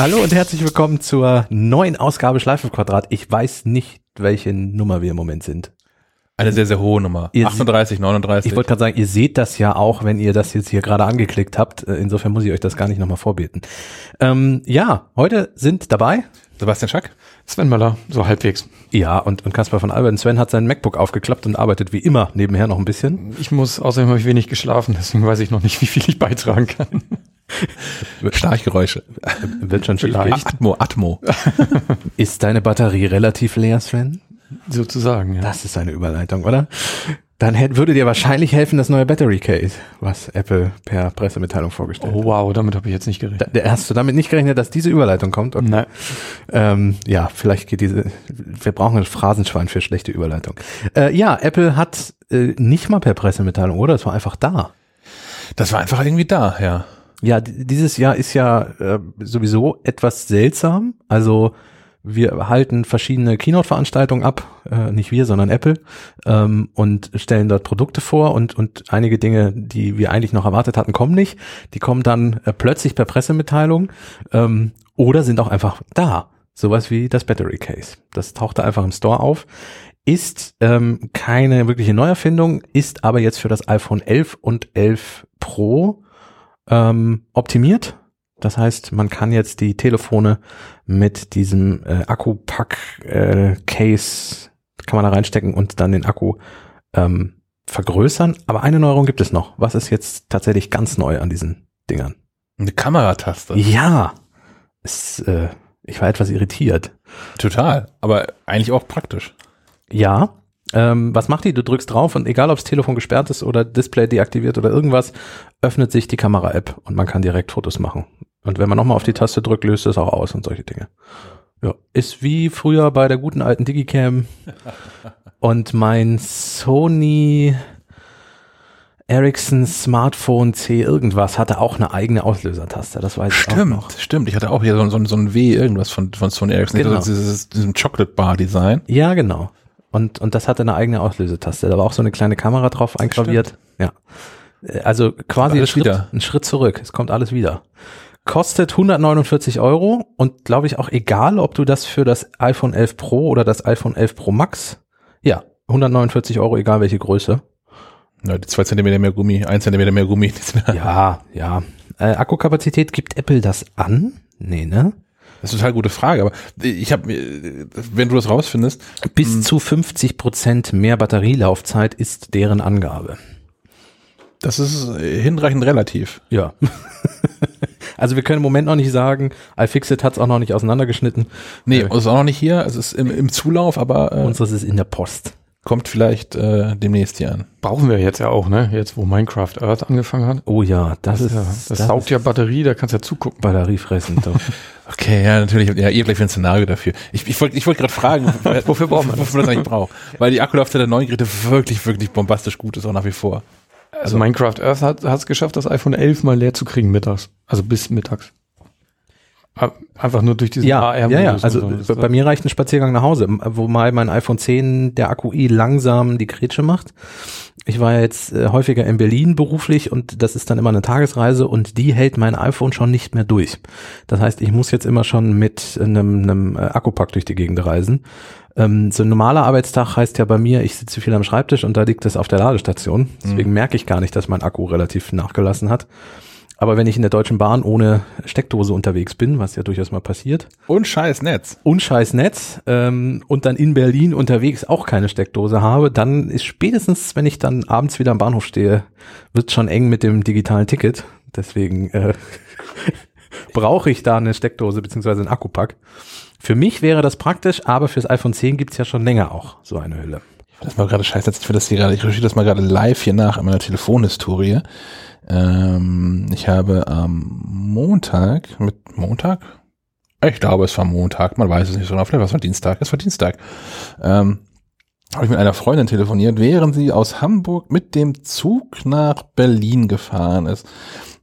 Hallo und herzlich willkommen zur neuen Ausgabe Schleife Quadrat. Ich weiß nicht, welche Nummer wir im Moment sind. Eine sehr, sehr hohe Nummer. Ihr 38, 39. Ich wollte gerade sagen, ihr seht das ja auch, wenn ihr das jetzt hier gerade angeklickt habt. Äh, Insofern muss ich euch das gar nicht nochmal vorbeten. Ähm, ja, heute sind dabei Sebastian Schack. Sven Möller, so halbwegs. Ja, und, und Kaspar von Albert. Sven hat sein MacBook aufgeklappt und arbeitet wie immer nebenher noch ein bisschen. Ich muss, außerdem habe ich wenig geschlafen, deswegen weiß ich noch nicht, wie viel ich beitragen kann. Schnarchgeräusche. Wird schon Vielleicht. schwierig. Atmo, Atmo. Ist deine Batterie relativ leer, Sven? Sozusagen, ja. Das ist eine Überleitung, oder? Dann hätte, würde dir wahrscheinlich helfen das neue Battery Case, was Apple per Pressemitteilung vorgestellt Oh hat. wow, damit habe ich jetzt nicht Da, gerechnet. da- hast du damit nicht gerechnet, dass diese Überleitung kommt? Okay. Nein. Ähm, ja, vielleicht geht diese, wir brauchen ein Phrasenschwein für schlechte Überleitung. Äh, ja, Apple hat äh, nicht mal per Pressemitteilung, oder? Es war einfach da. Das war einfach irgendwie da, ja. Ja, dieses Jahr ist ja äh, sowieso etwas seltsam. Also wir halten verschiedene Keynote-Veranstaltungen ab, äh, nicht wir, sondern Apple, ähm, und stellen dort Produkte vor und, und einige Dinge, die wir eigentlich noch erwartet hatten, kommen nicht. Die kommen dann äh, plötzlich per Pressemitteilung ähm, oder sind auch einfach da. Sowas wie das Battery Case. Das tauchte einfach im Store auf. Ist ähm, keine wirkliche Neuerfindung, ist aber jetzt für das iPhone 11 und 11 Pro ähm, optimiert. Das heißt, man kann jetzt die Telefone mit diesem äh, Akkupack-Case, kann man da reinstecken und dann den Akku ähm, vergrößern. Aber eine Neuerung gibt es noch. Was ist jetzt tatsächlich ganz neu an diesen Dingern? Eine Kamerataste. Ja, es, äh, ich war etwas irritiert. Total. Aber eigentlich auch praktisch. Ja. Ähm, was macht die? Du drückst drauf und egal ob das Telefon gesperrt ist oder Display deaktiviert oder irgendwas, öffnet sich die Kamera-App und man kann direkt Fotos machen. Und wenn man nochmal auf die Taste drückt, löst es auch aus und solche Dinge. Ja, ist wie früher bei der guten alten Digicam. und mein Sony Ericsson Smartphone C irgendwas hatte auch eine eigene Auslösertaste. Das weiß ich auch noch. Stimmt, stimmt. Ich hatte auch hier so, so, so ein W irgendwas von, von Sony Ericsson. Genau. Also dieses, diesem Chocolate Bar Design. Ja, genau. Und, und das hatte eine eigene Auslösetaste. Da war auch so eine kleine Kamera drauf eingraviert. Ja. Äh, Also quasi ein Schritt, wieder. ein Schritt zurück. Es kommt alles wieder. Kostet 149 Euro und glaube ich auch egal, ob du das für das iPhone 11 Pro oder das iPhone 11 Pro Max, ja, 149 Euro, egal welche Größe. Ja, die zwei Zentimeter mehr Gummi, ein Zentimeter mehr Gummi. Ja, ja. Äh, Akkukapazität, gibt Apple das an? Nee, ne? Eine total gute Frage. Aber ich habe, wenn du das rausfindest, Bis zu 50 Prozent mehr Batterielaufzeit ist deren Angabe. das ist hinreichend relativ. Ja. also wir können im Moment noch nicht sagen, iFixit hat es auch noch nicht auseinandergeschnitten. Nee, Äh, ist auch noch nicht hier. Es ist im, im Zulauf, aber äh, Unseres ist in der Post. Kommt vielleicht äh, demnächst hier an. Brauchen wir jetzt ja auch, ne? Jetzt, wo Minecraft Earth angefangen hat. Oh ja, das, ist ja, das, saugt ist ja Batterie, da kannst du ja zugucken. batteriefressend. Doch. Okay, ja, natürlich. Ja, ihr gleich ein Szenario dafür. Ich, ich wollte ich wollte gerade fragen, Wofür braucht man das? wofür man das eigentlich braucht. Weil die Akkulaufzeit der neuen Geräte wirklich, wirklich bombastisch gut ist, auch nach wie vor. Also Minecraft Earth hat es geschafft, das iPhone 11 mal leer zu kriegen mittags. Also bis mittags. A- Einfach nur durch diesen ja, ja, ja. AR-Modus Also so. bei mir reicht ein Spaziergang nach Hause, wo mal mein iPhone 10 der Akku eh langsam die Grätsche macht. Ich war ja jetzt äh, häufiger in Berlin beruflich und das ist dann immer eine Tagesreise und die hält mein iPhone schon nicht mehr durch. Das heißt, ich muss jetzt immer schon mit einem, einem äh, Akkupack durch die Gegend reisen. Ähm, so ein normaler Arbeitstag heißt ja bei mir, ich sitze viel am Schreibtisch und da liegt es auf der Ladestation. Deswegen merke ich gar nicht, dass mein Akku relativ nachgelassen hat. Aber wenn ich in der Deutschen Bahn ohne Steckdose unterwegs bin, was ja durchaus mal passiert, Und scheiß Netz. unscheiß Netz ähm, und dann in Berlin unterwegs auch keine Steckdose habe, dann ist spätestens, wenn ich dann abends wieder am Bahnhof stehe, wird schon eng mit dem digitalen Ticket. Deswegen äh, brauche ich da eine Steckdose beziehungsweise einen Akkupack. Für mich wäre das praktisch, aber fürs iPhone 10 gibt's ja schon länger auch so eine Hülle. Das mal gerade scheiße, ich will das hier gerade, ich recherchiere das mal gerade live hier nach in meiner Telefonhistorie. Ähm, ich habe am Montag, mit Montag? Ich glaube, es war Montag, man weiß es nicht so genau, vielleicht war es war Dienstag, es war Dienstag. Ähm, habe ich mit einer Freundin telefoniert, während sie aus Hamburg mit dem Zug nach Berlin gefahren ist.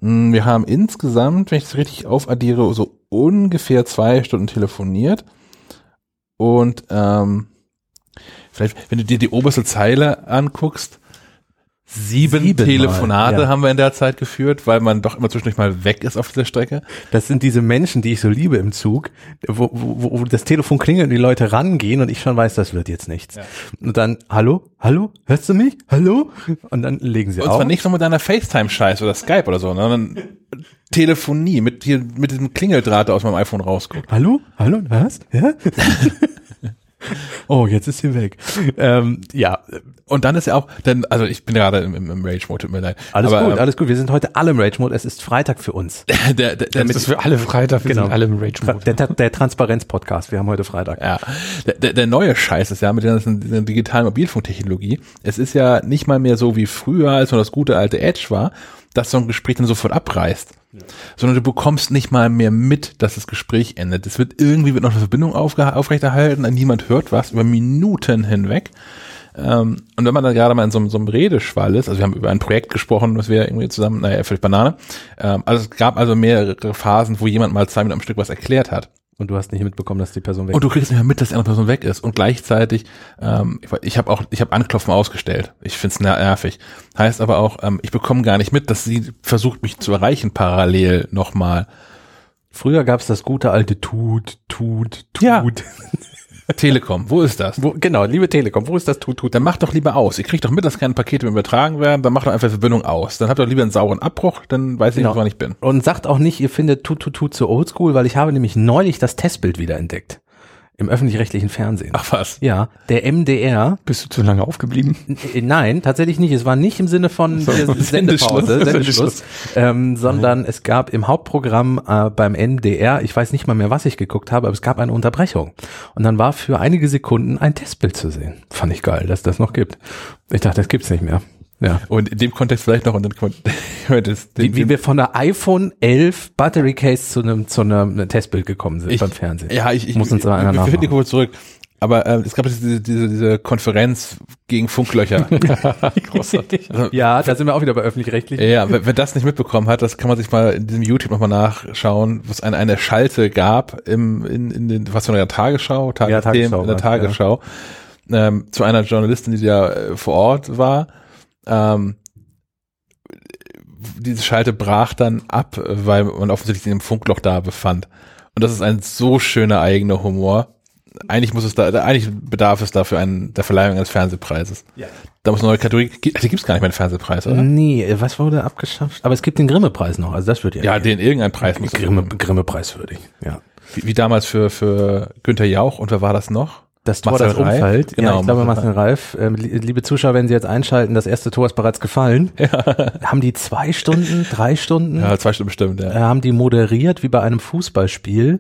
Hm, Wir haben insgesamt, wenn ich das richtig aufaddiere, so ungefähr zwei Stunden telefoniert. Und ähm, vielleicht, wenn du dir die oberste Zeile anguckst, Sieben Siebenmal, Telefonate ja. haben wir in der Zeit geführt, weil man doch immer zwischendurch mal weg ist auf dieser Strecke. Das sind diese Menschen, die ich so liebe im Zug, wo, wo, wo das Telefon klingelt und die Leute rangehen und ich schon weiß, das wird jetzt nichts. Und dann, hallo, hallo, hörst du mich? Hallo? Und dann legen sie Und auf. zwar nicht so mit deiner FaceTime-Scheiß oder Skype oder so, sondern Telefonie mit hier, mit diesem Klingeldraht, der aus meinem iPhone rausguckt. Hallo? Hallo? Was? Ja? oh, jetzt ist sie weg. Ähm, ja, Und dann ist ja auch, denn, also ich bin gerade im, im, Rage-Mode, tut mir leid. alles Aber, gut, ähm, alles gut. Wir sind heute alle im Rage-Mode. Es ist Freitag für uns. der, der, der, Das ist für alle Freitag, wir Genau. sind alle im Rage-Mode. Der, der, der Transparenz-Podcast. Wir haben heute Freitag. Ja, der, der, der neue Scheiß ist ja mit der dieser digitalen Mobilfunktechnologie. Es ist ja nicht mal mehr so wie früher, als noch das gute alte Edge war, dass so ein Gespräch dann sofort abreißt. Sondern du bekommst nicht mal mehr mit, dass das Gespräch endet. Es wird irgendwie wird noch eine Verbindung aufrechterhalten, niemand hört was über Minuten hinweg. Ähm, und wenn man dann gerade mal in so, einem- so einem Redeschwall ist, also wir haben über ein Projekt gesprochen, was wir irgendwie zusammen, naja, völlig Banane. Ähm, also es gab also mehrere Phasen, wo jemand mal zwei Minuten am Stück was erklärt hat. Und du hast nicht mitbekommen, dass die Person weg Und du kriegst nicht mehr mit, dass die andere Person weg ist. Und gleichzeitig, ähm, ich, ich habe auch, ich habe Anklopfen ausgestellt. Ich find's nervig. Heißt aber auch, ähm, ich bekomme gar nicht mit, dass sie versucht, mich zu erreichen parallel nochmal. Früher gab's das gute alte Tut, Tut, Tut. Ja. Telekom, wo ist das? Wo, genau, liebe Telekom, wo ist das Tut, Tut? Dann macht doch lieber aus. Ihr kriegt doch mit, dass keine Pakete übertragen werden. Dann macht doch einfach die Verbindung aus. Dann habt doch lieber einen sauren Abbruch. Dann weiß ich Genau. nicht, wann ich bin. Und sagt auch nicht, ihr findet Tut, Tut, Tut zu oldschool, weil ich habe nämlich neulich das Testbild wieder entdeckt. Im öffentlich-rechtlichen Fernsehen. Ach was. Ja, der MDR. Bist du zu lange aufgeblieben? Äh, Nein, tatsächlich nicht. Es war nicht im Sinne von So. Sendepause, Sendeschluss, ähm, sondern es gab im Hauptprogramm äh, beim NDR, ich weiß nicht mal mehr, was ich geguckt habe, aber es gab eine Unterbrechung. Und dann war für einige Sekunden ein Testbild zu sehen. Fand ich geil, dass das noch gibt. Ich dachte, das gibt's nicht mehr. Ja. Und in dem Kontext vielleicht noch, und dann kann man das, Wie, wie wir von der iPhone 11 Battery Case zu einem zu einem Testbild gekommen sind Ich- beim Fernsehen. Ja, ich, ich Muss uns da einer wir finden. Kurve zurück. Aber äh, es gab diese, diese, diese Konferenz gegen Funklöcher. Großartig. Also, Ja, da sind wir auch wieder bei öffentlich-rechtlich. ja, wer, wer das nicht mitbekommen hat, das kann man sich mal in diesem YouTube nochmal nachschauen, wo es eine, eine Schalte gab im, in, in den, was von der Tagesschau, Tagesthemen, Tagesschau in der Tagesschau, ähm, zu einer Journalistin, die da äh, vor Ort war. Ähm, diese Schalte brach dann ab, weil man offensichtlich sich in einem Funkloch da befand. Und das ist ein so schöner eigener Humor. Eigentlich muss es da, eigentlich bedarf es dafür einen, der Verleihung eines Fernsehpreises. Ja. Da muss eine neue Kategorie, die gibt's gar nicht mehr einen Fernsehpreis, oder? Nee, was wurde abgeschafft? Aber es gibt den Grimme-Preis noch, also das wird ja. Ja, den irgendein Preis muss Grimme. Grimme-Preis würdig, ja. wie, wie damals für, für Günther Jauch und wer war das noch? Das Tor, Marcel das Reif? umfällt. Genau, ja, ich glaube, Marcel Reif. Ähm, li- liebe Zuschauer, wenn Sie jetzt einschalten, das erste Tor ist bereits gefallen. Haben die zwei Stunden, drei Stunden, Ja, zwei Stunden bestimmt, äh, ja. haben die moderiert wie bei einem Fußballspiel.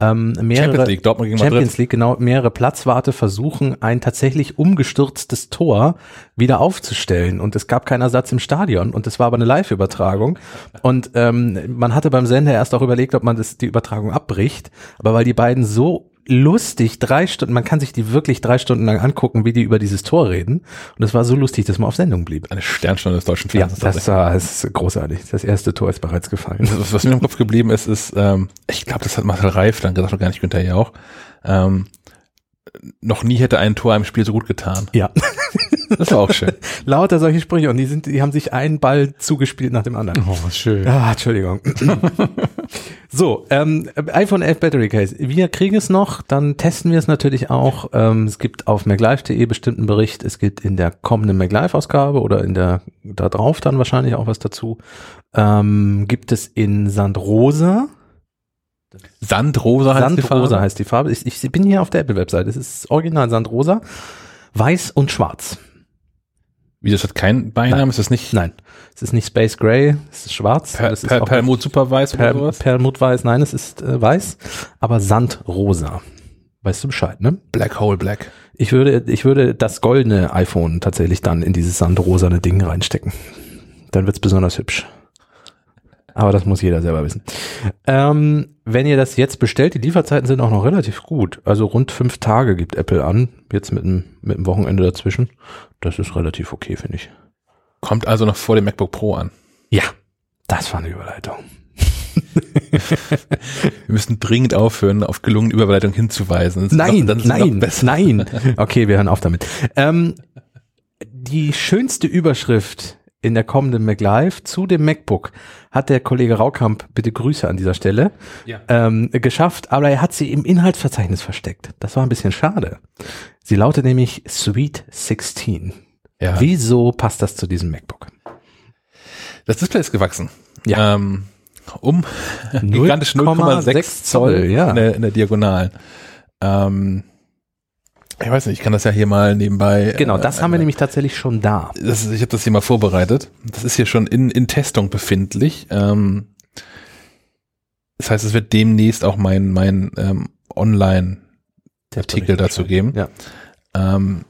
Ähm, mehrere, Champions League, Dortmund gegen Champions Madrid. League, genau, mehrere Platzwarte versuchen, ein tatsächlich umgestürztes Tor wieder aufzustellen. Und es gab keinen Ersatz im Stadion. Und es war aber eine Live-Übertragung. Und ähm, man hatte beim Sender erst auch überlegt, ob man das, die Übertragung abbricht. Aber weil die beiden so lustig drei Stunden, man kann sich die wirklich drei Stunden lang angucken, wie die über dieses Tor reden. Und es war so lustig, dass man auf Sendung blieb. Eine Sternstunde des deutschen Ja, Fernsehens. das war das ist großartig. Das erste Tor ist bereits gefallen. was, was mir im Kopf geblieben ist, ist, ähm, ich glaube, das hat Marcel Reif dann gesagt und gar nicht Günther Jauch. Ähm, noch nie hätte ein Tor einem Spiel so gut getan. Ja. Das war auch schön. Lauter solche Sprüche und die sind, die haben sich einen Ball zugespielt nach dem anderen. Oh, schön. Ah, Entschuldigung. so, ähm, iPhone 11 Battery Case. Wir kriegen es noch, dann testen wir es natürlich auch. Ähm, es gibt auf MacLive.de bestimmten Bericht. Es gibt in der kommenden MacLive-Ausgabe oder in der da drauf dann wahrscheinlich auch was dazu. Ähm, gibt es in Sandrosa. Sandrosa heißt die Sandrosa Farbe. heißt die Farbe. Ich, ich bin hier auf der Apple-Webseite. Es ist original Sandrosa. Weiß und schwarz. Wie, das hat keinen Beinamen? Ist das nicht Nein, es ist nicht Space Gray, es ist schwarz. per, es ist per, auch Perlmutt Superweiß oder per, sowas? Perlmuttweiß, nein, es ist äh, weiß, aber Sandrosa. Weißt du Bescheid, ne? Black Hole Black. Ich würde, ich würde das goldene iPhone tatsächlich dann in dieses sandrosane Ding reinstecken. Dann wird's besonders hübsch. Aber das muss jeder selber wissen. Ähm, wenn ihr das jetzt bestellt, die Lieferzeiten sind auch noch relativ gut. Also rund fünf Tage gibt Apple an, jetzt mit einem, mit einem Wochenende dazwischen. Das ist relativ okay, finde ich. Kommt also noch vor dem MacBook Pro an. Ja, das war eine Überleitung. Wir müssen dringend aufhören, auf gelungene Überleitung hinzuweisen. Nein, noch- dann ist es noch nein, nein. Okay, wir hören auf damit. Ähm, Die schönste Überschrift in der kommenden MacLive zu dem MacBook hat der Kollege Raukamp, bitte Grüße an dieser Stelle, Ja. ähm, geschafft, aber er hat sie im Inhaltsverzeichnis versteckt. Das war ein bisschen schade. Sie lautet nämlich Sweet 16. Ja. Wieso passt das zu diesem MacBook? Das Display ist gewachsen. Ja. Ähm, um gigantisch 0,6 Zoll ja. in, der, in der Diagonalen. Ähm, ich weiß nicht, ich kann das ja hier mal nebenbei. Genau, das äh, haben wir nämlich tatsächlich schon da. das, ich habe das hier mal vorbereitet. Das ist hier schon in, in Testung befindlich. Ähm, das heißt, es wird demnächst auch mein, mein ähm, Online-Artikel dazu geben. Ja. Ähm,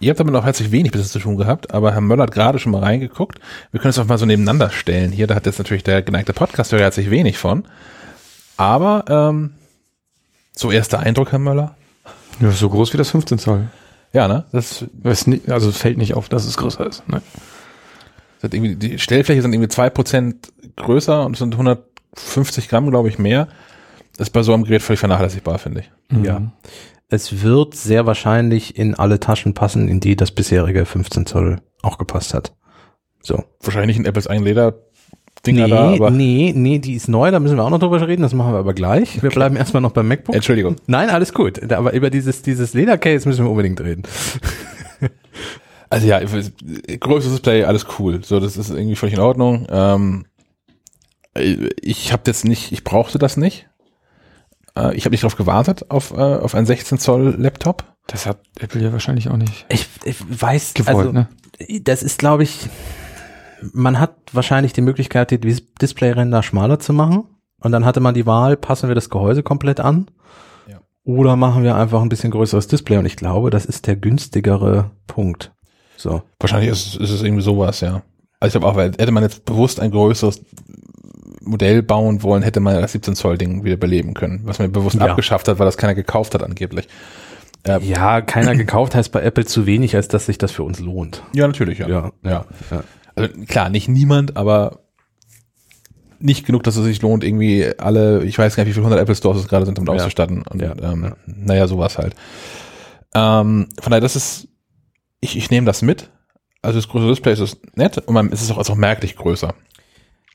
ihr habt damit noch herzlich wenig bis zu tun gehabt, aber Herr Möller hat gerade schon mal reingeguckt. Wir können es auch mal so nebeneinander stellen. Hier, da hat jetzt natürlich der geneigte Podcast-Hörer herzlich wenig von. Aber ähm, so erster Eindruck, Herr Möller? Ja, so groß wie das 15 Zoll. Ja, ne? Das, Es ni- also es fällt nicht auf, dass es größer ist. Ne? das hat irgendwie, die Stellfläche sind irgendwie zwei Prozent größer und es sind 150 Gramm, glaube ich, mehr. Das ist bei so einem Gerät völlig vernachlässigbar, finde ich. Ja. Mhm. Es wird sehr wahrscheinlich in alle Taschen passen, in die das bisherige 15 Zoll auch gepasst hat. So. Wahrscheinlich ein Apples Leder Dinger nee, da, aber nee, nee, die ist neu, da müssen wir auch noch drüber reden, das machen wir aber gleich. Wir bleiben erstmal noch beim MacBook. Entschuldigung. Nein, alles gut. Aber über dieses, dieses Ledercase müssen wir unbedingt reden. Also ja, größeres Display, alles cool. So, das ist irgendwie völlig in Ordnung. Ähm, ich habe jetzt nicht, ich brauchte das nicht. Äh, ich habe nicht darauf gewartet auf, äh, auf einen 16 Zoll Laptop. Das hat Apple ja wahrscheinlich auch nicht Ich, ich weiß, gewollt, also, ne? das ist, glaube ich, man hat wahrscheinlich die Möglichkeit, die Dis Displayränder schmaler zu machen. Und dann hatte man die Wahl, passen wir das Gehäuse komplett an? Ja. Oder machen wir einfach ein bisschen größeres Display? Und ich glaube, das ist der günstigere Punkt. So. Wahrscheinlich ist, ist es irgendwie sowas, ja. Also ich glaube auch, weil hätte man jetzt bewusst ein größeres Modell bauen wollen, hätte man das 17 Zoll Ding wieder beleben können, was man bewusst Ja. abgeschafft hat, weil das keiner gekauft hat angeblich. Ja, keiner gekauft heißt bei Apple zu wenig, als dass sich das für uns lohnt. Ja, natürlich, ja. Ja, ja. ja. Also klar, nicht niemand, aber nicht genug, dass es sich lohnt, irgendwie alle, ich weiß gar nicht, wie viele hundert Apple Stores es gerade sind, damit Ja. auszustatten. Und Ja, ähm, ja. naja, sowas halt. Ähm, von daher, das ist, ich, ich nehme das mit. Also das große Display ist nett und man, es ist auch, ist auch merklich größer.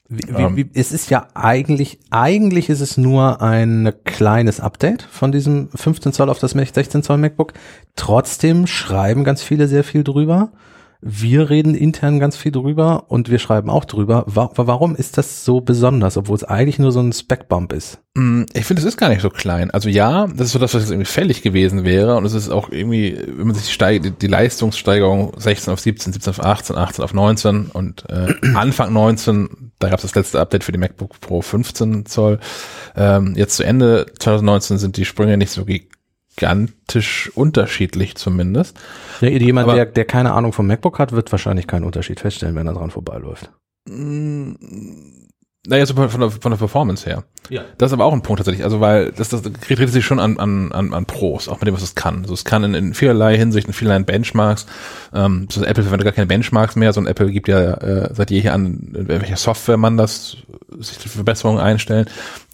Wie, Ähm. wie, es ist ja eigentlich, eigentlich ist es nur ein kleines Update von diesem 15 Zoll auf das 16 Zoll MacBook. Trotzdem schreiben ganz viele sehr viel drüber. Wir reden intern ganz viel drüber und wir schreiben auch drüber. Wa warum ist das so besonders, obwohl es eigentlich nur so ein Spec-Bump ist? Mm, Ich finde, es ist gar nicht so klein. Also ja, das ist so das, was jetzt irgendwie fällig gewesen wäre. Und es ist auch irgendwie, wenn man sich die, die Leistungssteigerung 16 auf 17, 17 auf 18, 18 auf 19 und äh, Anfang 19, da gab es das letzte Update für die MacBook Pro 15 Zoll. Ähm, jetzt zu Ende 2019 sind die Sprünge nicht so gigantisch unterschiedlich zumindest. Ja, jemand, Aber- der, der keine Ahnung vom MacBook hat, wird wahrscheinlich keinen Unterschied feststellen, wenn er dran vorbeiläuft. Mm, Naja, so von der, von der Performance her. Ja. Das ist aber auch ein Punkt tatsächlich. Also, weil das, das richtet sich schon an, an, an, an Pros, auch mit dem, was es kann. Also, es kann in, in vielerlei Hinsicht, in vielerlei Benchmarks. Ähm, so Apple verwendet gar keine Benchmarks mehr, sondern Apple gibt ja äh, seit jeher an, in welcher Software man das sich die Verbesserungen einstellen.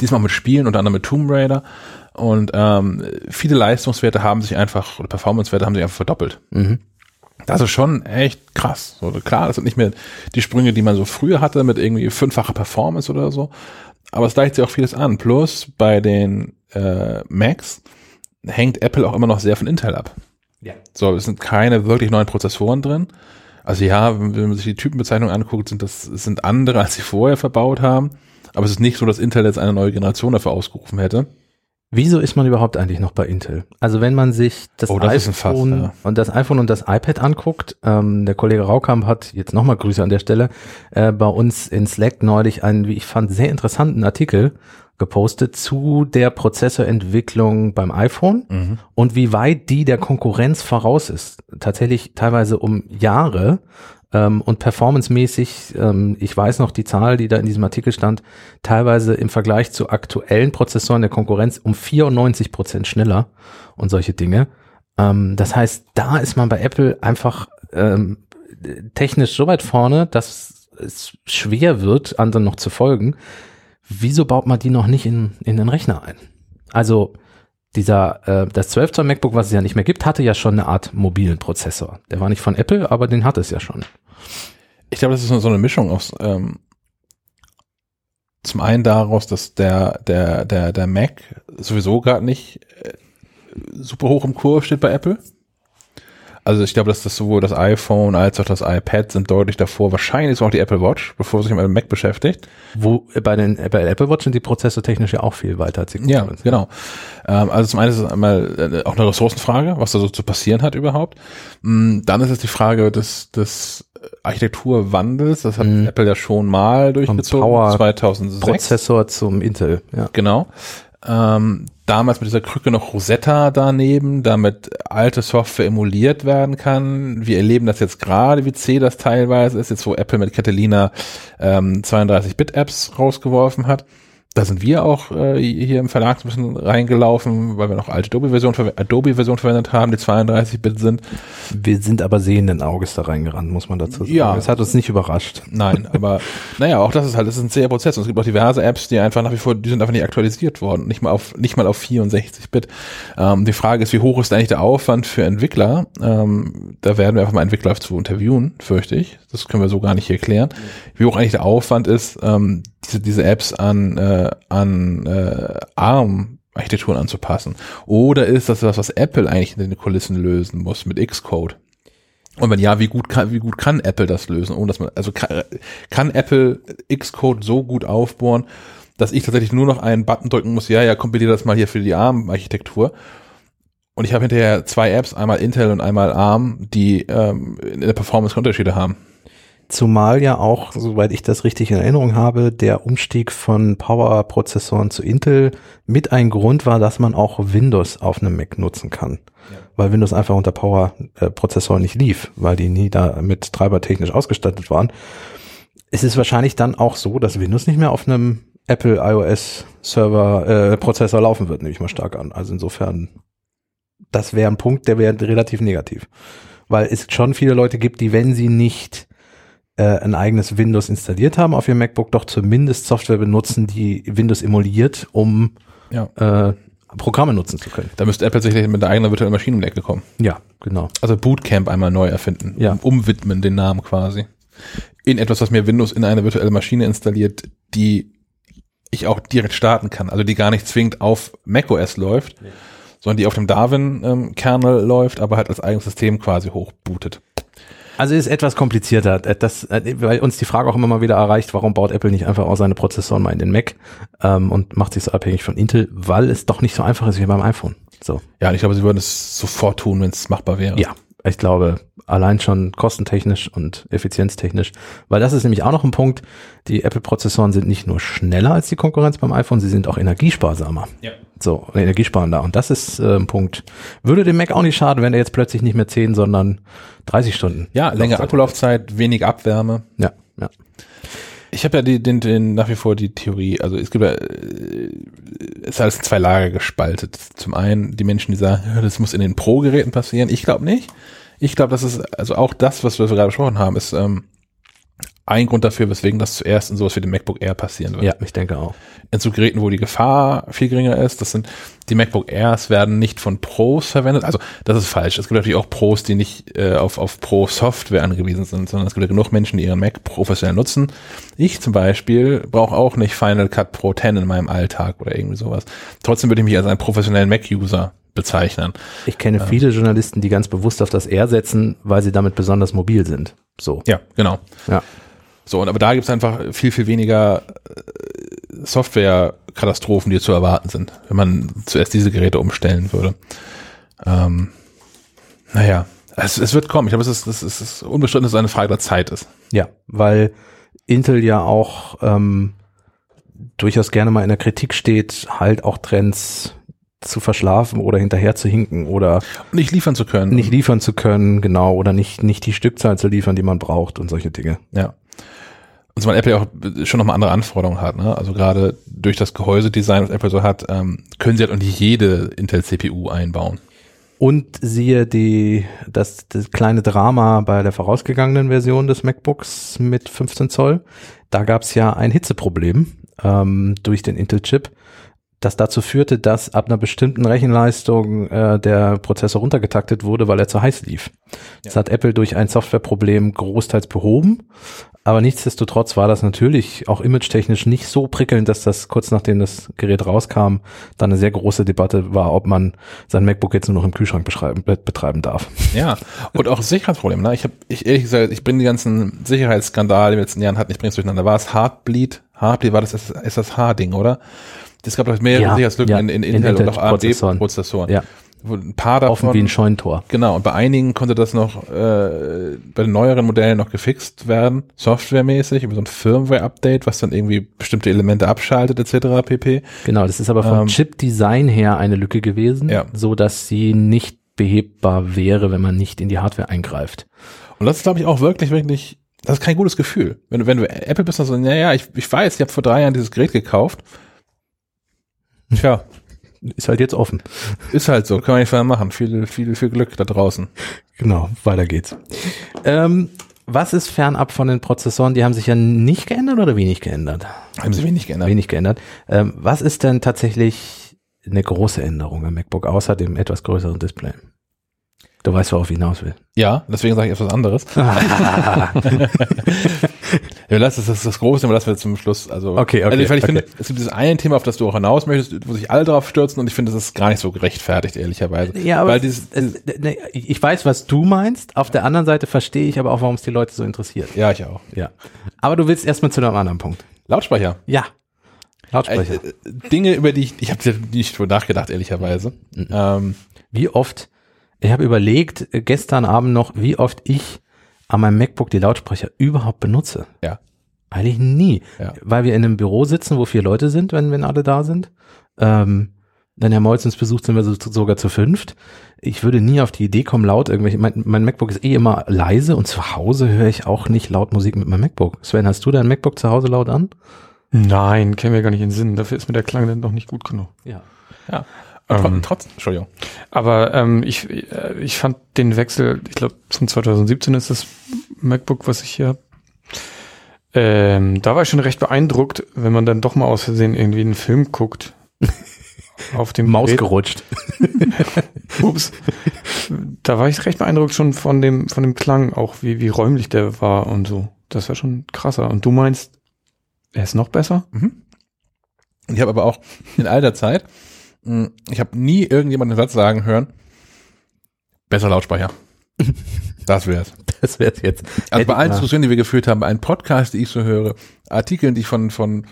Diesmal mit Spielen, unter anderem mit Tomb Raider. Und ähm, viele Leistungswerte haben sich einfach, oder Performancewerte haben sich einfach verdoppelt. Mhm. Das ist schon echt krass. So, klar, das sind nicht mehr die Sprünge, die man so früher hatte mit irgendwie fünffacher Performance oder so. Aber es gleicht sich auch vieles an. Plus bei den äh, Macs hängt Apple auch immer noch sehr von Intel ab. Ja. So, es sind keine wirklich neuen Prozessoren drin. Also ja, wenn wenn man sich die Typenbezeichnung anguckt, sind das sind andere, als sie vorher verbaut haben. Aber es ist nicht so, dass Intel jetzt eine neue Generation dafür ausgerufen hätte. Wieso ist man überhaupt eigentlich noch bei Intel? Also wenn man sich das, Oh, das ein Fass, iPhone ja. und das iPhone und das iPad anguckt, ähm, der Kollege Raukamp hat jetzt nochmal Grüße an der Stelle äh, bei uns in Slack neulich einen, wie ich fand, sehr interessanten Artikel gepostet zu der Prozessorentwicklung beim iPhone und wie weit die der Konkurrenz voraus ist. Tatsächlich teilweise um Jahre. Ähm, und performancemäßig, ähm, ich weiß noch die Zahl, die da in diesem Artikel stand, teilweise im Vergleich zu aktuellen Prozessoren der Konkurrenz um 94 Prozent schneller und solche Dinge. Ähm, das heißt, da ist man bei Apple einfach ähm, technisch so weit vorne, dass es schwer wird, anderen noch zu folgen. Wieso baut man die noch nicht in, in den Rechner ein? Also dieser, äh, das 12 Zoll MacBook, was es ja nicht mehr gibt, hatte ja schon eine Art mobilen Prozessor. Der war nicht von Apple, aber den hat es ja schon. Ich glaube, das ist so eine Mischung aus ähm, zum einen daraus, dass der der der der Mac sowieso gerade nicht äh, super hoch im Kurs steht bei Apple. Also ich glaube, dass das sowohl das iPhone als auch das iPad sind deutlich davor. Wahrscheinlich ist auch die Apple Watch, bevor sich mit dem Mac beschäftigt. Wo äh, bei den bei der Apple Watch sind die Prozesse technisch ja auch viel weiter als die Ja, genau. Ähm, also zum einen ist es einmal äh, auch eine Ressourcenfrage, was da so zu passieren hat überhaupt. Mm, Dann ist es die Frage des, des Architekturwandels. Das hat Mhm. Apple ja schon mal durchgezogen. Power 2006. Prozessor zum Intel, ja. Genau. Ähm, damals mit dieser Krücke noch Rosetta daneben, damit alte Software emuliert werden kann. Wir erleben das jetzt gerade, wie C das teilweise ist, jetzt wo Apple mit Catalina ähm, 32-Bit-Apps rausgeworfen hat. Da sind wir auch äh, hier im Verlag ein bisschen reingelaufen, weil wir noch alte Adobe-Version verw Adobe-Version verwendet haben, die 32-Bit sind. Wir sind aber sehenden Auges da reingerannt, muss man dazu sagen. Ja. Es hat uns nicht überrascht. Nein, aber naja, auch das ist halt, das ist ein zäher Prozess. Und es gibt auch diverse Apps, die einfach nach wie vor, die sind einfach nicht aktualisiert worden, nicht mal auf, nicht mal auf 64 Bit. Ähm, die Frage ist, wie hoch ist eigentlich der Aufwand für Entwickler? Ähm, da werden wir einfach mal Entwickler zu interviewen, fürchte ich. Das können wir so gar nicht hier klären. Wie hoch eigentlich der Aufwand ist, ähm, diese, diese Apps an, äh, an äh, ARM Architekturen anzupassen. Oder ist das was, was Apple eigentlich in den Kulissen lösen muss mit Xcode? Und wenn ja, wie gut kann, wie gut kann Apple das lösen, ohne dass man, also kann, kann Apple Xcode so gut aufbohren, dass ich tatsächlich nur noch einen Button drücken muss, ja, ja, kompiliere das mal hier für die ARM-Architektur. Und ich habe hinterher zwei Apps, einmal Intel und einmal ARM, die ähm, in der Performance Unterschiede haben. Zumal ja auch, soweit ich das richtig in Erinnerung habe, der Umstieg von Power-Prozessoren zu Intel mit ein Grund war, dass man auch Windows auf einem Mac nutzen kann. Weil Windows einfach unter Power-Prozessoren nicht lief, weil die nie da mit treibertechnisch ausgestattet waren. Es ist wahrscheinlich dann auch so, dass Windows nicht mehr auf einem Apple iOS Server äh, Prozessor laufen wird, nehme ich mal stark an. Also insofern, das wäre ein Punkt, der wäre relativ negativ. Weil es schon viele Leute gibt, die, wenn sie nicht äh, ein eigenes Windows installiert haben auf ihrem MacBook, doch zumindest Software benutzen, die Windows emuliert, um Ja. äh, Programme nutzen zu können. Da müsste Apple tatsächlich mit einer eigenen virtuellen Maschine um die Ecke kommen. Ja, genau. Also Bootcamp einmal neu erfinden. Ja. Umwidmen den Namen quasi. In etwas, was mir Windows in eine virtuelle Maschine installiert, die ich auch direkt starten kann. Also die gar nicht zwingend auf macOS läuft, sondern die auf dem Darwin-Kernel läuft, aber halt als eigenes System quasi hochbootet. Also ist etwas komplizierter, Äh, das, äh, weil uns die Frage auch immer mal wieder erreicht, warum baut Apple nicht einfach auch seine Prozessoren mal in den Mac ähm, und macht sich so abhängig von Intel, weil es doch nicht so einfach ist wie beim iPhone. So. Ja, ich glaube, sie würden es sofort tun, wenn es machbar wäre. Ja, ich glaube, allein schon kostentechnisch und effizienztechnisch, weil das ist nämlich auch noch ein Punkt, die Apple-Prozessoren sind nicht nur schneller als die Konkurrenz beim iPhone, sie sind auch energiesparsamer. Ja. So, energiesparender. Und das ist äh, ein Punkt. Würde dem Mac auch nicht schaden, wenn er jetzt plötzlich nicht mehr 10, sondern 30 Stunden. Ja, längere Laufzeit Akkulaufzeit, wenig Abwärme. Ja, ja. Ich habe ja die, den, den, nach wie vor die Theorie, also es gibt ja, äh, es ist alles in zwei Lager gespaltet. Zum einen die Menschen, die sagen, ja, das muss in den Pro-Geräten passieren. Ich glaube nicht. Ich glaube, das ist, also auch das, was wir gerade besprochen haben, ist ähm, ein Grund dafür, weswegen das zuerst in sowas wie dem MacBook Air passieren wird. Ja, ich denke auch. In so Geräten, wo die Gefahr viel geringer ist, das sind, die MacBook Airs werden nicht von Pros verwendet. Also, das ist falsch. Es gibt natürlich auch Pros, die nicht äh, auf, auf Pro-Software angewiesen sind, sondern es gibt ja genug Menschen, die ihren Mac professionell nutzen. Ich zum Beispiel brauche auch nicht Final Cut Pro 10 in meinem Alltag oder irgendwie sowas. Trotzdem würde ich mich als einen professionellen Mac-User bezeichnen. Ich kenne viele Journalisten, die ganz bewusst auf das R setzen, weil sie damit besonders mobil sind. So. Ja, genau. Ja. So, und aber da gibt's einfach viel, viel weniger äh, Software-Katastrophen, die zu erwarten sind, wenn man zuerst diese Geräte umstellen würde. Ähm, naja, es, es wird kommen. Ich glaube, es ist, es ist, es ist unbestritten, dass es eine Frage der Zeit ist. Ja, weil Intel ja auch ähm, durchaus gerne mal in der Kritik steht, halt auch Trends zu verschlafen oder hinterher zu hinken oder Nicht liefern zu können. nicht liefern zu können, genau, oder nicht, nicht die Stückzahl zu liefern, die man braucht und solche Dinge. Ja. Und zumal Apple auch schon nochmal andere Anforderungen hat. Ne? Also gerade durch das Gehäusedesign, was Apple so hat, ähm, können sie halt auch nicht jede Intel-CPU einbauen. Und siehe die, das, das kleine Drama bei der vorausgegangenen Version des MacBooks mit 15 Zoll. Da gab es ja ein Hitzeproblem ähm, durch den Intel-Chip, das dazu führte, dass ab einer bestimmten Rechenleistung äh, der Prozessor runtergetaktet wurde, weil er zu heiß lief. Das hat Apple durch ein Softwareproblem großteils behoben, aber nichtsdestotrotz war das natürlich auch image-technisch nicht so prickelnd, dass das kurz nachdem das Gerät rauskam, dann eine sehr große Debatte war, ob man sein MacBook jetzt nur noch im Kühlschrank betreiben darf. Ja, und auch Sicherheitsproblem. Ne? Ich habe, ich ehrlich gesagt, ich bringe die ganzen Sicherheitsskandale in den letzten Jahren hatten, ich bringe es durcheinander. War es Heartbleed? Heartbleed war das SSH-Ding, oder? Es gab doch mehrere Ja, Sicherheitslücken ja, in, in in Intel und auch. AMD-Prozessoren. Ja. Ein paar davon. Offen wie ein Scheunentor. Genau, und bei einigen konnte das noch äh, bei den neueren Modellen noch gefixt werden, softwaremäßig, über so ein Firmware-Update, was dann irgendwie bestimmte Elemente abschaltet, etc. pp. Genau, das ist aber vom Ähm, Chip-Design her eine Lücke gewesen, Ja. so dass sie nicht behebbar wäre, wenn man nicht in die Hardware eingreift. Und das ist, glaube ich, auch wirklich, wirklich, das ist kein gutes Gefühl. Wenn du, wenn du Apple bist, dann so, naja, ich, ich weiß, ich habe vor drei Jahren dieses Gerät gekauft. Tja, Ist halt jetzt offen. ist halt so, kann man nicht mehr machen. Viel, viel, viel Glück da draußen. Genau, weiter geht's. Ähm, was ist fernab von den Prozessoren? Die haben sich ja nicht geändert oder wenig geändert? Haben sie wenig geändert. Wenig geändert. Ähm, was ist denn tatsächlich eine große Änderung am MacBook, außer dem etwas größeren Display? Du weißt, worauf ich hinaus will. Ja, deswegen sage ich etwas anderes. Ja, lass das, das ist das Große, aber das wir zum Schluss. Also, Okay, okay, also ich, okay. finde, es gibt dieses eine Thema, auf das du auch hinaus möchtest, wo sich alle drauf stürzen und ich finde, das ist gar nicht so gerechtfertigt, ehrlicherweise. Ja, aber weil dieses, es, ne, ich weiß, was du meinst. Auf der anderen Seite verstehe ich aber auch, warum es die Leute so interessiert. ja, ich auch. Ja. Aber du willst erstmal zu einem anderen Punkt. Lautsprecher. Ja. Lautsprecher. Äh, äh, Dinge, über die ich, ich habe nicht drüber nachgedacht, ehrlicherweise. Mhm. Ähm, wie oft, ich habe überlegt, äh, gestern Abend noch, wie oft ich an meinem MacBook die Lautsprecher überhaupt benutze. ja. Eigentlich nie. Ja. Weil wir in einem Büro sitzen, wo vier Leute sind, wenn, wenn alle da sind. Ähm, wenn Herr Molz uns besucht, sind wir so, sogar zu fünft. Ich würde nie auf die Idee kommen, laut irgendwelche, mein, mein MacBook ist eh immer leise und zu Hause höre ich auch nicht laut Musik mit meinem MacBook. Sven, hast du dein MacBook zu Hause laut an? Nein, käme mir gar nicht in den Sinn. Dafür ist mir der Klang dann doch nicht gut genug. Ja. Ja. Ähm. Trotz, Entschuldigung. Aber ähm, ich, äh, ich fand den Wechsel, ich glaube von 2017 ist das MacBook, was ich hier habe. Ähm, da war ich schon recht beeindruckt, wenn man dann doch mal aus Versehen irgendwie einen Film guckt. auf dem Maus Gerät. gerutscht. Ups. Da war ich recht beeindruckt schon von dem, von dem Klang, auch wie, wie räumlich der war und so. Das war schon krasser. Und du meinst, er ist noch besser? Mhm. Ich habe aber auch in all der Zeit, ich habe nie irgendjemanden den Satz sagen hören, besser Lautsprecher. Das wär's. Das wäre jetzt. Also bei allen. Diskussionen, die wir geführt haben, bei einem Podcast, die ich so höre, Artikeln, die ich von, von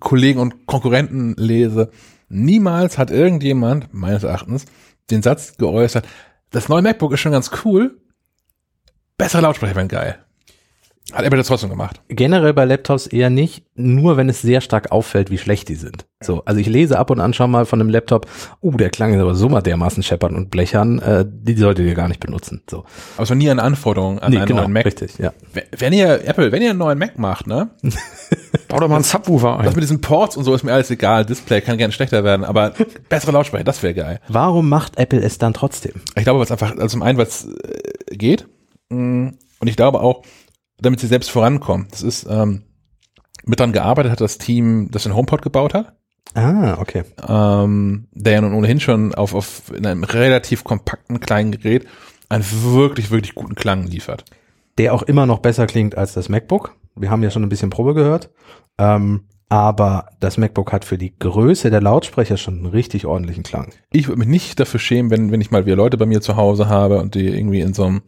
Kollegen und Konkurrenten lese, niemals hat irgendjemand, meines Erachtens, den Satz geäußert, das neue MacBook ist schon ganz cool, bessere Lautsprecher wären geil. Hat Apple das trotzdem gemacht. Generell bei Laptops eher nicht, nur wenn es sehr stark auffällt, wie schlecht die sind. So, also ich lese ab und an schon mal von einem Laptop, uh, der Klang ist aber so mal dermaßen scheppern und blechern, äh, die solltet ihr gar nicht benutzen. So. Aber es war nie eine Anforderung an Nee, einen genau, neuen Mac. richtig, ja. Wenn- ihr, Apple, wenn ihr einen neuen Mac macht, ne, Bau doch mal einen Subwoofer das ein. mit diesen Ports und so ist mir alles egal, Display kann gerne schlechter werden, aber bessere Lautsprecher, das wäre geil. Warum macht Apple es dann trotzdem? Ich glaube, was einfach, also zum einen, was äh, geht, mh, und ich glaube auch, damit sie selbst vorankommen. Das ist, ähm, mit dran gearbeitet hat das Team, das den HomePod gebaut hat, Ah, okay. ähm, der ja nun ohnehin schon auf, auf in einem relativ kompakten kleinen Gerät einen wirklich, wirklich guten Klang liefert. Der auch immer noch besser klingt als das MacBook. Wir haben ja schon ein bisschen Probe gehört. Ähm, aber das MacBook hat für die Größe der Lautsprecher schon einen richtig ordentlichen Klang. Ich würde mich nicht dafür schämen, wenn, wenn ich mal wieder Leute bei mir zu Hause habe und die irgendwie in so einem,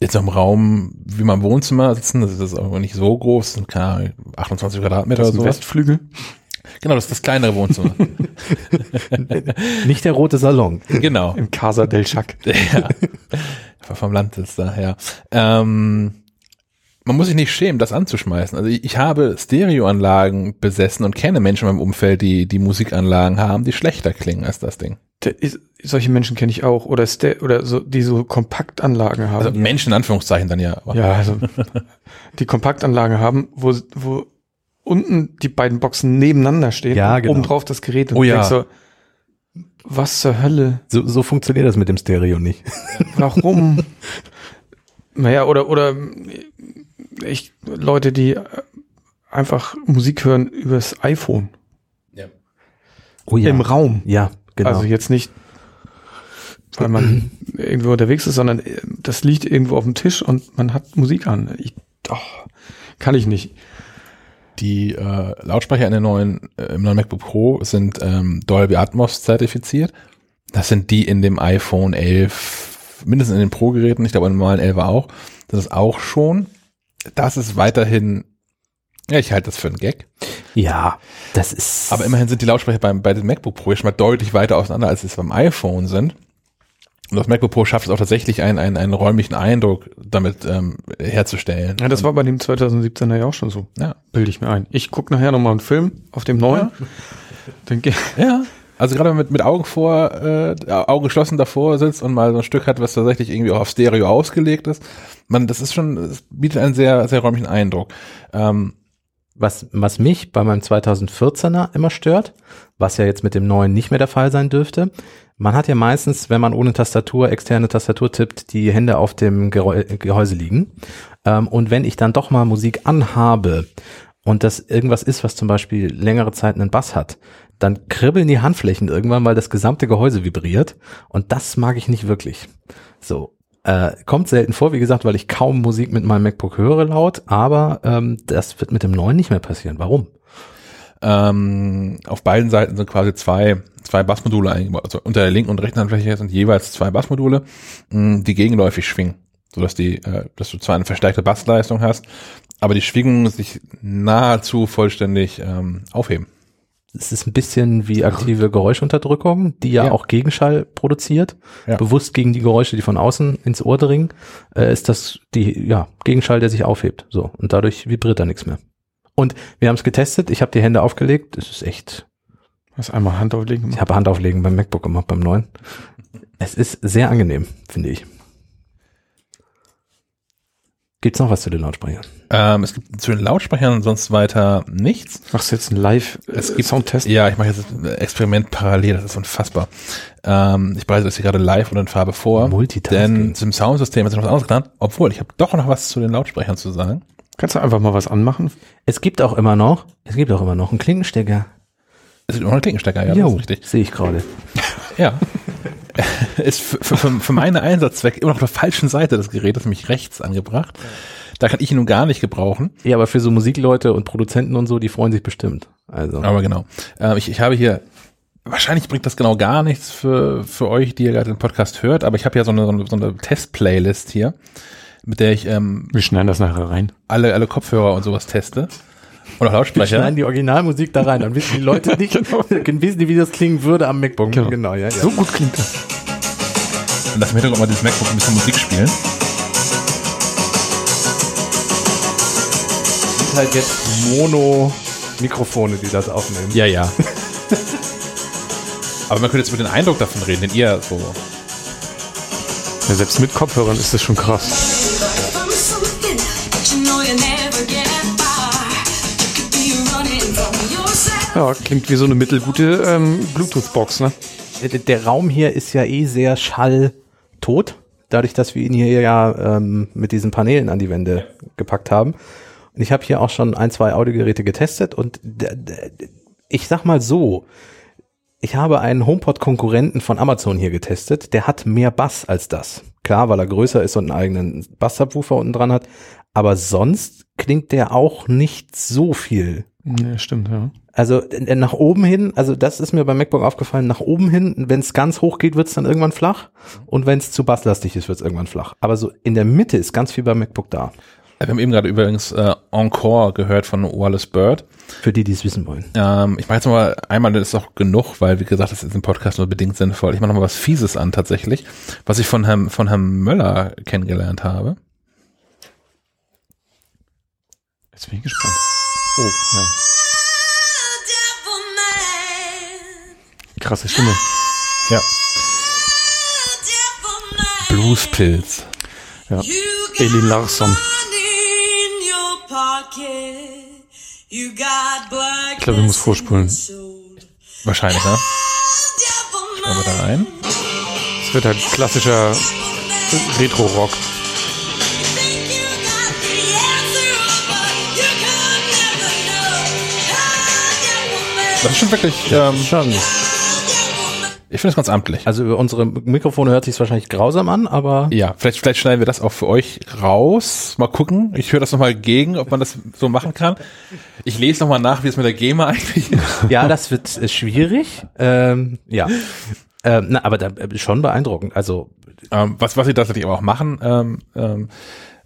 in so einem Raum wie mein Wohnzimmer sitzen, das ist auch nicht so groß, keine Ahnung, 28 Quadratmeter Das ist oder so. Westflügel. Genau, das ist das kleinere Wohnzimmer. Nicht der rote Salon. genau. In Casa del Chac. ja. Vom Land ist da, ja. Ähm, man muss sich nicht schämen, das anzuschmeißen. Also ich, ich habe Stereoanlagen besessen und kenne Menschen in meinem Umfeld, die die Musikanlagen haben, die schlechter klingen als das Ding. Der ist, solche Menschen kenne ich auch. Oder, Ste oder so, die so Kompaktanlagen haben. Also Menschen in Anführungszeichen dann ja. Aber Ja, also die Kompaktanlagen haben, wo, wo unten die beiden Boxen nebeneinander stehen Ja, und genau. obendrauf das Gerät. Und Oh du ja. denkst so, was zur Hölle? So, so funktioniert das mit dem Stereo nicht. Warum? naja, oder, oder ich, Leute, die einfach Musik hören übers iPhone. Ja. Oh ja. Im Raum. Ja, genau. Also jetzt nicht, weil man irgendwo unterwegs ist, sondern äh, das liegt irgendwo auf dem Tisch und man hat Musik an. Ich, oh, kann ich nicht. Die äh, Lautsprecher in den neuen, äh, im neuen MacBook Pro sind ähm, Dolby Atmos zertifiziert. Das sind die in dem iPhone 11, mindestens in den Pro-Geräten, ich glaube in dem normalen 11 auch. Das ist auch schon. Das ist weiterhin, ja, ich halte das für einen Gag. Ja, das ist. Aber immerhin sind die Lautsprecher beim, bei dem MacBook Pro schon mal deutlich weiter auseinander, als es beim iPhone sind. Und das MacBook Pro schafft es auch tatsächlich, einen, einen, einen räumlichen Eindruck damit ähm, herzustellen. Ja, das war bei dem 2017er ja auch schon so. Ja. Bilde ich mir ein. Ich gucke nachher nochmal einen Film auf dem neuen. Denke, Ja. Also gerade wenn man mit, mit Augen vor, äh, Augen geschlossen davor sitzt und mal so ein Stück hat, was tatsächlich irgendwie auch auf Stereo ausgelegt ist, man, das ist schon, das bietet einen sehr, sehr räumlichen Eindruck. Ähm, was, was mich bei meinem 2014er immer stört, was ja jetzt mit dem neuen nicht mehr der Fall sein dürfte. Man hat ja meistens, wenn man ohne Tastatur, externe Tastatur tippt, die Hände auf dem Gerä Gehäuse liegen. Ähm, und wenn ich dann doch mal Musik anhabe und das irgendwas ist, was zum Beispiel längere Zeit einen Bass hat, dann kribbeln die Handflächen irgendwann, weil das gesamte Gehäuse vibriert. Und das mag ich nicht wirklich. So. Äh, kommt selten vor, wie gesagt, weil ich kaum Musik mit meinem MacBook höre laut, aber ähm, das wird mit dem neuen nicht mehr passieren. Warum? ähm, auf beiden Seiten sind quasi zwei, zwei Bassmodule eingebaut. Also unter der linken und rechten Handfläche sind jeweils zwei Bassmodule, mh, die gegenläufig schwingen, sodass die, äh, dass du zwar eine verstärkte Bassleistung hast, aber die Schwingungen sich nahezu vollständig ähm, aufheben. Es ist ein bisschen wie aktive Geräuschunterdrückung, die ja, Ja. auch Gegenschall produziert. Ja. Bewusst gegen die Geräusche, die von außen ins Ohr dringen, äh, ist das die ja, Gegenschall, der sich aufhebt. So. Und dadurch vibriert da nichts mehr. Und wir haben es getestet, ich habe die Hände aufgelegt, es ist echt. hast einmal Hand auflegen Ich gemacht. habe Hand auflegen beim MacBook gemacht, beim neuen. Es ist sehr angenehm, finde ich. Gibt's noch was zu den Lautsprechern? Ähm, es gibt zu den Lautsprechern sonst weiter nichts. Machst du jetzt einen Live Es äh? Ja, ich mache jetzt ein Experiment parallel, das ist unfassbar. Ähm, ich bereite das hier gerade live und in Farbe vor. Multitasking. Denn zum Soundsystem hat sich noch was anderes getan. Obwohl, ich habe doch noch was zu den Lautsprechern zu sagen. Kannst du einfach mal was anmachen? Es gibt auch immer noch, es gibt auch immer noch einen Klinkenstecker. Es gibt noch einen Klinkenstecker, ja, das Jo, ist richtig. sehe ich gerade. Ja. ist für, für, für, für meine Einsatzzwecke immer noch auf der falschen Seite des Gerätes, nämlich rechts angebracht. Da kann ich ihn nun gar nicht gebrauchen. Ja, aber für so Musikleute und Produzenten und so, die freuen sich bestimmt. Also. Aber genau. Ähm, ich, ich habe hier, wahrscheinlich bringt das genau gar nichts für, für euch, die ihr gerade den Podcast hört, aber ich habe ja so eine, so eine, so eine Test-Playlist hier, mit der ich ähm, Wir schneiden das nachher rein. alle, alle Kopfhörer und sowas teste. Und auch Wir Lautsprecher. schneiden die Originalmusik da rein, dann wissen die Leute nicht, dann wissen die, wie das klingen würde am MacBook. Genau. ja, ja. So gut klingt das. Und das im Hintergrund mal dieses MacBook ein bisschen Musik spielen. sind halt jetzt Mono-Mikrofone, die das aufnehmen. Ja, ja. aber man könnte jetzt über den Eindruck davon reden, den ihr so Ja, selbst mit Kopfhörern ist das schon krass. Ja, klingt wie so eine mittelgute ähm, Bluetooth-Box, ne? Der, der Raum hier ist ja eh sehr schalltot, dadurch, dass wir ihn hier ja ähm, mit diesen Paneelen an die Wände gepackt haben. Und ich habe hier auch schon ein, zwei Audiogeräte getestet und ich sag mal so, ich habe einen HomePod-Konkurrenten von Amazon hier getestet, der hat mehr Bass als das. Klar, weil er größer ist und einen eigenen Bass-Subwoofer unten dran hat, aber sonst klingt der auch nicht so viel Ja, stimmt, ja. Also äh, nach oben hin, also das ist mir beim MacBook aufgefallen, nach oben hin, wenn es ganz hoch geht, wird es dann irgendwann flach. Und wenn es zu basslastig ist, wird es irgendwann flach. Aber so in der Mitte ist ganz viel beim MacBook da. Wir haben eben gerade übrigens äh, Encore gehört von Wallace Bird. Für die, die es wissen wollen. Ähm, ich mache jetzt mal einmal, das ist auch genug, weil wie gesagt, das ist im Podcast nur bedingt sinnvoll. Ich mache noch mal was Fieses an tatsächlich, was ich von Herrn, von Herrn Möller kennengelernt habe. Jetzt bin ich gespannt. Oh, ja. Krasse Stimme. Ja. Bluespilz. Ja. Elin Larsson. Ich glaube, ich muss vorspulen. Wahrscheinlich, ne? Wir man. da rein. Es wird halt klassischer Retro-Rock. Das ist schon wirklich, ähm, Schon. Ich finde es ganz amtlich. Also über unsere Mikrofone hört sich wahrscheinlich grausam an, aber Ja, vielleicht, vielleicht schneiden wir das auch für euch raus. Mal gucken. Ich höre das nochmal gegen, ob man das so machen kann. Ich lese nochmal nach, wie es mit der GEMA eigentlich ist. ja, das wird äh, schwierig. Ähm, ja. Ähm, na, aber da, äh, schon beeindruckend. Also Ähm, was, was sie tatsächlich aber auch machen, ähm, ähm,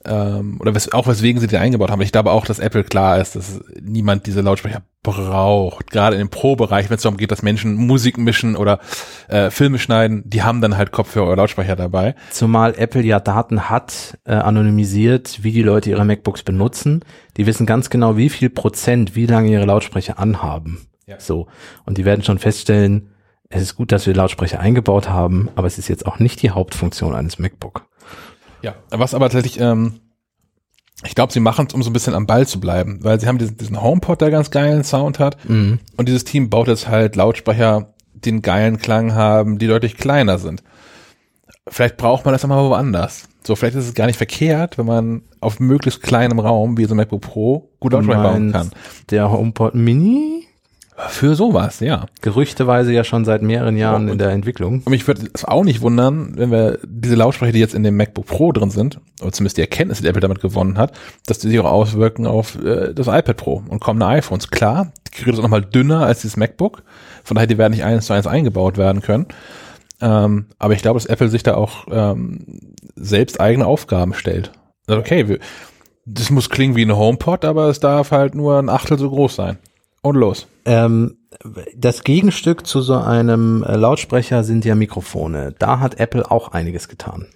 ähm, oder wes auch weswegen sie die eingebaut haben. Ich glaube auch, dass Apple klar ist, dass niemand diese Lautsprecher braucht. Gerade im Pro-Bereich, wenn es darum geht, dass Menschen Musik mischen oder äh, Filme schneiden, die haben dann halt Kopfhörer oder Lautsprecher dabei. Zumal Apple ja Daten hat, äh, anonymisiert, wie die Leute ihre MacBooks benutzen. Die wissen ganz genau, wie viel Prozent, wie lange ihre Lautsprecher anhaben. Ja. So. Und die werden schon feststellen, es ist gut, dass wir Lautsprecher eingebaut haben, aber es ist jetzt auch nicht die Hauptfunktion eines MacBook. Ja, was aber tatsächlich, ähm, ich glaube, sie machen es, um so ein bisschen am Ball zu bleiben, weil sie haben diesen, diesen HomePod, der ganz geilen Sound hat. Und dieses Team baut jetzt halt Lautsprecher, die einen geilen Klang haben, die deutlich kleiner sind. Vielleicht braucht man das aber woanders. So, vielleicht ist es gar nicht verkehrt, wenn man auf möglichst kleinem Raum, wie so ein MacBook Pro, gut Lautsprecher bauen kann. Der HomePod Mini? Für sowas, ja. Gerüchteweise ja schon seit mehreren Jahren in der Entwicklung. Und mich würde es auch nicht wundern, wenn wir diese Lautsprecher, die jetzt in dem MacBook Pro drin sind, oder zumindest die Erkenntnisse, die Apple damit gewonnen hat, dass die sich auch auswirken auf äh, das iPad Pro und kommende iPhones. Klar, die Geräte sind nochmal dünner als dieses MacBook, von daher die werden nicht eins zu eins eingebaut werden können. Ähm, aber ich glaube, dass Apple sich da auch ähm, selbst eigene Aufgaben stellt. Also okay, wir, das muss klingen wie ein HomePod, aber es darf halt nur ein Achtel so groß sein. Und los. Ähm, das Gegenstück zu so einem äh, Lautsprecher sind ja Mikrofone. Da hat Apple auch einiges getan.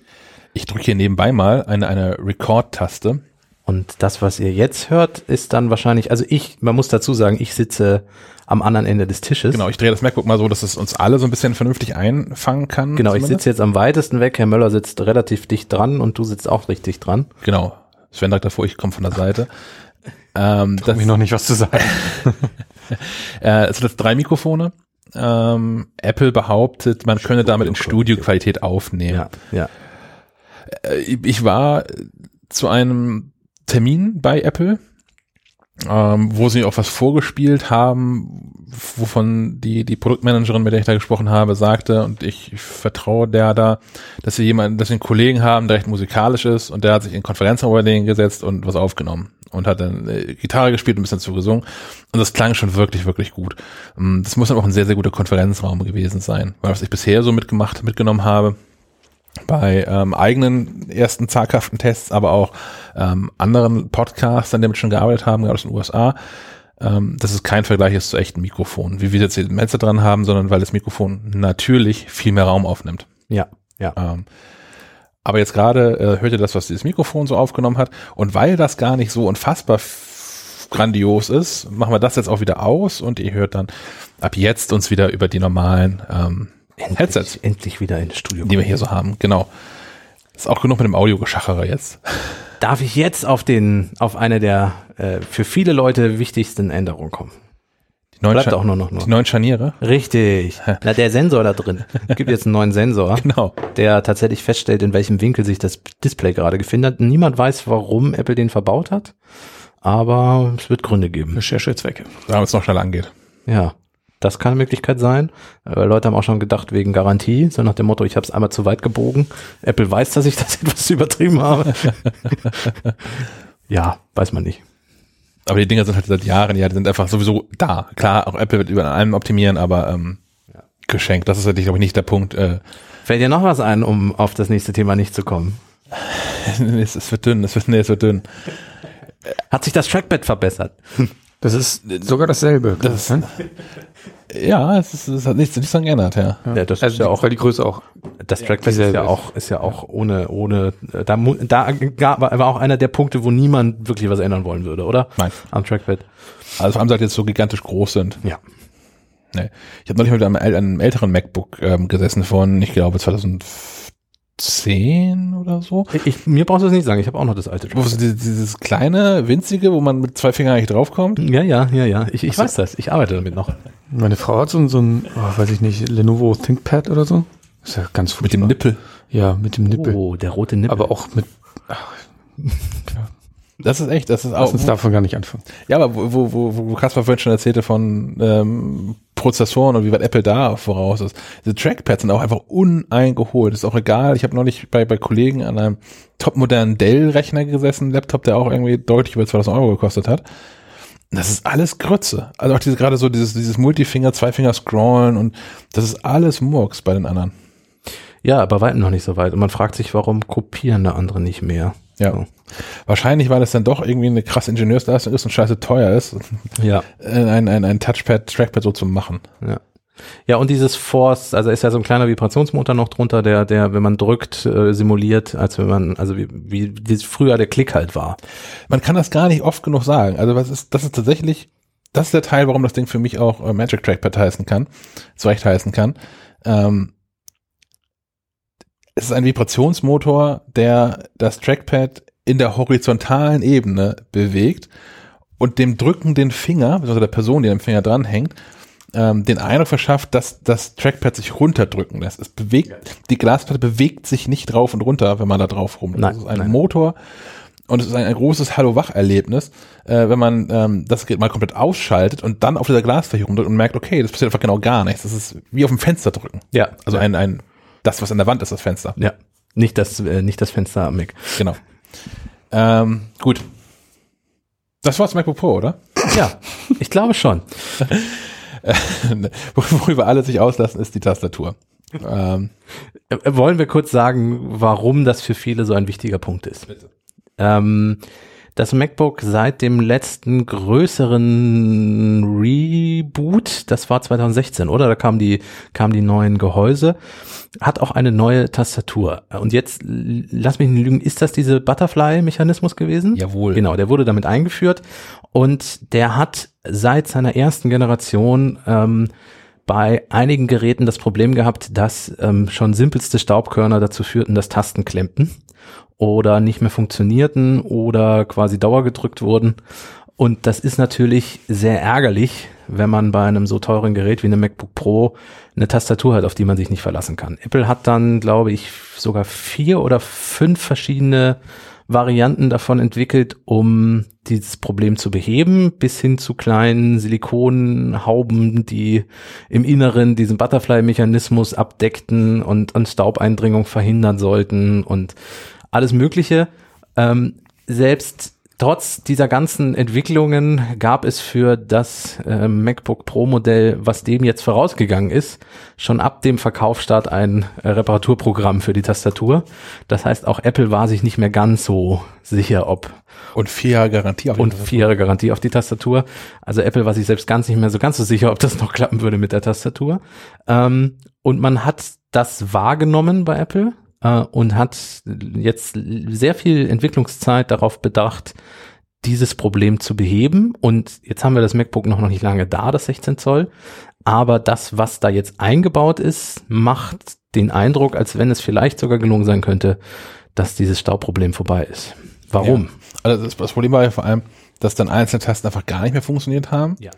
Ich drücke hier nebenbei mal eine, eine Record-Taste. Und das, was ihr jetzt hört, ist dann wahrscheinlich, also ich, man muss dazu sagen, ich sitze am anderen Ende des Tisches. Genau, ich drehe das MacBook mal so, dass es uns alle so ein bisschen vernünftig einfangen kann. Genau, ich zumindest. sitze jetzt am weitesten weg. Herr Möller sitzt relativ dicht dran und du sitzt auch richtig dran. Genau. Sven sagt davor, ich komme von der Seite. Ähm, das, Hab ich noch nicht was zu sagen. äh, es sind jetzt drei Mikrofone. Ähm, Apple behauptet, man könne damit in Studioqualität aufnehmen. Ja, ja. Äh, ich war zu einem Termin bei Apple, ähm, wo sie auch was vorgespielt haben, wovon die, die Produktmanagerin, mit der ich da gesprochen habe, sagte, und ich, vertraue der da, dass sie jemanden, dass sie einen Kollegen haben, der recht musikalisch ist, und der hat sich in Konferenzraum gesetzt und was aufgenommen und hat dann äh, Gitarre gespielt und ein bisschen zu gesungen. Und das klang schon wirklich, wirklich gut. Ähm, Das muss dann auch ein sehr, sehr guter Konferenzraum gewesen sein, weil was ich bisher so mitgemacht, mitgenommen habe, bei ähm, eigenen ersten zaghaften Tests, aber auch ähm, anderen Podcasts, an denen wir schon gearbeitet haben, gerade aus den USA, ähm, dass es kein Vergleich ist zu echten Mikrofonen, wie wir jetzt hier im Headset dran haben, sondern weil das Mikrofon natürlich viel mehr Raum aufnimmt. Ja, ja. Ähm, aber jetzt gerade äh, hört ihr das, was dieses Mikrofon so aufgenommen hat. Und weil das gar nicht so unfassbar grandios ist, machen wir das jetzt auch wieder aus und ihr hört dann ab jetzt uns wieder über die normalen ähm, Endlich, Headsets, endlich wieder ins Studio. die wir hier so haben. Genau. Ist auch genug mit dem Audiogeschachere jetzt. Darf ich jetzt auf den, auf eine der äh, für viele Leute wichtigsten Änderungen kommen? Die neuen, Bleibt Scha- auch nur noch nur. die neuen Scharniere. Richtig. Na, der Sensor da drin. Es gibt jetzt einen neuen Sensor, Genau. der tatsächlich feststellt, in welchem Winkel sich das Display gerade befindet. Niemand weiß, warum Apple den verbaut hat, aber es wird Gründe geben. Recherchezwecke. Damit es noch schneller angeht. Ja, das kann eine Möglichkeit sein. Äh, Leute haben auch schon gedacht wegen Garantie, so nach dem Motto, ich habe es einmal zu weit gebogen. Apple weiß, dass ich das etwas übertrieben habe. ja, weiß man nicht. Aber die Dinger sind halt seit Jahren, ja, die sind einfach sowieso da. Klar, auch Apple wird über allem optimieren, aber ähm, geschenkt. Das ist natürlich, glaube ich, nicht der Punkt. Äh, Fällt dir noch was ein, um auf das nächste Thema nicht zu kommen? es, es wird dünn, es wird, nee, es wird dünn. Hat sich das Trackpad verbessert? Das ist sogar dasselbe. Das- ne? Ja, es, ist, es hat nichts, nichts dran geändert, ja. Ja, das also ist ja auch, weil die Größe auch. das Trackpad ist ja auch, ist ja auch ohne, ohne, da, da gab, war auch einer der Punkte, wo niemand wirklich was ändern wollen würde, oder? Nein. Am Trackpad. Also vor allem, seit die jetzt so gigantisch groß sind. Ja. Nee. Ich habe neulich mit einem, einem älteren MacBook ähm, gesessen von, ich glaube, 2010 oder so. Ich, mir brauchst du es nicht sagen, ich habe auch noch das alte Wo es dieses, dieses kleine, winzige, wo man mit zwei Fingern eigentlich draufkommt. Ja, ja, ja, ja. Ich, ich weiß das. Ich arbeite damit noch. Meine Frau hat so, ein- so ein, oh, weiß ich nicht, Lenovo ThinkPad oder so. Ist ja ganz Mit dem furchtbar. Nippel. Ja, mit dem Nippel. Oh, der rote Nippel. Aber auch mit, Das ist echt, das ist lass auch. uns davon gar nicht anfangen. Ja, aber wo, wo, wo, wo Kaspar vorhin schon erzählte von ähm, Prozessoren und wie weit Apple da voraus ist. Diese Trackpads sind auch einfach uneingeholt. Ist auch egal. Ich habe neulich bei, bei Kollegen an einem topmodernen Dell-Rechner gesessen, Laptop, der auch irgendwie deutlich über 2000 Euro gekostet hat. Das ist alles Grütze. Also auch diese, gerade so dieses, dieses Multifinger, Zweifinger scrollen und das ist alles Murks bei den anderen. Ja, aber weitem noch nicht so weit. Und man fragt sich, warum kopieren da andere nicht mehr? Ja. So. Wahrscheinlich, weil es dann doch irgendwie eine krasse Ingenieursleistung ist und scheiße teuer ist, Ja. äh, ein, ein, ein Touchpad, Trackpad so zu machen. Ja. Ja, und dieses Force, also ist ja so ein kleiner Vibrationsmotor noch drunter, der, der, wenn man drückt, äh, simuliert, als wenn man, also wie, wie, wie früher der Klick halt war. Man kann das gar nicht oft genug sagen. Also was ist, das ist tatsächlich, das ist der Teil, warum das Ding für mich auch äh, Magic Trackpad heißen kann, zu Recht heißen kann. Ähm, es ist ein Vibrationsmotor, der das Trackpad in der horizontalen Ebene bewegt und dem drückenden Finger, also der Person, die am Finger dranhängt, ähm, den Eindruck verschafft, dass das Trackpad sich runterdrücken lässt. Es bewegt, die Glasplatte bewegt sich nicht rauf und runter, wenn man da drauf rum. Das ist ein nein. Motor und es ist ein, ein großes Hallo-Wach-Erlebnis, äh, wenn man ähm, das Gerät mal komplett ausschaltet und dann auf dieser Glasfläche rumdrückt und merkt, okay, das passiert einfach genau gar nichts. Das ist wie auf dem Fenster drücken. Ja. Also ein, ein, das, was an der Wand ist, das Fenster. Ja. Nicht das, äh, nicht das Fenster am Mac. Genau. Ähm, gut. Das war's MacBook Pro, oder? Ja, ich glaube schon. Worüber alle sich auslassen, ist die Tastatur. Ähm, Äh, Wollen wir kurz sagen, warum das für viele so ein wichtiger Punkt ist? Ähm, das MacBook seit dem letzten größeren Reboot, das war 2016, oder? Da kamen die, kamen die neuen Gehäuse, hat auch eine neue Tastatur. Und jetzt, lass mich nicht lügen, ist das diese Butterfly-Mechanismus gewesen? Jawohl. Genau, der wurde damit eingeführt und der hat seit seiner ersten Generation ähm, bei einigen Geräten das Problem gehabt, dass ähm, schon simpelste Staubkörner dazu führten, dass Tasten klemmten oder nicht mehr funktionierten oder quasi dauergedrückt wurden. Und das ist natürlich sehr ärgerlich, wenn man bei einem so teuren Gerät wie einem MacBook Pro eine Tastatur hat, auf die man sich nicht verlassen kann. Apple hat dann, glaube ich, sogar vier oder fünf verschiedene Varianten davon entwickelt, um dieses Problem zu beheben, bis hin zu kleinen Silikonhauben, die im Inneren diesen Butterfly-Mechanismus abdeckten und, und Staubeindringung verhindern sollten und alles Mögliche. Ähm, selbst trotz dieser ganzen Entwicklungen gab es für das äh, MacBook Pro Modell, was dem jetzt vorausgegangen ist, schon ab dem Verkaufsstart ein äh, Reparaturprogramm für die Tastatur. Das heißt, auch Apple war sich nicht mehr ganz so sicher, ob und vier Jahre Garantie auf und jeden Fall. vier Jahre Garantie auf die Tastatur. Also Apple war sich selbst ganz nicht mehr so ganz so sicher, ob das noch klappen würde mit der Tastatur. Ähm, und man hat das wahrgenommen bei Apple äh, und hat jetzt sehr viel Entwicklungszeit darauf bedacht, dieses Problem zu beheben. Und jetzt haben wir das MacBook noch, noch nicht lange da, das 16 Zoll. Aber das, was da jetzt eingebaut ist, macht den Eindruck, als wenn es vielleicht sogar gelungen sein könnte, dass dieses Stauproblem vorbei ist. Warum? Ja. Also das, das Problem war ja vor allem, dass dann einzelne Tasten einfach gar nicht mehr funktioniert haben. Ja.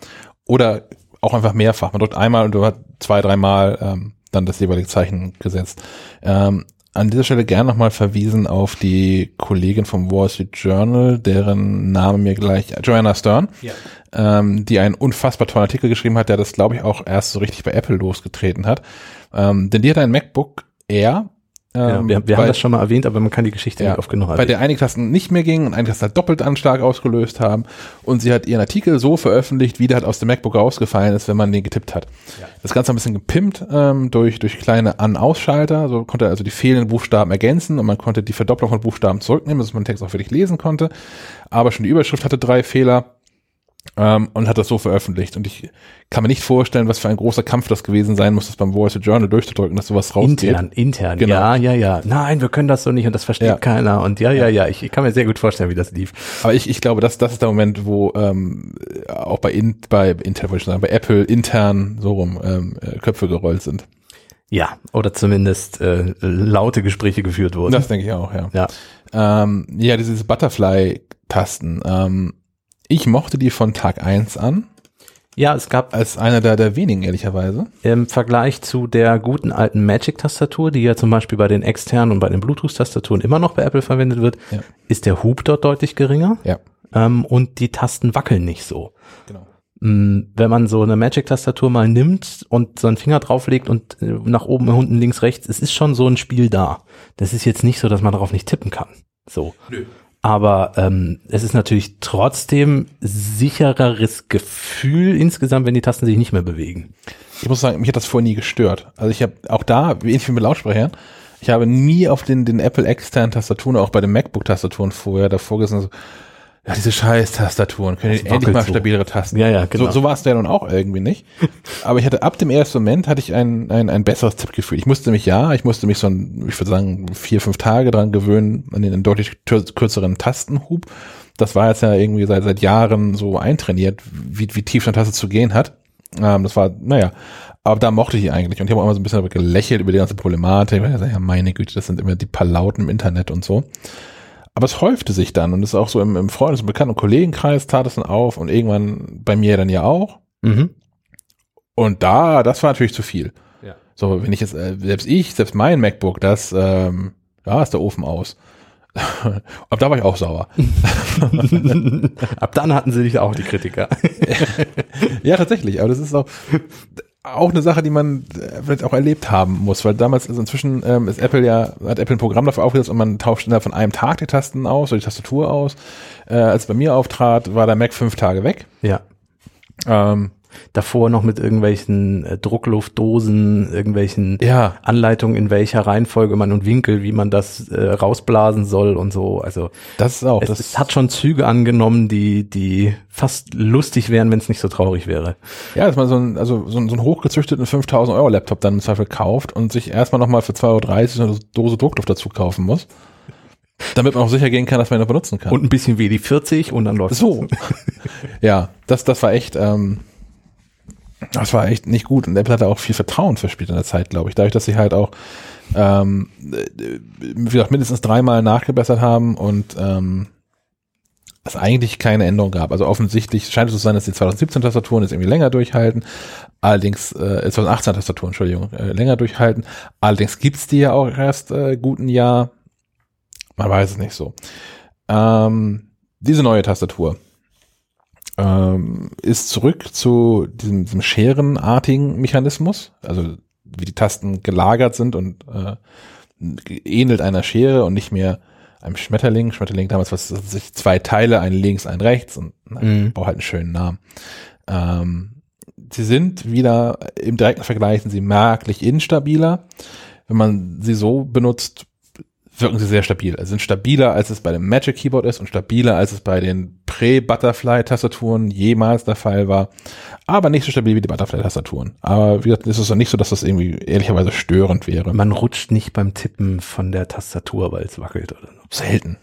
Oder auch einfach mehrfach. Man drückt einmal und du hast zwei, dreimal ähm, dann das jeweilige Zeichen gesetzt. Ähm, an dieser Stelle gern nochmal verwiesen auf die Kollegin vom Wall Street Journal, deren Name mir gleich, Joanna Stern, Ja. ähm, die einen unfassbar tollen Artikel geschrieben hat, der das, glaube ich, auch erst so richtig bei Apple losgetreten hat. Ähm, denn die hat ein MacBook Air. Ja, ähm, wir wir bei- haben das schon mal erwähnt, aber man kann die Geschichte ja, nicht oft genug bei erwähnen. der einige Tasten nicht mehr gingen und einige Tasten halt doppelt an stark ausgelöst haben. Und sie hat ihren Artikel so veröffentlicht, wie der halt aus dem MacBook rausgefallen ist, wenn man den getippt hat. Das Ganze ein bisschen gepimpt ähm, durch, durch kleine An-Ausschalter. So konnte er also die fehlenden Buchstaben ergänzen und man konnte die Verdopplung von Buchstaben zurücknehmen, dass man den Text auch wirklich lesen konnte. Aber schon die Überschrift hatte drei Fehler. Ähm, und hat das so veröffentlicht. Und ich kann mir nicht vorstellen, was für ein großer Kampf das gewesen sein muss, das beim Wall Street Journal durchzudrücken, dass sowas rausgeht. Intern, intern. Genau. Ja, ja, ja. Nein, wir können das so nicht und das versteht Ja. keiner. Und ja, ja, ja. Ich, ich kann mir sehr gut vorstellen, wie das lief. Aber ich, ich glaube, das, das ist der Moment, wo ähm, auch bei, in, bei Intel, wollte ich sagen, bei Apple intern so rum ähm, äh, Köpfe gerollt sind. Ja, oder zumindest äh, laute Gespräche geführt wurden. Das denke ich auch, ja. ja. Ähm, ja, diese Butterfly-Tasten. Ähm, ich mochte die von Tag eins an, ja, es gab als einer der, der wenigen, ehrlicherweise. im Vergleich zu der guten alten Magic-Tastatur, die ja zum Beispiel bei den externen und bei den Bluetooth-Tastaturen immer noch bei Apple verwendet wird, Ja. ist der Hub dort deutlich geringer Ja, ähm, und die Tasten wackeln nicht so. genau. mh, wenn man so eine Magic-Tastatur mal nimmt und so einen Finger drauflegt und äh, nach oben, unten, links, rechts, es ist schon so ein Spiel da. Das ist jetzt nicht so, dass man darauf nicht tippen kann. So. Aber ähm, es ist natürlich trotzdem sichereres Gefühl insgesamt, wenn die Tasten sich nicht mehr bewegen. Ich muss sagen, mich hat das vorher nie gestört. Also ich habe auch da, wie wie mit Lautsprechern, ich habe nie auf den, den Apple externen Tastaturen, auch bei den MacBook-Tastaturen vorher davor gesessen, so, ja, diese scheiß Tastaturen, können die Das endlich mal so. stabilere Tasten. Ja, ja, genau. So, so war es ja nun auch irgendwie nicht. Aber ich hatte ab dem ersten Moment hatte ich ein, ein, ein besseres Tippgefühl. Ich musste mich ja, ich musste mich so ein, ich würde sagen, vier, fünf Tage dran gewöhnen an den deutlich kürzeren Tastenhub. Das war jetzt ja irgendwie seit, seit Jahren so eintrainiert, wie, wie tief eine Taste zu gehen hat. Ähm, das war, naja, aber da mochte ich eigentlich. Und ich habe auch immer so ein bisschen gelächelt über die ganze Problematik. Weil ich dachte, ja, meine Güte, das sind immer die paar Lauten im Internet und so. Aber es häufte sich dann und es ist auch so im, im Freundes- und Bekannten- und Kollegenkreis tat es dann auf und irgendwann bei mir dann ja auch. Mhm. Und da, das war natürlich zu viel. Ja. So, wenn ich jetzt, äh, selbst ich, selbst mein MacBook, das, ähm, da ist der Ofen aus. Ab da war ich auch sauer. Ab dann hatten sie dich auch die Kritiker. Ja, tatsächlich. Aber das ist auch, auch eine Sache, die man äh, vielleicht auch erlebt haben muss, weil damals, also inzwischen ähm, ist Apple ja, hat Apple ein Programm dafür aufgesetzt und man tauscht innerhalb von einem Tag die Tasten aus oder die Tastatur aus. Äh, als bei mir auftrat, war der Mac fünf Tage weg. ja. Ähm, Davor noch mit irgendwelchen äh, Druckluftdosen, irgendwelchen ja, Anleitungen, in welcher Reihenfolge man und Winkel, wie man das äh, rausblasen soll und so. Also das ist auch, es, das es hat schon Züge angenommen, die, die fast lustig wären, wenn es nicht so traurig wäre. Ja, dass man so ein, also so, ein- so einen hochgezüchteten 5000 Euro Laptop dann im Zweifel kauft und sich erstmal nochmal für 2,30 Euro eine Dose Druckluft dazu kaufen muss. Damit man auch sicher gehen kann, dass man ihn noch benutzen kann. Und ein bisschen WD-40 und dann läuft so. ja, das, das war echt, ähm, das war echt nicht gut. Und Apple hatte auch viel Vertrauen verspielt in der Zeit, glaube ich. Dadurch, dass sie halt auch, ähm, äh, wie gesagt, mindestens dreimal nachgebessert haben und ähm, es eigentlich keine Änderung gab. Also offensichtlich scheint es so zu sein, dass die 2017 Tastaturen jetzt irgendwie länger durchhalten. Allerdings, äh, 2018 Tastaturen, Entschuldigung, äh, länger durchhalten. Allerdings gibt's die ja auch erst äh, gut ein Jahr. Man weiß es nicht so. Ähm, diese neue Tastatur ähm, ist zurück zu diesem, diesem scherenartigen Mechanismus, also wie die Tasten gelagert sind und äh, ähnelt einer Schere und nicht mehr einem Schmetterling. Schmetterling damals was sich zwei Teile, ein links, ein rechts und na, Mhm. braucht halt einen schönen Namen. Ähm, sie sind wieder im direkten Vergleich sind sie merklich instabiler. Wenn man sie so benutzt, wirken sie sehr stabil. Also sind stabiler, als es bei dem Magic Keyboard ist und stabiler, als es bei den Prä-Butterfly-Tastaturen jemals der Fall war. Aber nicht so stabil wie die Butterfly-Tastaturen. Aber wie gesagt, ist es doch nicht so, dass das irgendwie ehrlicherweise störend wäre. Man rutscht nicht beim Tippen von der Tastatur, weil es wackelt oder so. Selten.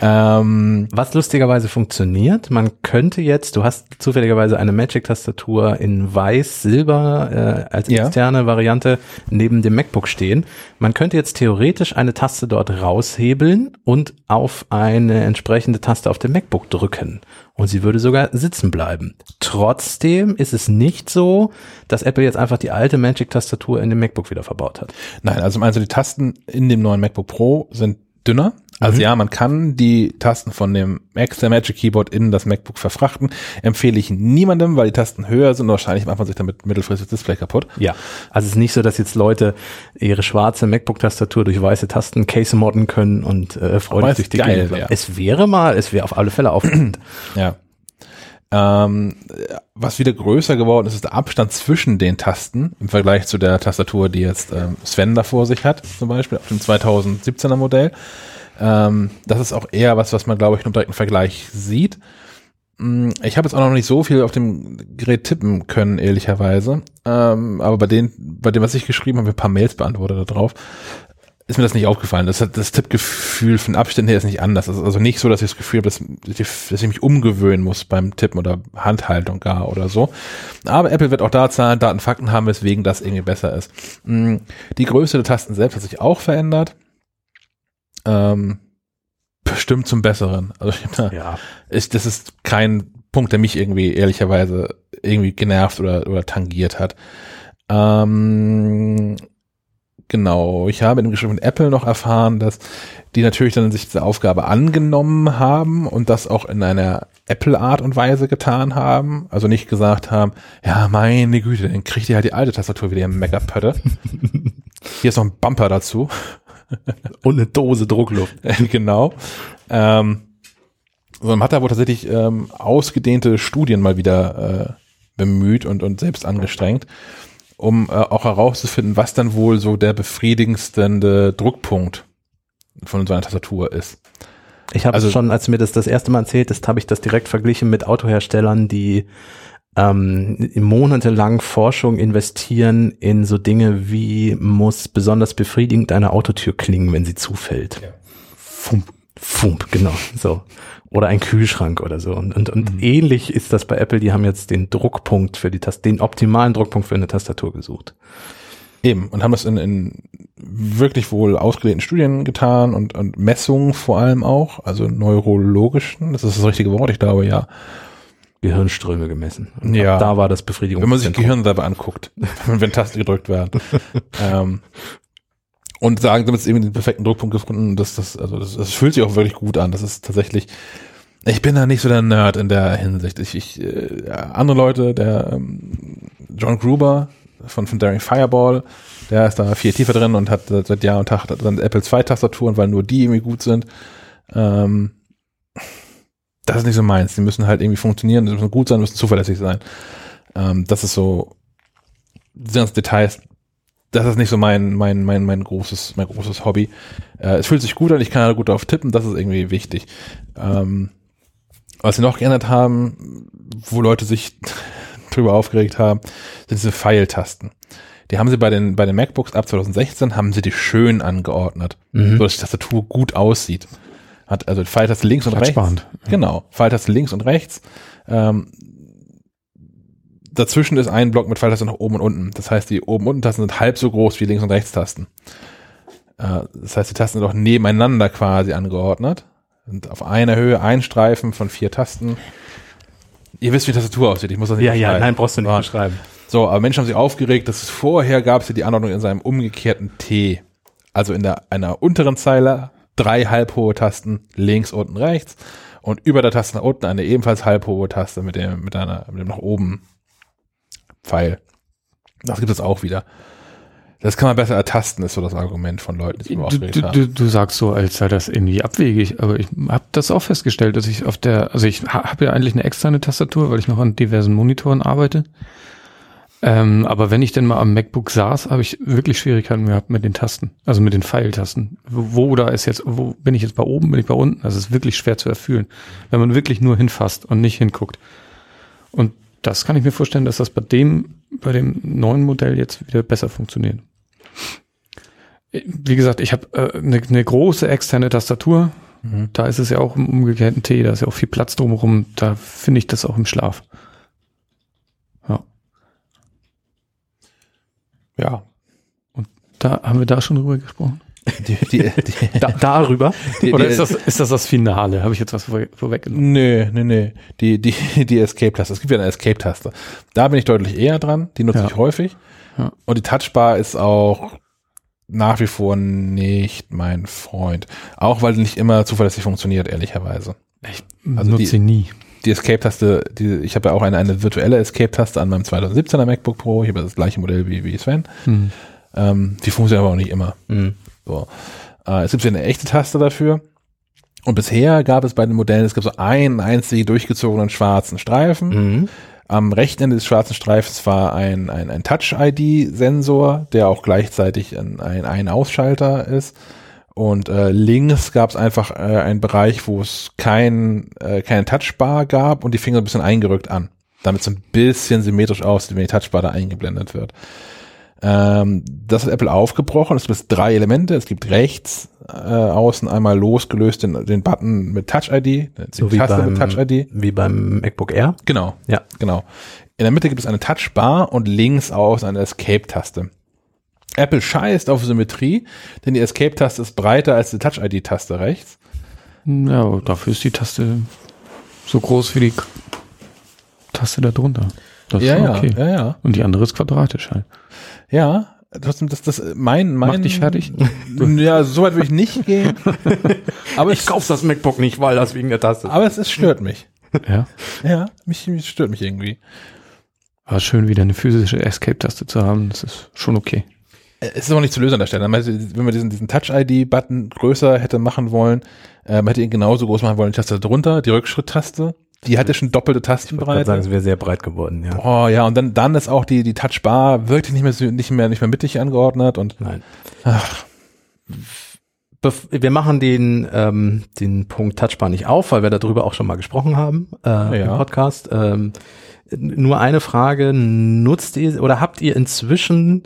Ähm, Was lustigerweise funktioniert, man könnte jetzt, du hast zufälligerweise eine Magic-Tastatur in weiß-silber äh, als Ja. externe Variante neben dem MacBook stehen. Man könnte jetzt theoretisch eine Taste dort raushebeln und auf eine entsprechende Taste auf dem MacBook drücken. Und sie würde sogar sitzen bleiben. Trotzdem ist es nicht so, dass Apple jetzt einfach die alte Magic-Tastatur in dem MacBook wieder verbaut hat. Nein, also, also die Tasten in dem neuen MacBook Pro sind dünner. Also Mhm. ja, man kann die Tasten von dem extra Magic Keyboard in das MacBook verfrachten. Empfehle ich niemandem, weil die Tasten höher sind und wahrscheinlich macht man sich damit mittelfristig das Display kaputt. Ja, also es ist nicht so, dass jetzt Leute ihre schwarze MacBook-Tastatur durch weiße Tasten case modden können und äh, freudig es durch die geil laufen. Es wäre mal, es wäre auf alle Fälle aufregend. Ja. Ähm, was wieder größer geworden ist, ist der Abstand zwischen den Tasten im Vergleich zu der Tastatur, die jetzt ähm, Sven da vor sich hat, zum Beispiel auf dem 2017er Modell. Ähm, das ist auch eher was, was man, glaube ich, im direkten Vergleich sieht. Mm, Ich habe jetzt auch noch nicht so viel auf dem Gerät tippen können, ehrlicherweise. Ähm, aber bei den, bei dem, was ich geschrieben habe, ein paar Mails beantwortet da drauf. Ist mir das nicht aufgefallen. Das, das Tippgefühl von Abständen her ist nicht anders. Also, also nicht so, dass ich das Gefühl habe, dass, dass ich mich umgewöhnen muss beim Tippen oder Handhaltung gar oder so. Aber Apple wird auch da Zahlen, Daten, Fakten haben, weswegen das irgendwie besser ist. Mm, Die Größe der Tasten selbst hat sich auch verändert. Ähm, bestimmt zum Besseren. Also ich da, ja. ist, das ist kein Punkt, der mich irgendwie ehrlicherweise irgendwie genervt oder, oder tangiert hat. Ähm, Genau, ich habe in dem Gespräch mit Apple noch erfahren, dass die natürlich dann sich diese Aufgabe angenommen haben und das auch in einer Apple-Art und Weise getan haben. Also nicht gesagt haben, ja, meine Güte, dann kriegt ihr halt die alte Tastatur wieder im Meckerpötte. Hier ist noch ein Bumper dazu. Und eine Dose Druckluft. genau. Ähm, so, man hat da wohl tatsächlich ähm, ausgedehnte Studien mal wieder äh, bemüht und, und selbst angestrengt, um äh, auch herauszufinden, was dann wohl so der befriedigendste Druckpunkt von so einer Tastatur ist. Ich habe Also- schon, als du mir das das erste Mal erzählt hast, habe ich das direkt verglichen mit Autoherstellern, die ähm, monatelang Forschung investieren in so Dinge wie muss besonders befriedigend eine Autotür klingen, wenn sie zufällt. Fump, Fump, genau, so. Oder ein Kühlschrank oder so. Und, und, und ähnlich ist das bei Apple, die haben jetzt den Druckpunkt für die Tastatur, den optimalen Druckpunkt für eine Tastatur gesucht. Eben, und haben das in, in wirklich wohl ausgelegten Studien getan und, und Messungen vor allem auch, also neurologischen, das ist das richtige Wort, ich glaube ja. Gehirnströme gemessen. Und Ja. Da war das Befriedigung. Wenn man sich Gehirn dabei anguckt, wenn Tasten gedrückt werden. ähm, und sagen, damit ist eben den perfekten Druckpunkt gefunden, das, das, also das, das fühlt sich auch wirklich gut an. Das ist tatsächlich, ich bin da nicht so der Nerd in der Hinsicht. Ich, ich äh, andere Leute, der ähm, John Gruber von, von Daring Fireball, der ist da viel tiefer drin und hat seit Jahr und Tag dann Apple II Tastaturen, weil nur die irgendwie gut sind. Ähm, das ist nicht so meins. Die müssen halt irgendwie funktionieren, die müssen gut sein, müssen zuverlässig sein. Ähm, das ist so, ganzen Details, das ist nicht so mein, mein, mein, mein großes, mein großes Hobby. Äh, es fühlt sich gut an, ich kann da gut drauf tippen, das ist irgendwie wichtig. Ähm, was sie noch geändert haben, wo Leute sich drüber aufgeregt haben, sind diese Pfeiltasten. Die haben sie bei den, bei den MacBooks ab 2016 haben sie die schön angeordnet, Mhm. so dass die Tastatur gut aussieht. Hat also Pfeiltaste links und rechts. Platzsparend. Genau, Pfeiltaste links und rechts. Ähm, dazwischen ist ein Block mit Pfeiltasten nach oben und unten. Das heißt, die oben und unten Tasten sind halb so groß wie links und rechts Tasten. Äh, das heißt, die Tasten sind auch nebeneinander quasi angeordnet. Sind auf einer Höhe ein Streifen von vier Tasten. Ihr wisst, wie die Tastatur aussieht. Ich muss das nicht Ja, ja, beschreiben. nein, brauchst du nicht Ja. beschreiben. So, aber Menschen haben sich aufgeregt, dass es vorher gab es ja die Anordnung in seinem umgekehrten T. Also in der einer unteren Zeile drei halbhohe Tasten links, unten, rechts und über der Taste nach unten eine ebenfalls halbhohe Taste mit dem mit einer mit dem nach oben Pfeil. Das gibt es auch wieder. Das kann man besser ertasten, ist so das Argument von Leuten, die Du, du, du, du sagst so, als sei das irgendwie abwegig, aber ich habe das auch festgestellt, dass ich auf der, also ich ha- habe ja eigentlich eine externe Tastatur, weil ich noch an diversen Monitoren arbeite. Ähm, aber wenn ich denn mal am MacBook saß, habe ich wirklich Schwierigkeiten gehabt mit den Tasten, also mit den Pfeiltasten. Wo, wo da ist jetzt, wo bin ich jetzt bei oben, bin ich bei unten? Das ist wirklich schwer zu erfüllen, wenn man wirklich nur hinfasst und nicht hinguckt. Und das kann ich mir vorstellen, dass das bei dem, bei dem neuen Modell jetzt wieder besser funktioniert. Wie gesagt, ich habe äh, eine ne große externe Tastatur. Mhm. Da ist es ja auch im umgekehrten T, da ist ja auch viel Platz drumherum. Da finde ich das auch im Schlaf. Ja. Da haben wir da schon drüber gesprochen. Die, die, die, Da, darüber. die, Oder die, ist das, ist das das Finale? Habe ich jetzt was vor, vorweggenommen? Nee, nee, nee. Die, die, die Escape-Taste. Es gibt ja eine Escape-Taste. Da bin ich deutlich eher dran. Die nutze Ja. ich häufig. Ja. Und die Touchbar ist auch nach wie vor nicht mein Freund. Auch weil die nicht immer zuverlässig funktioniert, ehrlicherweise. Ich Also nutze die- sie nie. Die Escape-Taste, die, ich habe ja auch eine, eine virtuelle Escape-Taste an meinem 2017er MacBook Pro. Ich habe das gleiche Modell wie, wie Sven. Hm. Ähm, die funktioniert aber auch nicht immer. Mhm. So. Äh, es gibt ja eine echte Taste dafür. Und bisher gab es bei den Modellen, es gab so einen einzigen durchgezogenen schwarzen Streifen. Mhm. Am rechten Ende des schwarzen Streifens war ein, ein, ein Touch-ID-Sensor, der auch gleichzeitig ein, ein Ein-Ausschalter ist. Und äh, links gab es einfach äh, einen Bereich, wo es kein, äh, keine Touchbar gab und die Finger ein bisschen eingerückt an. Damit es ein bisschen symmetrisch aussieht, wenn die Touchbar da eingeblendet wird. Ähm, das hat Apple aufgebrochen. Es gibt drei Elemente. Es gibt rechts äh, außen einmal losgelöst den, den Button mit Touch-ID, So wie Taste beim, mit Touch-ID. wie beim MacBook Air. Genau. Ja. Genau. In der Mitte gibt es eine Touchbar und links außen eine Escape-Taste. Apple scheißt auf Symmetrie, denn die Escape-Taste ist breiter als die Touch-ID-Taste rechts. Ja, aber dafür ist die Taste so groß wie die Taste da drunter. Das ist okay. ja, ja. Und die andere ist quadratisch halt. Ja, trotzdem, das, das, mein, mein. Mach dich fertig. Ja, so weit würde ich nicht gehen. aber Ich kauf das MacBook nicht, weil das wegen der Taste. aber es, es stört mich. Ja. Ja, mich, mich stört mich irgendwie. War schön, wieder eine physische Escape-Taste zu haben. Das ist schon okay. Es ist auch nicht zu lösen an der Stelle. Wenn man diesen, diesen Touch-ID-Button größer hätte machen wollen, äh, man hätte ihn genauso groß machen wollen, die Taste drunter, die Rückschritttaste. Die hat ja schon doppelte Ich würde Tastenbreite. sagen, es wäre sehr breit geworden, ja. Oh ja, und dann, dann ist auch die, die Touchbar wirklich nicht mehr, nicht mehr, nicht mehr mittig angeordnet und Nein. ach, Bef wir machen den, ähm, den Punkt Touchbar nicht auf, weil wir darüber auch schon mal gesprochen haben äh, im Ja. Podcast. Ähm, nur eine Frage, nutzt ihr oder habt ihr inzwischen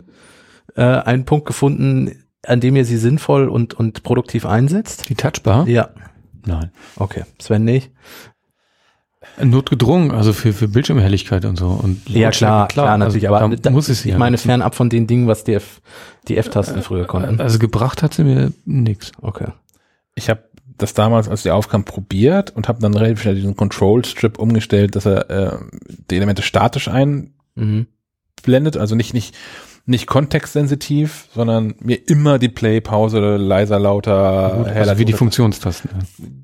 äh, einen Punkt gefunden, an dem ihr sie sinnvoll und, und produktiv einsetzt? Die Touchbar? Ja, Nein. okay. Sven nicht? Notgedrungen, also für, für Bildschirmhelligkeit und so. Und Ja, klar, klar, natürlich, also, aber da muss es ich ja. meine fernab von den Dingen, was die F, die F-Tasten früher konnten. also gebracht hat sie mir nix. Okay. ich habe das damals, als die aufkam, probiert und habe dann relativ schnell diesen Control-Strip umgestellt, dass er äh, die Elemente statisch einblendet, Mhm. also nicht, nicht, nicht kontextsensitiv, sondern mir immer die Play, Pause, leiser, lauter, heller, Also wie die Funktionstasten.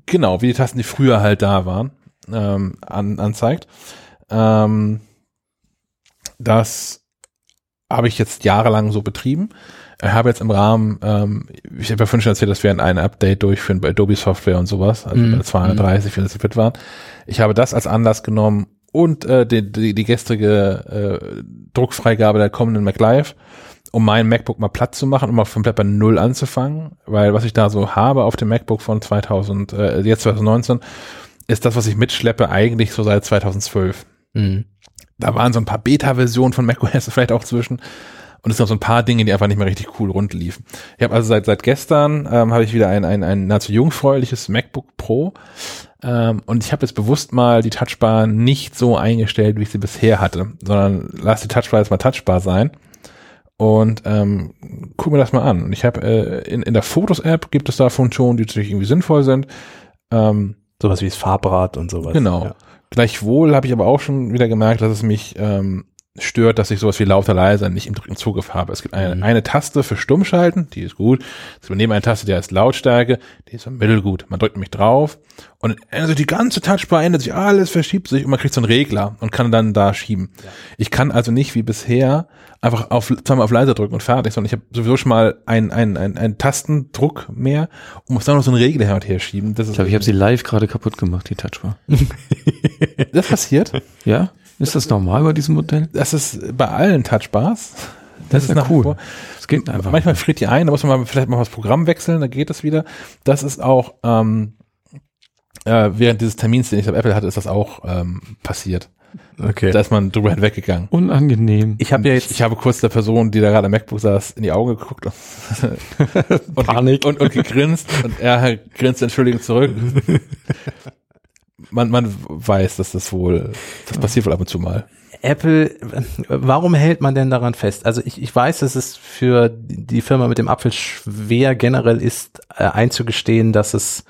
genau, wie die Tasten, die früher halt da waren, ähm, an, anzeigt. Ähm, das habe ich jetzt jahrelang so betrieben. Ich habe jetzt im Rahmen, ähm, ich habe ja vorhin schon erzählt, dass wir ein Update durchführen bei Adobe Software und sowas, also Mhm. bei 230, wie das fit waren. Ich habe das als Anlass genommen und äh, die, die, die gestrige äh, Druckfreigabe der kommenden MacLive, um mein MacBook mal platt zu machen, um mal komplett bei Null anzufangen, weil was ich da so habe auf dem MacBook von 2000, äh, jetzt 2019, ist das, was ich mitschleppe, eigentlich so seit 2012. Mhm. Da waren so ein paar Beta-Versionen von macOS vielleicht auch zwischen. Und es sind noch so ein paar Dinge, die einfach nicht mehr richtig cool rund liefen. Ich habe also seit seit gestern ähm, habe ich wieder ein, ein, ein nahezu jungfräuliches MacBook Pro. Ähm, und ich habe jetzt bewusst mal die Touchbar nicht so eingestellt, wie ich sie bisher hatte, sondern lass die Touchbar jetzt mal Touchbar sein. Und ähm, guck mir das mal an. Und ich habe äh, in, in der Fotos-App gibt es da Funktionen, die natürlich irgendwie sinnvoll sind. Ähm, Sowas wie das Farbrad und sowas. Genau. Ja. Gleichwohl habe ich aber auch schon wieder gemerkt, dass es mich ähm, stört, dass ich sowas wie lauter leiser nicht im dritten Zugriff habe. Es gibt eine, Mhm. eine Taste für Stummschalten, die ist gut. Es gibt neben eine Taste, die heißt Lautstärke, die ist so mittelgut. Man drückt nämlich drauf und sich die ganze Touchbar, ändert sich alles, verschiebt sich und man kriegt so einen Regler und kann dann da schieben. Ich kann also nicht wie bisher einfach auf, zweimal auf leiser drücken und fertig, sondern ich habe sowieso schon mal einen ein, ein, ein Tastendruck mehr und muss dann noch so einen Regler hin und her schieben. Das ist Ich glaube, ich habe sie live gerade kaputt gemacht, die Touchbar. das passiert. Ja? Ist das normal bei diesem Modell? Das ist bei allen Touchbars. Das ist ja nach wie cool. vor- Das geht einfach. Manchmal friert die ein, da muss man mal vielleicht mal das Programm wechseln, dann geht das wieder. Das ist auch ähm, äh, während dieses Termins, den ich auf Apple hatte, ist das auch ähm, passiert. Okay. Da ist man drüber hinweggegangen. Unangenehm. ich habe ja jetzt Ich habe kurz der Person, die da gerade am MacBook saß, in die Augen geguckt und, und, Panik. und, und gegrinst und er grinst entschuldigend zurück. Man, man weiß, dass das wohl, das passiert wohl ab und zu mal. Apple, warum hält man denn daran fest? Also ich, ich weiß, dass es für die Firma mit dem Apfel schwer generell ist, äh, einzugestehen, dass es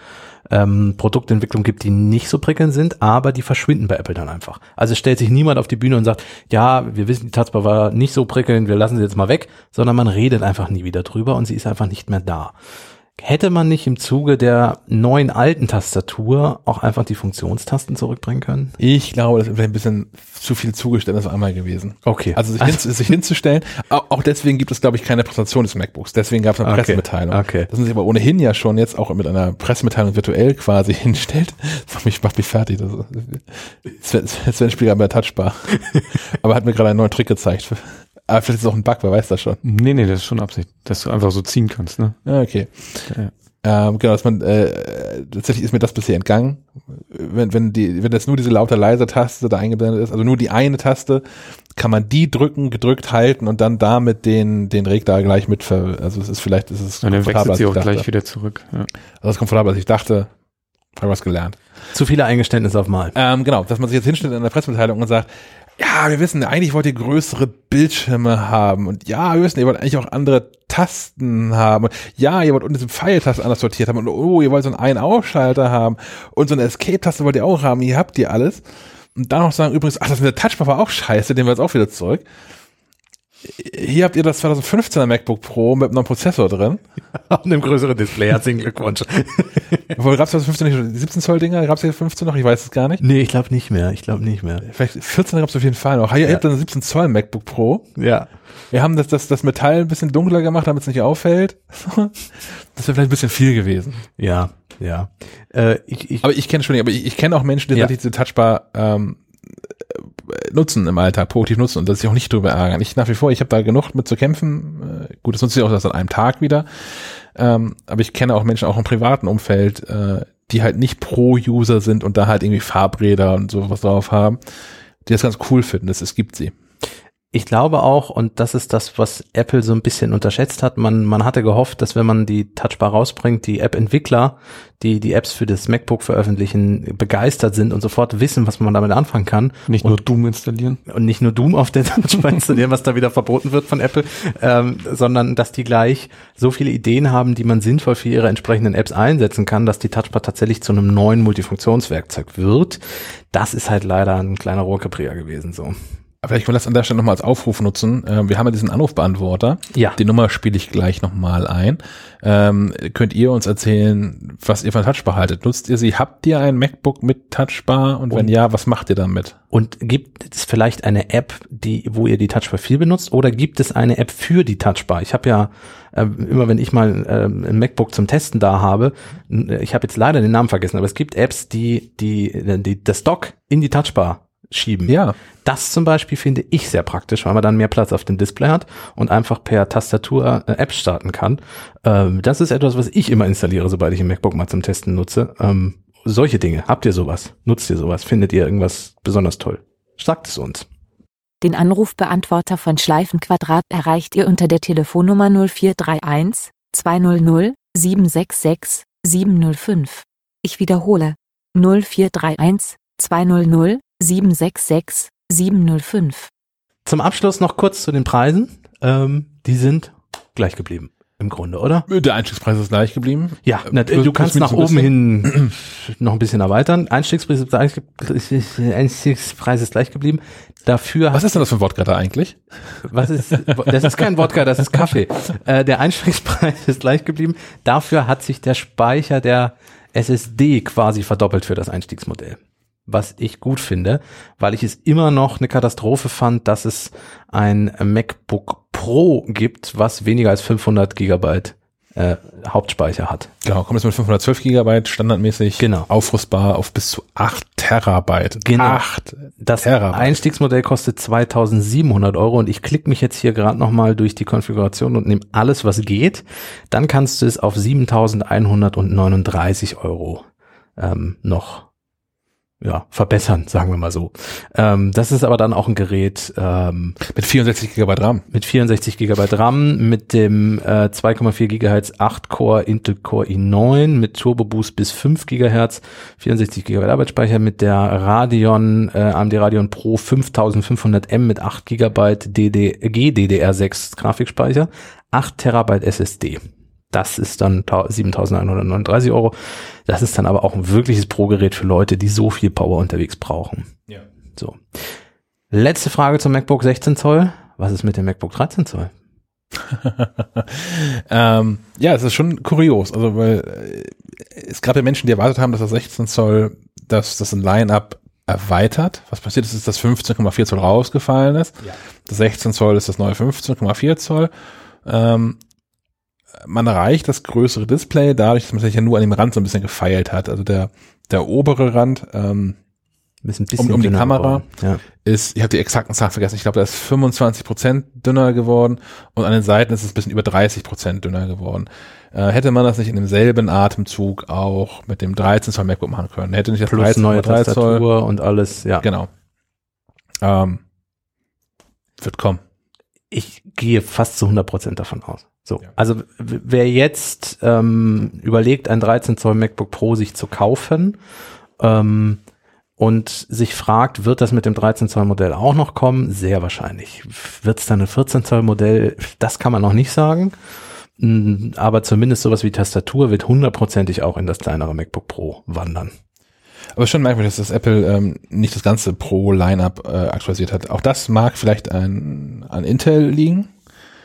ähm, Produktentwicklung gibt, die nicht so prickelnd sind, aber die verschwinden bei Apple dann einfach. Also es stellt sich niemand auf die Bühne und sagt, ja, wir wissen, die Taskbar war nicht so prickelnd, wir lassen sie jetzt mal weg, sondern man redet einfach nie wieder drüber und sie ist einfach nicht mehr da. Hätte man nicht im Zuge der neuen alten Tastatur auch einfach die Funktionstasten zurückbringen können? Ich glaube, das ist vielleicht ein bisschen zu viel Zugeständnis einmal gewesen. Okay. Also sich, hin, sich hinzustellen, auch, deswegen gibt es, glaube ich, keine Präsentation des MacBooks. Deswegen gab es eine Okay. Pressemitteilung. Okay. Dass man sich aber ohnehin ja schon jetzt auch mit einer Pressemitteilung virtuell quasi hinstellt, das macht mich, macht mich fertig. Das, Sven, Sven spielt gerade bei der Touchbar. aber hat mir gerade einen neuen Trick gezeigt. Aber vielleicht ist es auch ein Bug, wer weiß das schon. Nee, nee, das ist schon Absicht, dass du einfach so ziehen kannst, ne? Ja, okay. Ja. Ähm, genau, dass man äh, tatsächlich ist mir das bisher entgangen. Wenn, wenn die, wenn jetzt nur diese lauter leiser Taste da eingeblendet ist, also nur die eine Taste, kann man die drücken, gedrückt halten und dann damit den, den Regler gleich mit ver, also es ist vielleicht, ist es Und dann wechselt sie auch ich gleich wieder zurück. Ja. Also es ist komfortabler, als ich dachte. Habe was gelernt. Zu viele Eingeständnisse auf mal. Ähm, genau, dass man sich jetzt hinstellt in der Pressemitteilung und sagt, ja, wir wissen, eigentlich wollt ihr größere Bildschirme haben. Und ja, wir wissen, ihr wollt eigentlich auch andere Tasten haben. Und ja, ihr wollt unten diese Pfeiltaste anders sortiert haben. Und oh, ihr wollt so einen Ein-Ausschalter haben. Und so eine Escape-Taste wollt ihr auch haben, hier habt ihr alles. Und dann noch sagen übrigens, ach, das mit der Touchbar war auch scheiße, den wir jetzt auch wieder zurück. Hier habt ihr das 2015er MacBook Pro mit einem Prozessor drin. Auf einem größeren Display. Herzlichen Glückwunsch. Obwohl, gab es 2015 nicht die 17 Zoll Dinger? Gab es hier 15 noch? Ich weiß es gar nicht. nee, ich glaube nicht mehr. Ich glaube nicht mehr. Vielleicht 14 gab es auf jeden Fall noch. Ihr habt dann 17 Zoll MacBook Pro. Ja. Wir haben das, das, das Metall ein bisschen dunkler gemacht, damit es nicht auffällt. Das wäre vielleicht ein bisschen viel gewesen. Ja, ja. Äh, ich, ich, Aber ich kenne schon, aber ich, ich kenne auch Menschen, die Ja. diese Touchbar ähm, äh, nutzen im Alltag, produktiv nutzen und das sich auch nicht drüber ärgern. Ich nach wie vor, ich habe da genug mit zu kämpfen. Äh, gut, das nutze ich auch erst an einem Tag wieder. Ähm, aber ich kenne auch Menschen auch im privaten Umfeld, äh, die halt nicht Pro-User sind und da halt irgendwie Farbräder und sowas drauf haben, die das ganz cool finden. Das, es gibt sie. Ich glaube auch, und das ist das, was Apple so ein bisschen unterschätzt hat, man, man hatte gehofft, dass wenn man die Touchbar rausbringt, die App-Entwickler, die die Apps für das MacBook veröffentlichen, begeistert sind und sofort wissen, was man damit anfangen kann. Nicht nur Doom installieren. und nicht nur Doom auf der Touchbar installieren, was da wieder verboten wird von Apple, ähm, sondern dass die gleich so viele Ideen haben, die man sinnvoll für ihre entsprechenden Apps einsetzen kann, dass die Touchbar tatsächlich zu einem neuen Multifunktionswerkzeug wird. Das ist halt leider ein kleiner Rohrkrepierer gewesen so. Aber Vielleicht können wir das an der Stelle nochmal als Aufruf nutzen. Ähm, wir haben ja diesen Anrufbeantworter. Ja. Die Nummer spiele ich gleich nochmal ein. Ähm, könnt ihr uns erzählen, was ihr von Touchbar haltet? Nutzt ihr sie? Habt ihr ein MacBook mit Touchbar? Und wenn Und- ja, was macht ihr damit? Und gibt es vielleicht eine App, die, wo ihr die Touchbar viel benutzt, oder gibt es eine App für die Touchbar? Ich habe ja ähm, immer, wenn ich mal ähm, ein MacBook zum Testen da habe, äh, ich habe jetzt leider den Namen vergessen, aber es gibt Apps, die die, die das Dock in die Touchbar schieben. Ja. Das zum Beispiel finde ich sehr praktisch, weil man dann mehr Platz auf dem Display hat und einfach per Tastatur äh, Apps starten kann. Ähm, das ist etwas, was ich immer installiere, sobald ich ein MacBook mal zum Testen nutze. Ähm, solche Dinge. Habt ihr sowas? Nutzt ihr sowas? Findet ihr irgendwas besonders toll? Sagt es uns. Den Anrufbeantworter von Schleifenquadrat erreicht ihr unter der Telefonnummer 0431 200 766 705. Ich wiederhole 0431 200 766 705. Zum Abschluss noch kurz zu den Preisen. Ähm, die sind gleich geblieben. Im Grunde, oder? Der Einstiegspreis ist gleich geblieben. Ja, na, plus- du kannst nach oben hin noch ein bisschen erweitern. Einstiegspreis ist, Einstiegspreis ist gleich geblieben. Dafür Was ist denn das für ein Wort gerade eigentlich? Was ist, das ist kein Wodka, das ist Kaffee. Äh, der Einstiegspreis ist gleich geblieben. Dafür hat sich der Speicher der SSD quasi verdoppelt für das Einstiegsmodell. Was ich gut finde, weil ich es immer noch eine Katastrophe fand, dass es ein MacBook Pro gibt, was weniger als 500 Gigabyte äh, Hauptspeicher hat. Genau, kommt jetzt mit 512 Gigabyte standardmäßig Genau. aufrüstbar auf bis zu 8 Terabyte. Genau. 8 Das Terabyte. Einstiegsmodell kostet 2700 Euro und ich klicke mich jetzt hier gerade nochmal durch die Konfiguration und nehme alles, was geht. Dann kannst du es auf 7139 Euro ähm, noch ja, verbessern, sagen wir mal so. Ähm, das ist aber dann auch ein Gerät ähm, Mit 64 Gigabyte RAM. mit 64 GB RAM, mit dem äh, 2,4 GHz 8-Core Intel Core i9, mit Turbo Boost bis 5 GHz, 64 GB Arbeitsspeicher, mit der Radeon, äh, AMD Radeon Pro 5500M mit 8 GB DD, GDDR6 Grafikspeicher, 8 Terabyte SSD. Das ist dann 7.139 Euro. Das ist dann aber auch ein wirkliches Pro-Gerät für Leute, die so viel Power unterwegs brauchen. Ja. So. Letzte Frage zum MacBook 16 Zoll. Was ist mit dem MacBook 13 Zoll? ähm, ja, es ist schon kurios, also weil äh, es gab ja Menschen, die erwartet haben, dass das 16 Zoll, dass das ein Line-Up erweitert. Was passiert ist, ist, dass 15,4 Zoll rausgefallen ist. Ja. Das 16 Zoll ist das neue 15,4 Zoll. Ähm, man erreicht das größere Display dadurch, dass man sich ja nur an dem Rand so ein bisschen gefeilt hat. Also der, der obere Rand ähm, ein Um- um die Kamera. Ja. ist, ich habe die exakten Zahlen vergessen, ich glaube, da ist 25 Prozent dünner geworden und an den Seiten ist es ein bisschen über 30 Prozent dünner geworden. Äh, hätte man das nicht in demselben Atemzug auch mit dem 13 Zoll MacBook machen können, hätte nicht das Plus 13 neue 3 Zoll, Tastatur und alles, ja. genau. Ähm, wird kommen. Ich gehe fast zu 100 Prozent davon aus. So, Ja. also wer jetzt ähm, überlegt, ein 13 Zoll MacBook Pro sich zu kaufen ähm, und sich fragt, wird das mit dem 13 Zoll Modell auch noch kommen? Sehr wahrscheinlich. Wird es dann ein 14 Zoll Modell? Das kann man noch nicht sagen. Mm, Aber zumindest sowas wie Tastatur wird hundertprozentig auch in das kleinere MacBook Pro wandern. Aber schon merkwürdig, dass das Apple ähm, nicht das ganze Pro-Lineup äh, aktualisiert hat. Auch das mag vielleicht an, an Intel liegen.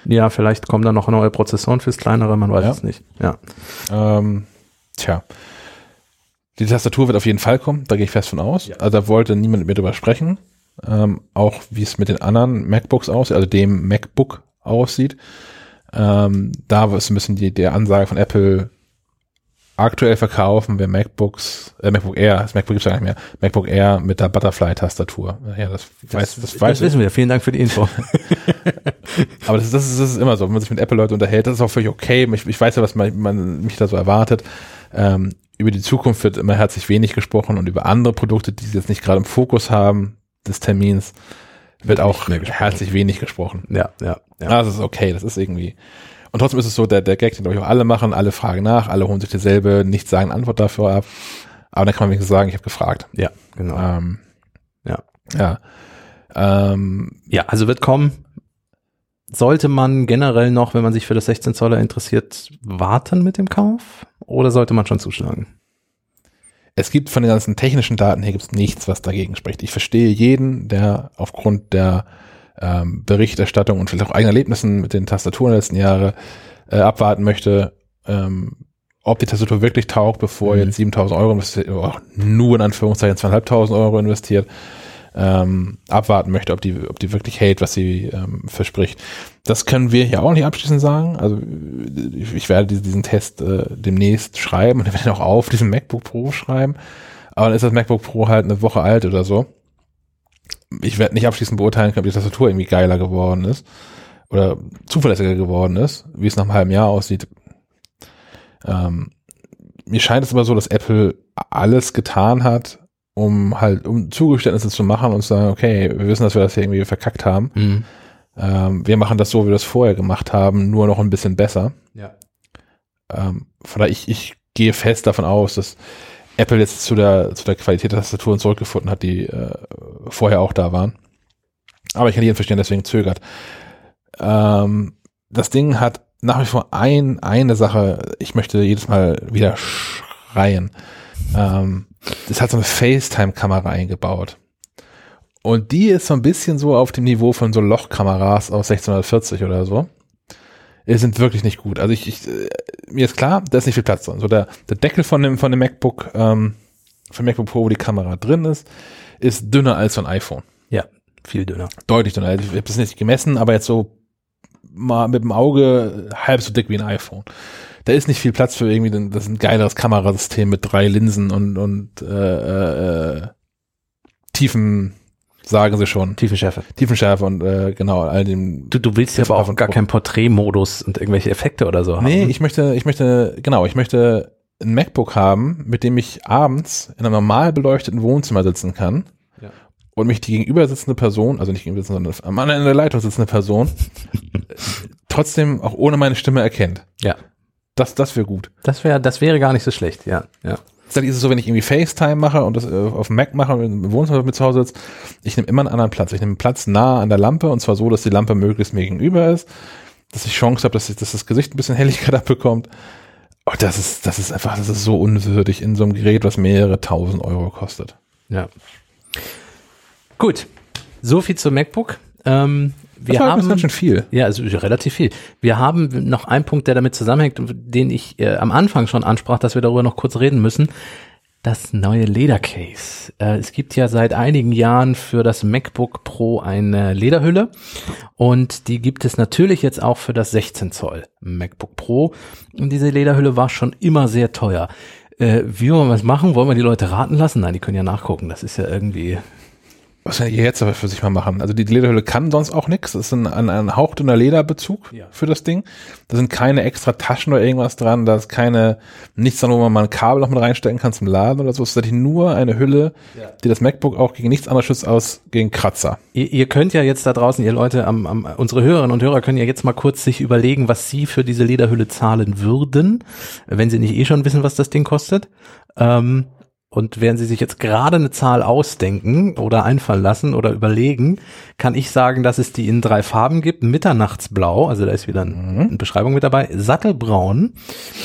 Ja, vielleicht kommen da noch neue Prozessoren fürs kleinere, man weiß Ja. es nicht. Ja. Ähm, tja. Die Tastatur wird auf jeden Fall kommen, da gehe ich fest von aus. Ja. Also da wollte niemand mit mir drüber sprechen. Ähm, auch wie es mit den anderen MacBooks aussieht, also dem MacBook aussieht. Ähm, da ist ein bisschen die, die Ansage von Apple aktuell verkaufen wir MacBooks, äh, MacBook Air, das MacBook gibt's ja nicht mehr, MacBook Air mit der Butterfly-Tastatur. Ja, das, weiß, das, weiß das wissen wir. Vielen Dank für die Info. Aber das, ist- das, ist, das ist immer so, wenn man sich mit Apple-Leuten unterhält, das ist auch völlig okay. Ich, ich weiß ja, was man, man mich da so erwartet. Ähm, über die Zukunft wird immer herzlich wenig gesprochen und über andere Produkte, die sie jetzt nicht gerade im Fokus haben des Termins, wird auch herzlich wenig gesprochen. ja, ja, ja. Ja. das ist okay, das ist irgendwie. Und trotzdem ist es so, der, der Gag, den glaube ich auch alle machen, alle fragen nach, alle holen sich dieselbe, nicht sagen Antwort dafür ab. Aber dann kann man wenigstens sagen, ich habe gefragt. Ja, genau. Ähm, Ja. Ja. Ähm, Ja, also wird kommen. Sollte man generell noch, wenn man sich für das 16 Zoller interessiert, warten mit dem Kauf? Oder sollte man schon zuschlagen? es gibt von den ganzen technischen Daten her gibt's nichts, was dagegen spricht. Ich verstehe jeden, der aufgrund der ähm, Berichterstattung und vielleicht auch eigenen Erlebnissen mit den Tastaturen der letzten Jahre äh, abwarten möchte, ähm, ob die Tastatur wirklich taugt, bevor Mhm. jetzt 7000 Euro investiert, auch nur in Anführungszeichen 2500 Euro investiert, ähm, abwarten möchte, ob die, ob die wirklich hält, was sie ähm, verspricht. Das können wir hier auch nicht abschließend sagen. Also ich, ich werde diesen, diesen Test äh, demnächst schreiben und werde auch auf diesem MacBook Pro schreiben. Aber dann ist das MacBook Pro halt eine Woche alt oder so. Ich werde nicht abschließend beurteilen können, ob die Tastatur irgendwie geiler geworden ist oder zuverlässiger geworden ist, wie es nach einem halben Jahr aussieht. Ähm, mir scheint es aber so, dass Apple alles getan hat, um halt, um Zugeständnisse zu machen und zu sagen, okay, wir wissen, dass wir das hier irgendwie verkackt haben. Mhm. Ähm, wir machen das so, wie wir das vorher gemacht haben, nur noch ein bisschen besser. Ja. Ähm, von daher, ich, ich gehe fest davon aus, dass Apple jetzt zu der, zu der Qualität der Tastaturen zurückgefunden hat, die äh, vorher auch da waren. Aber ich kann jeden verstehen, deswegen zögert. Ähm, das Ding hat nach wie vor ein, eine Sache, ich möchte jedes Mal wieder schreien. Ähm, das hat so eine FaceTime-Kamera eingebaut. Und die ist so ein bisschen so auf dem Niveau von so Lochkameras aus 1640 oder so. Die sind wirklich nicht gut. Also ich, ich äh, mir ist klar, da ist nicht viel Platz drin. So der, der Deckel von dem, von dem MacBook, ähm, von MacBook Pro, wo die Kamera drin ist, ist dünner als so ein iPhone. Ja, viel dünner. Deutlich dünner. Also Ich habe das nicht gemessen, aber jetzt so mal mit dem Auge halb so dick wie ein iPhone. Da ist nicht viel Platz für irgendwie, den- das ist ein geileres Kamerasystem mit drei Linsen und, und äh, äh, tiefen, sagen sie schon, Tiefe Schärfe. Tiefenschärfe und äh, genau, all dem. Du, du willst ja aber auch gar keinen Porträtmodus und irgendwelche Effekte oder so haben. Nee, ich möchte, ich möchte, genau, ich möchte ein MacBook haben, mit dem ich abends in einem normal beleuchteten Wohnzimmer sitzen kann Ja. und mich die gegenüber sitzende Person, also nicht gegenüber sitzende, sondern am anderen Ende der Leitung sitzende Person, trotzdem auch ohne meine Stimme erkennt. Ja. Das, das wäre gut. Das wäre, das wäre gar nicht so schlecht, ja, ja. Tatsächlich ist es so, wenn ich irgendwie FaceTime mache und das äh, auf dem Mac mache und im Wohnzimmer mit zu Hause sitze, ich nehme immer einen anderen Platz. Ich nehme einen Platz nah an der Lampe und zwar so, dass die Lampe möglichst mir gegenüber ist, dass ich Chance habe, dass, ich, dass das Gesicht ein bisschen Helligkeit abbekommt. Und das ist, das ist einfach, das ist so unwürdig in so einem Gerät, was mehrere tausend Euro kostet. Ja. Gut. So viel zum MacBook. Ähm, wir das war haben ganz schön viel. Ja, also relativ viel. Wir haben noch einen Punkt, der damit zusammenhängt, den ich äh, am Anfang schon ansprach, dass wir darüber noch kurz reden müssen. Das neue Ledercase. Äh, es gibt ja seit einigen Jahren für das MacBook Pro eine Lederhülle und die gibt es natürlich jetzt auch für das 16 Zoll MacBook Pro. Und diese Lederhülle war schon immer sehr teuer. Äh, wie wollen wir es machen? Wollen wir die Leute raten lassen? Nein, die können ja nachgucken. Das ist ja irgendwie Was kann ich jetzt aber für sich mal machen? Also die Lederhülle kann sonst auch nichts. Das ist ein, ein, ein hauchdünner Lederbezug Ja. für das Ding. Da sind keine extra Taschen oder irgendwas dran. Da ist keine, nichts dran, wo man mal ein Kabel noch mit reinstecken kann zum Laden oder so. Es ist tatsächlich nur eine Hülle, Ja. die das MacBook auch gegen nichts anderes schützt als gegen Kratzer. Ihr, ihr könnt ja jetzt da draußen, ihr Leute, am, am, unsere Hörerinnen und Hörer können ja jetzt mal kurz sich überlegen, was sie für diese Lederhülle zahlen würden, wenn sie nicht eh schon wissen, was das Ding kostet. Ähm, und während Sie sich jetzt gerade eine Zahl ausdenken oder einfallen lassen oder überlegen, kann ich sagen, dass es die in drei Farben gibt. Mitternachtsblau, also da ist wieder ein- eine Beschreibung mit dabei. Sattelbraun.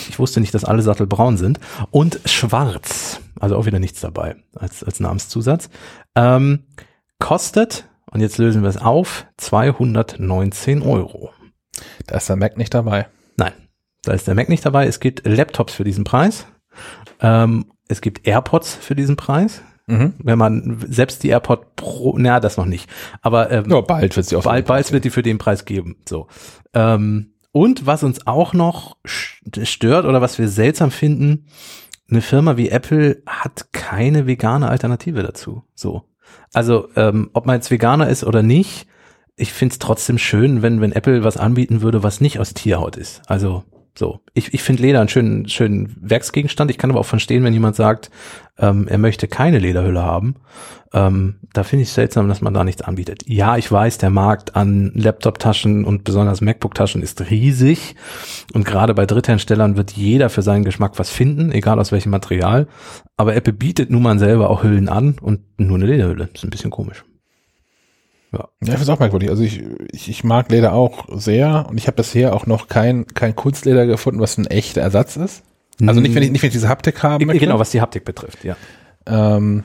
Ich wusste nicht, dass alle Sattelbraun sind. Und schwarz. Also auch wieder nichts dabei als, als Namenszusatz. Ähm, kostet, und jetzt lösen wir es auf, 219 Euro. Da ist der Mac nicht dabei. Nein, da ist der Mac nicht dabei. Es gibt Laptops für diesen Preis. Ähm, es gibt AirPods für diesen Preis. Mhm. Wenn man selbst die AirPod Pro, na, das noch nicht. Aber ähm, Ja, bald wird sie auch bald, bald wird die für den Preis geben. So. Ähm, und was uns auch noch st- stört oder was wir seltsam finden, eine Firma wie Apple hat keine vegane Alternative dazu. So. Also, ähm, ob man jetzt Veganer ist oder nicht, ich find's trotzdem schön, wenn, wenn Apple was anbieten würde, was nicht aus Tierhaut ist. Also, so. Ich, ich finde Leder einen schönen, schönen Werksgegenstand. Ich kann aber auch verstehen, wenn jemand sagt, ähm, er möchte keine Lederhülle haben. Ähm, da finde ich seltsam, dass man da nichts anbietet. Ja, ich weiß, der Markt an Laptop-Taschen und besonders MacBook-Taschen ist riesig. Und gerade bei Drittherstellern wird jeder für seinen Geschmack was finden, egal aus welchem Material. Aber Apple bietet nun mal selber auch Hüllen an und nur eine Lederhülle. ist ein bisschen komisch. Ja, ich finde es auch merkwürdig. Also ich, ich, ich mag Leder auch sehr und ich habe bisher auch noch kein, kein Kunstleder gefunden, was ein echter Ersatz ist. Also nicht, wenn ich, nicht, wenn ich diese Haptik möchte. Genau, was die Haptik betrifft, ja. Ähm,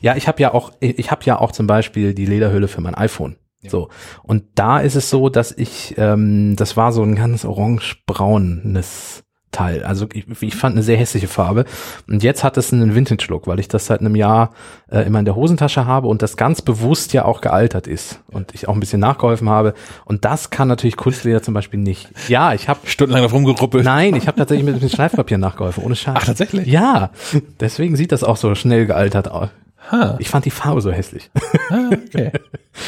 Ja, ich habe ja auch, ich habe ja auch zum Beispiel die Lederhülle für mein iPhone. So. Und da ist es so, dass ich, ähm, das war so ein ganz orange-braunes Teil. Also ich, ich fand eine sehr hässliche Farbe. Und jetzt hat es einen Vintage-Look, weil ich das seit einem Jahr äh, immer in der Hosentasche habe und das ganz bewusst ja auch gealtert ist. Und ich auch ein bisschen nachgeholfen habe. Und das kann natürlich Kunstleder zum Beispiel nicht. Ja, ich habe stundenlang drauf rumgeruppelt. Nein, ich habe tatsächlich mit, mit Schleifpapier nachgeholfen, ohne Scheiß. Ach, tatsächlich? Ja, deswegen sieht das auch so schnell gealtert aus. Ha, Ich fand die Farbe so hässlich. ah, okay.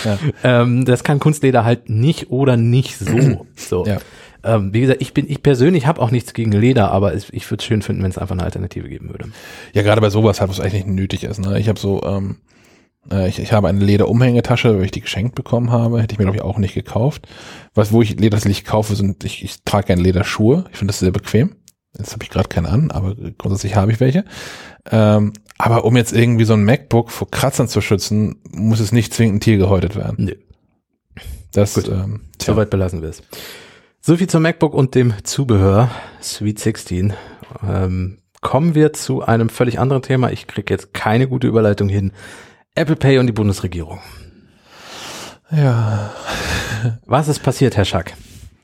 Ja. ähm, das kann Kunstleder halt nicht oder nicht so. so. Ja. Ähm, wie gesagt, ich bin, ich persönlich habe auch nichts gegen Leder, aber es, ich würde es schön finden, wenn es einfach eine Alternative geben würde. ja, gerade bei sowas halt, was eigentlich nicht nötig ist. Ne? Ich habe so, ähm, äh, ich, ich habe eine Lederumhängetasche, weil ich die geschenkt bekommen habe. Hätte ich mir, glaube ich, auch nicht gekauft. Was, wo ich Leder kaufe, sind, ich, ich trage gerne Lederschuhe. Ich finde das sehr bequem. Jetzt habe ich gerade keine an, aber grundsätzlich habe ich welche. Ähm, aber um jetzt irgendwie so ein MacBook vor Kratzern zu schützen, muss es nicht zwingend ein Tier gehäutet werden. Nö. Das, Gut. ähm, tja. Soweit belassen wir es. So viel zum MacBook und dem Zubehör Sweet 16. Ähm, kommen wir zu einem völlig anderen Thema. Ich kriege jetzt keine gute Überleitung hin. Apple Pay und die Bundesregierung. ja. Was ist passiert, Herr Schack?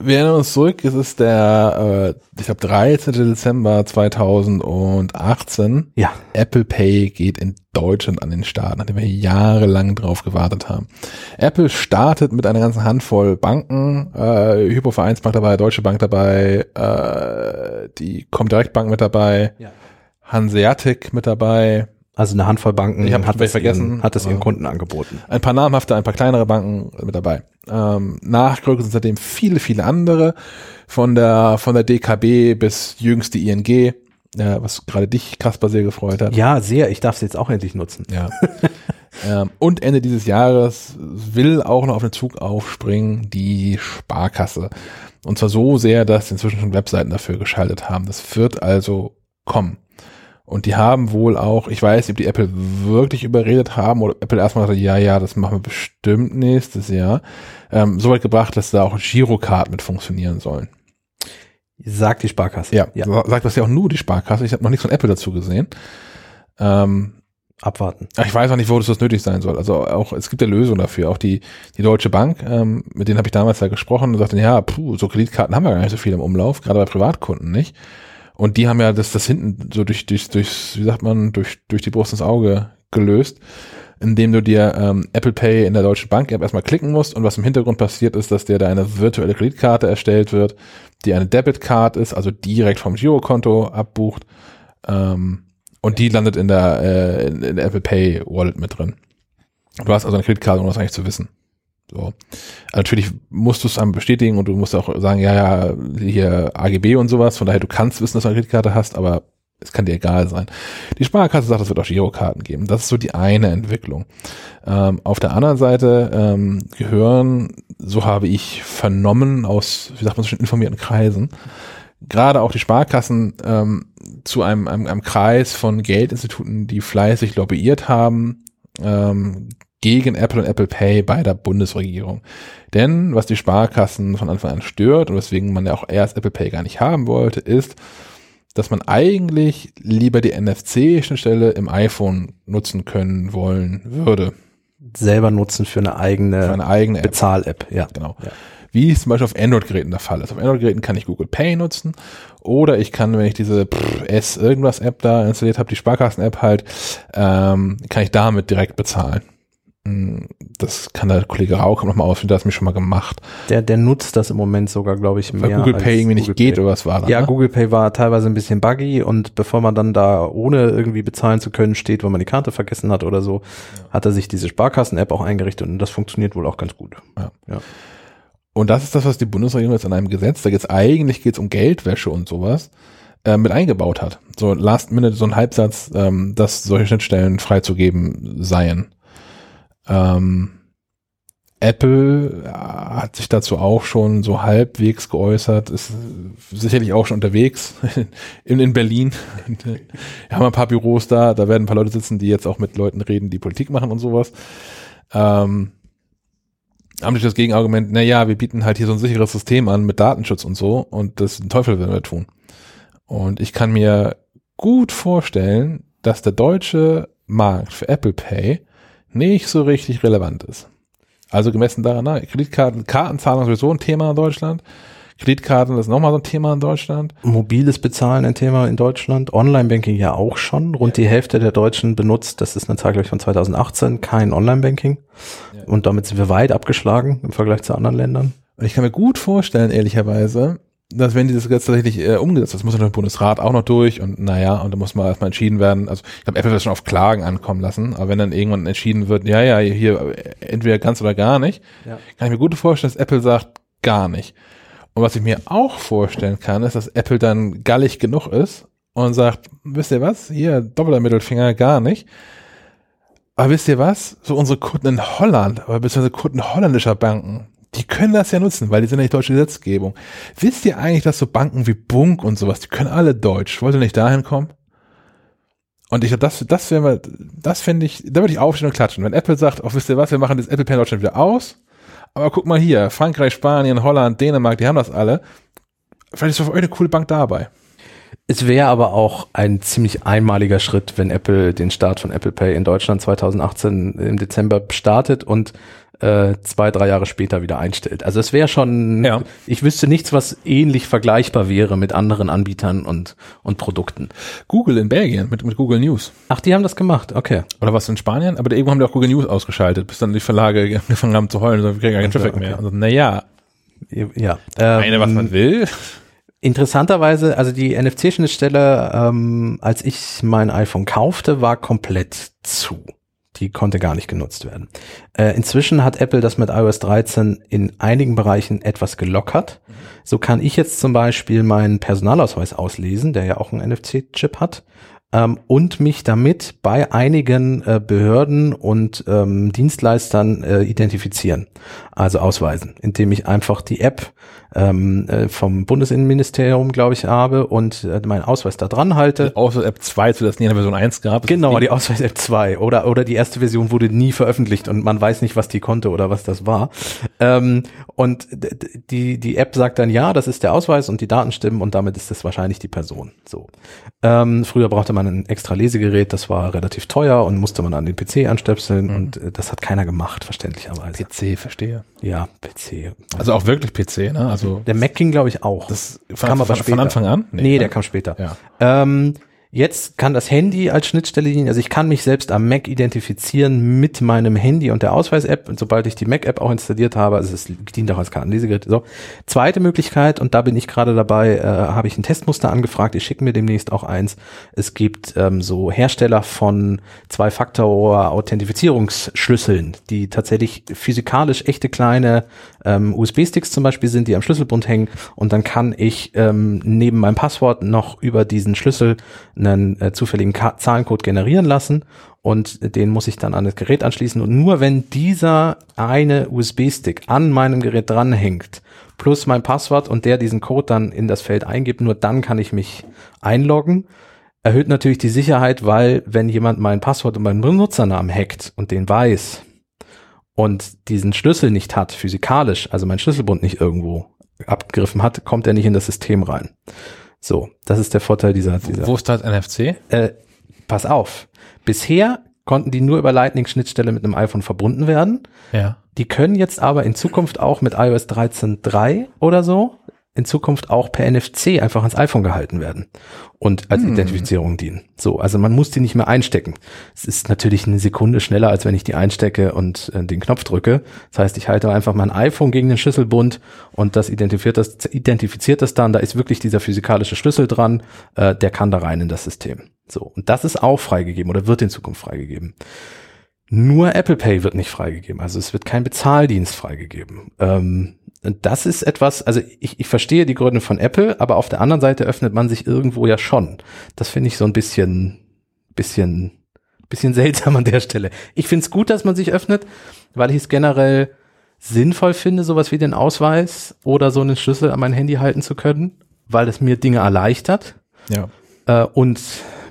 Wir erinnern uns zurück, es ist der, äh, ich glaube, 13. Dezember 2018. Ja, Apple Pay geht in Deutschland an den Start, nachdem wir jahrelang drauf gewartet haben. Apple startet mit einer ganzen Handvoll Banken, äh, Hypo Vereinsbank dabei, Deutsche Bank dabei, äh, die Comdirect Bank mit dabei, Ja. Hanseatic mit dabei, also eine Handvoll Banken Ich hab hat, welche es ihren, vergessen. hat es ihren. Kunden angeboten. ein paar namhafte, ein paar kleinere Banken mit dabei. Ähm, nachgerückt sind seitdem viele, viele andere, von der, von der DKB bis jüngste ING, äh, was gerade dich, Kasper, sehr gefreut hat. Ja, sehr. Ich darf es jetzt auch endlich nutzen. Ja. ähm, und Ende dieses Jahres will auch noch auf den Zug aufspringen die Sparkasse. Und zwar so sehr, dass sie inzwischen schon Webseiten dafür geschaltet haben. Das wird also kommen. Und die haben wohl auch, ich weiß nicht, ob die Apple wirklich überredet haben oder Apple erstmal sagte, ja, ja, das machen wir bestimmt nächstes Jahr, ähm, so weit gebracht, dass da auch Girocard mit funktionieren sollen. Sagt die Sparkasse. Ja, ja. sa- sagt das ja auch nur die Sparkasse. Ich habe noch nichts von Apple dazu gesehen. Ähm, Abwarten. Ich weiß auch nicht, wo das nötig sein soll. Also auch, es gibt ja Lösungen dafür. Auch die, die Deutsche Bank, ähm, mit denen habe ich damals ja gesprochen und sagten, ja, puh, so Kreditkarten haben wir gar nicht so viel im Umlauf, gerade bei Privatkunden nicht. Und die haben ja das, das hinten so durch, durch, durch, wie sagt man, durch, durch die Brust ins Auge gelöst, indem du dir ähm, Apple Pay in der Deutschen Bank App erstmal klicken musst und was im Hintergrund passiert ist, dass dir da eine virtuelle Kreditkarte erstellt wird, die eine Debitcard ist, also direkt vom Girokonto abbucht. Ähm, und die landet in der, äh, in, in der Apple Pay Wallet mit drin. Du hast also eine Kreditkarte, um das eigentlich zu wissen. So. Natürlich musst du es einmal bestätigen und du musst auch sagen, ja, ja, hier AGB und sowas, von daher du kannst wissen, dass du eine Kreditkarte hast, aber es kann dir egal sein. Die Sparkasse sagt, es wird auch Girokarten geben. Das ist so die eine Entwicklung. Ähm, auf der anderen Seite ähm, gehören, so habe ich vernommen aus, wie sagt man so schön, informierten Kreisen, gerade auch die Sparkassen ähm, zu einem, einem, einem Kreis von Geldinstituten, die fleißig lobbyiert haben ähm, gegen Apple und Apple Pay bei der Bundesregierung. Denn was die Sparkassen von Anfang an stört und weswegen man ja auch erst Apple Pay gar nicht haben wollte, ist, dass man eigentlich lieber die NFC-Schnittstelle im iPhone nutzen können wollen würde. Selber nutzen für eine eigene, Für eine eigene App. Bezahl-App, ja. Genau. Ja. Wie es zum Beispiel auf Android-Geräten der Fall ist. Auf Android-Geräten kann ich Google Pay nutzen oder ich kann, wenn ich diese pff, S irgendwas App da installiert habe, die Sparkassen-App halt, ähm, kann ich damit direkt bezahlen. Mm, Das kann der Kollege Rauch nochmal ausführen, der hat es mir schon mal gemacht. Der, der nutzt das im Moment sogar, glaube ich, mehr. Weil Google Pay irgendwie nicht Google geht Pay. oder was war da? Ja, ne? Google Pay war teilweise ein bisschen buggy und bevor man dann da ohne irgendwie bezahlen zu können steht, weil man die Karte vergessen hat oder so, hat er sich diese Sparkassen-App auch eingerichtet und das funktioniert wohl auch ganz gut. Ja. Ja. Und das ist das, was die Bundesregierung jetzt in einem Gesetz, da geht's eigentlich geht's um Geldwäsche und sowas, äh, mit eingebaut hat. So Last Minute, so ein Halbsatz, ähm, dass solche Schnittstellen freizugeben seien. Ähm, Apple äh, hat sich dazu auch schon so halbwegs geäußert, ist sicherlich auch schon unterwegs in, in Berlin. Wir haben ein paar Büros da, da werden ein paar Leute sitzen, die jetzt auch mit Leuten reden, die Politik machen und sowas. Ähm, haben sich das Gegenargument, na ja, wir bieten halt hier so ein sicheres System an mit Datenschutz und so und das den Teufel werden wir tun. Und ich kann mir gut vorstellen, dass der deutsche Markt für Apple Pay nicht so richtig relevant ist. Also gemessen daran, na, Kreditkarten, Kartenzahlung ist sowieso ein Thema in Deutschland. Kreditkarten ist nochmal so ein Thema in Deutschland. Mobiles Bezahlen ein Thema in Deutschland, Online-Banking ja auch schon. Rund die Hälfte der Deutschen benutzt, das ist eine Zahl, glaube ich, von 2018, kein Online-Banking. Ja. Und damit sind wir weit abgeschlagen im Vergleich zu anderen Ländern. Und ich kann mir gut vorstellen, ehrlicherweise, dass wenn dieses Gesetz tatsächlich äh, umgesetzt das muss noch im Bundesrat auch noch durch und naja, und da muss mal erstmal entschieden werden. Also ich glaube, Apple wird schon auf Klagen ankommen lassen, aber wenn dann irgendwann entschieden wird, ja, ja, hier äh, entweder ganz oder gar nicht, Ja. kann ich mir gut vorstellen, dass Apple sagt, gar nicht. Und was ich mir auch vorstellen kann, ist, dass Apple dann gallig genug ist und sagt, wisst ihr was, hier, doppelter Mittelfinger, gar nicht. Aber wisst ihr was? So unsere Kunden in Holland, aber beziehungsweise Kunden holländischer Banken, die können das ja nutzen, weil die sind ja nicht deutsche Gesetzgebung. Wisst ihr eigentlich, dass so Banken wie Bunk und sowas, die können alle Deutsch. Wollt ihr nicht dahin kommen? Und ich glaube, das, das wäre mal, das finde ich, da würde ich aufstehen und klatschen. Wenn Apple sagt, oh, wisst ihr was, wir machen das Apple Pay in Deutschland wieder aus, aber guck mal hier, Frankreich, Spanien, Holland, Dänemark, die haben das alle. Vielleicht ist für euch eine coole Bank dabei. Es wäre aber auch ein ziemlich einmaliger Schritt, wenn Apple den Start von Apple Pay in Deutschland 2018 im Dezember startet und äh, zwei, drei Jahre später wieder einstellt. Also es wäre schon, Ja. ich wüsste nichts, was ähnlich vergleichbar wäre mit anderen Anbietern und, und Produkten. Google in Belgien mit, mit Google News. Ach, die haben das gemacht, okay. Oder was in Spanien? Aber irgendwo haben die auch Google News ausgeschaltet, bis dann die Verlage angefangen haben zu heulen, so, wir kriegen keinen Also, Traffic okay. mehr. Also, naja, Ja. eine, was Ähm, man will. Interessanterweise, also die NFC-Schnittstelle, ähm, als ich mein iPhone kaufte, war komplett zu. Die konnte gar nicht genutzt werden. Äh, inzwischen hat Apple das mit iOS 13 in einigen Bereichen etwas gelockert. So kann ich jetzt zum Beispiel meinen Personalausweis auslesen, der ja auch einen NFC-Chip hat, ähm, und mich damit bei einigen äh, Behörden und ähm, Dienstleistern äh, identifizieren, also ausweisen, indem ich einfach die App ähm, äh, vom Bundesinnenministerium, glaube ich, habe und äh, meinen Ausweis da dran halte. Außer App 2, zu das nie in der Version 1 gab. Genau, die die Ausweis-App 2 oder, oder die erste Version wurde nie veröffentlicht und man weiß nicht, was die konnte oder was das war. Ähm, und die, die App sagt dann, ja, das ist der Ausweis und die Daten stimmen und damit ist das wahrscheinlich die Person. So. Ähm, früher brauchte man ein extra Lesegerät, das war relativ teuer und musste man an den PC anstöpseln und äh, das hat keiner gemacht, verständlicherweise. PC, verstehe. Ja, PC. Also auch wirklich PC, ne? Also Der Mac ging, glaube ich, auch. das kam aber von, später. von Anfang an? nee, der ne? kam später. Ja. Ähm, jetzt kann das Handy als Schnittstelle dienen. Also ich kann mich selbst am Mac identifizieren mit meinem Handy und der Ausweis-App. Und sobald ich die Mac-App auch installiert habe, also es dient auch als Kartenlesegerät. So. Zweite Möglichkeit, und da bin ich gerade dabei, äh, habe ich ein Testmuster angefragt. Ich schicke mir demnächst auch eins. Es gibt ähm, so Hersteller von Zwei-Faktor-Authentifizierungsschlüsseln, die tatsächlich physikalisch echte kleine ähm, USB-Sticks zum Beispiel sind, die am Schlüsselbund hängen. Und dann kann ich ähm, neben meinem Passwort noch über diesen Schlüssel einen äh, zufälligen Ka Zahlencode generieren lassen und den muss ich dann an das Gerät anschließen und nur wenn dieser eine USB-Stick an meinem Gerät dranhängt, plus mein Passwort und der diesen Code dann in das Feld eingibt, nur dann kann ich mich einloggen. Erhöht natürlich die Sicherheit, weil wenn jemand mein Passwort und meinen Benutzernamen hackt und den weiß und diesen Schlüssel nicht hat, physikalisch, also mein Schlüsselbund nicht irgendwo abgegriffen hat, kommt er nicht in das System rein. So, das ist der Vorteil dieser, dieser Wo ist das NFC? äh, pass auf. Bisher konnten die nur über Lightning-Schnittstelle mit einem iPhone verbunden werden. Ja. Die können jetzt aber in Zukunft auch mit iOS 13.3 oder so in Zukunft auch per NFC einfach ans iPhone gehalten werden und als Identifizierung dienen. So, also man muss die nicht mehr einstecken. Es ist natürlich eine Sekunde schneller, als wenn ich die einstecke und äh, den Knopf drücke. Das heißt, ich halte einfach mein iPhone gegen den Schlüsselbund und das identifiziert das, identifiziert das dann. Da ist wirklich dieser physikalische Schlüssel dran, äh, der kann da rein in das System. So, und das ist auch freigegeben oder wird in Zukunft freigegeben. Nur Apple Pay wird nicht freigegeben. Also es wird kein Bezahldienst freigegeben. Ähm, das ist etwas, also ich, ich verstehe die Gründe von Apple, aber auf der anderen Seite öffnet man sich irgendwo ja schon. Das finde ich so ein bisschen, bisschen, bisschen seltsam an der Stelle. Ich finde es gut, dass man sich öffnet, weil ich es generell sinnvoll finde, sowas wie den Ausweis oder so einen Schlüssel an mein Handy halten zu können, weil es mir Dinge erleichtert Ja. äh, und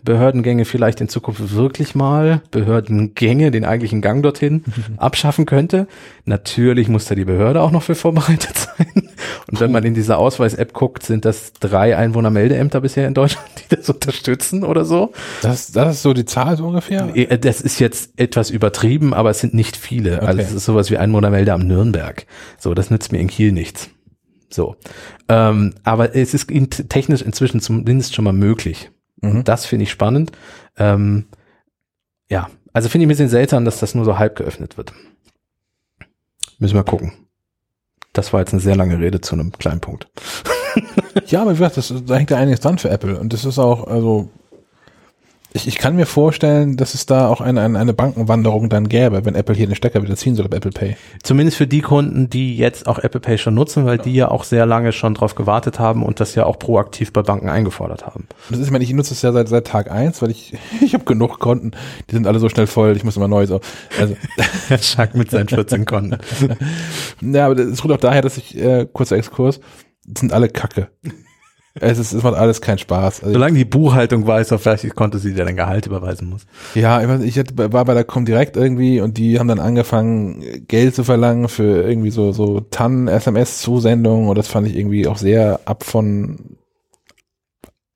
Behördengänge vielleicht in Zukunft wirklich mal, Behördengänge, den eigentlichen Gang dorthin, abschaffen könnte. Natürlich muss da die Behörde auch noch für vorbereitet sein. Und wenn man in dieser Ausweis-App guckt, sind das drei Einwohnermeldeämter bisher in Deutschland, die das unterstützen oder so. Das, das ist so die Zahl so ungefähr? Eh, Das ist jetzt etwas übertrieben, aber es sind nicht viele. Also Okay. es ist sowas wie Einwohnermeldeamt Nürnberg. So, das nützt mir in Kiel nichts. So. Ähm, aber es ist in- technisch inzwischen zumindest schon mal möglich. Mhm. Das finde ich spannend. Ähm, ja, also finde ich ein bisschen seltsam, dass das nur so halb geöffnet wird. Müssen wir gucken. Das war jetzt eine sehr lange Rede zu einem kleinen Punkt. Ja, aber wie gesagt, das, da hängt ja einiges dran für Apple. Und das ist auch, also, ich, ich kann mir vorstellen, dass es da auch eine, eine, eine Bankenwanderung dann gäbe, wenn Apple hier den Stecker wieder ziehen soll auf Apple Pay. Zumindest für die Kunden, die jetzt auch Apple Pay schon nutzen, weil die ja auch sehr lange schon drauf gewartet haben und das ja auch proaktiv bei Banken eingefordert haben. Das ist, ich meine, ich nutze es ja seit, seit Tag eins, weil ich, ich habe genug Konten, die sind alle so schnell voll, ich muss immer neues auf. Also, Schack mit seinen 14 Konten. ja, aber das rührt auch daher, dass ich, äh, kurzer Exkurs, das sind alle Kacke. Es, ist, es macht alles keinen Spaß. Also, Solange die Buchhaltung weiß, auf welches Konto sie dir dein Gehalt überweisen muss. Ja, ich, weiß, ich war bei der Comdirect irgendwie und die haben dann angefangen, Geld zu verlangen für irgendwie so, so Tannen SMS-Zusendungen und das fand ich irgendwie auch sehr ab von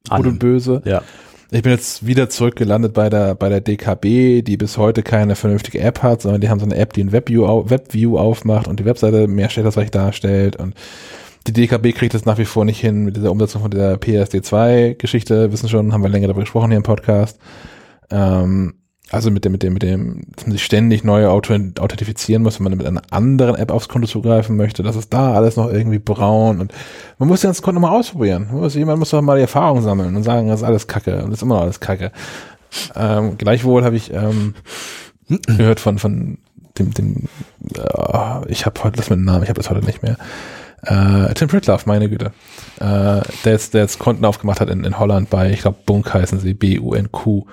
Gut und Böse. Ja. Ich bin jetzt wieder zurückgelandet bei der, bei der DKB, die bis heute keine vernünftige App hat, sondern die haben so eine App, die ein Webview, Webview aufmacht und die Webseite mehr stellenreich darstellt und die DKB kriegt das nach wie vor nicht hin mit dieser Umsetzung von der PSD2-Geschichte, wissen schon, haben wir länger darüber gesprochen hier im Podcast. Ähm, also mit dem, mit dem, mit dem, dass man sich ständig neu authentifizieren muss, wenn man mit einer anderen App aufs Konto zugreifen möchte. Das ist da alles noch irgendwie braun und man muss das Konto mal ausprobieren. Man muss, jemand muss doch mal die Erfahrung sammeln und sagen, das ist alles Kacke und das ist immer noch alles Kacke. Ähm, gleichwohl habe ich ähm, gehört von, von dem, dem äh, ich habe heute, lass mir den Namen, ich habe das heute nicht mehr. Äh, Tim Pritloff, meine Güte. Äh, der jetzt, der jetzt Konten aufgemacht hat in, in Holland bei, ich glaube, Bunk heißen sie, B-U-N-Q,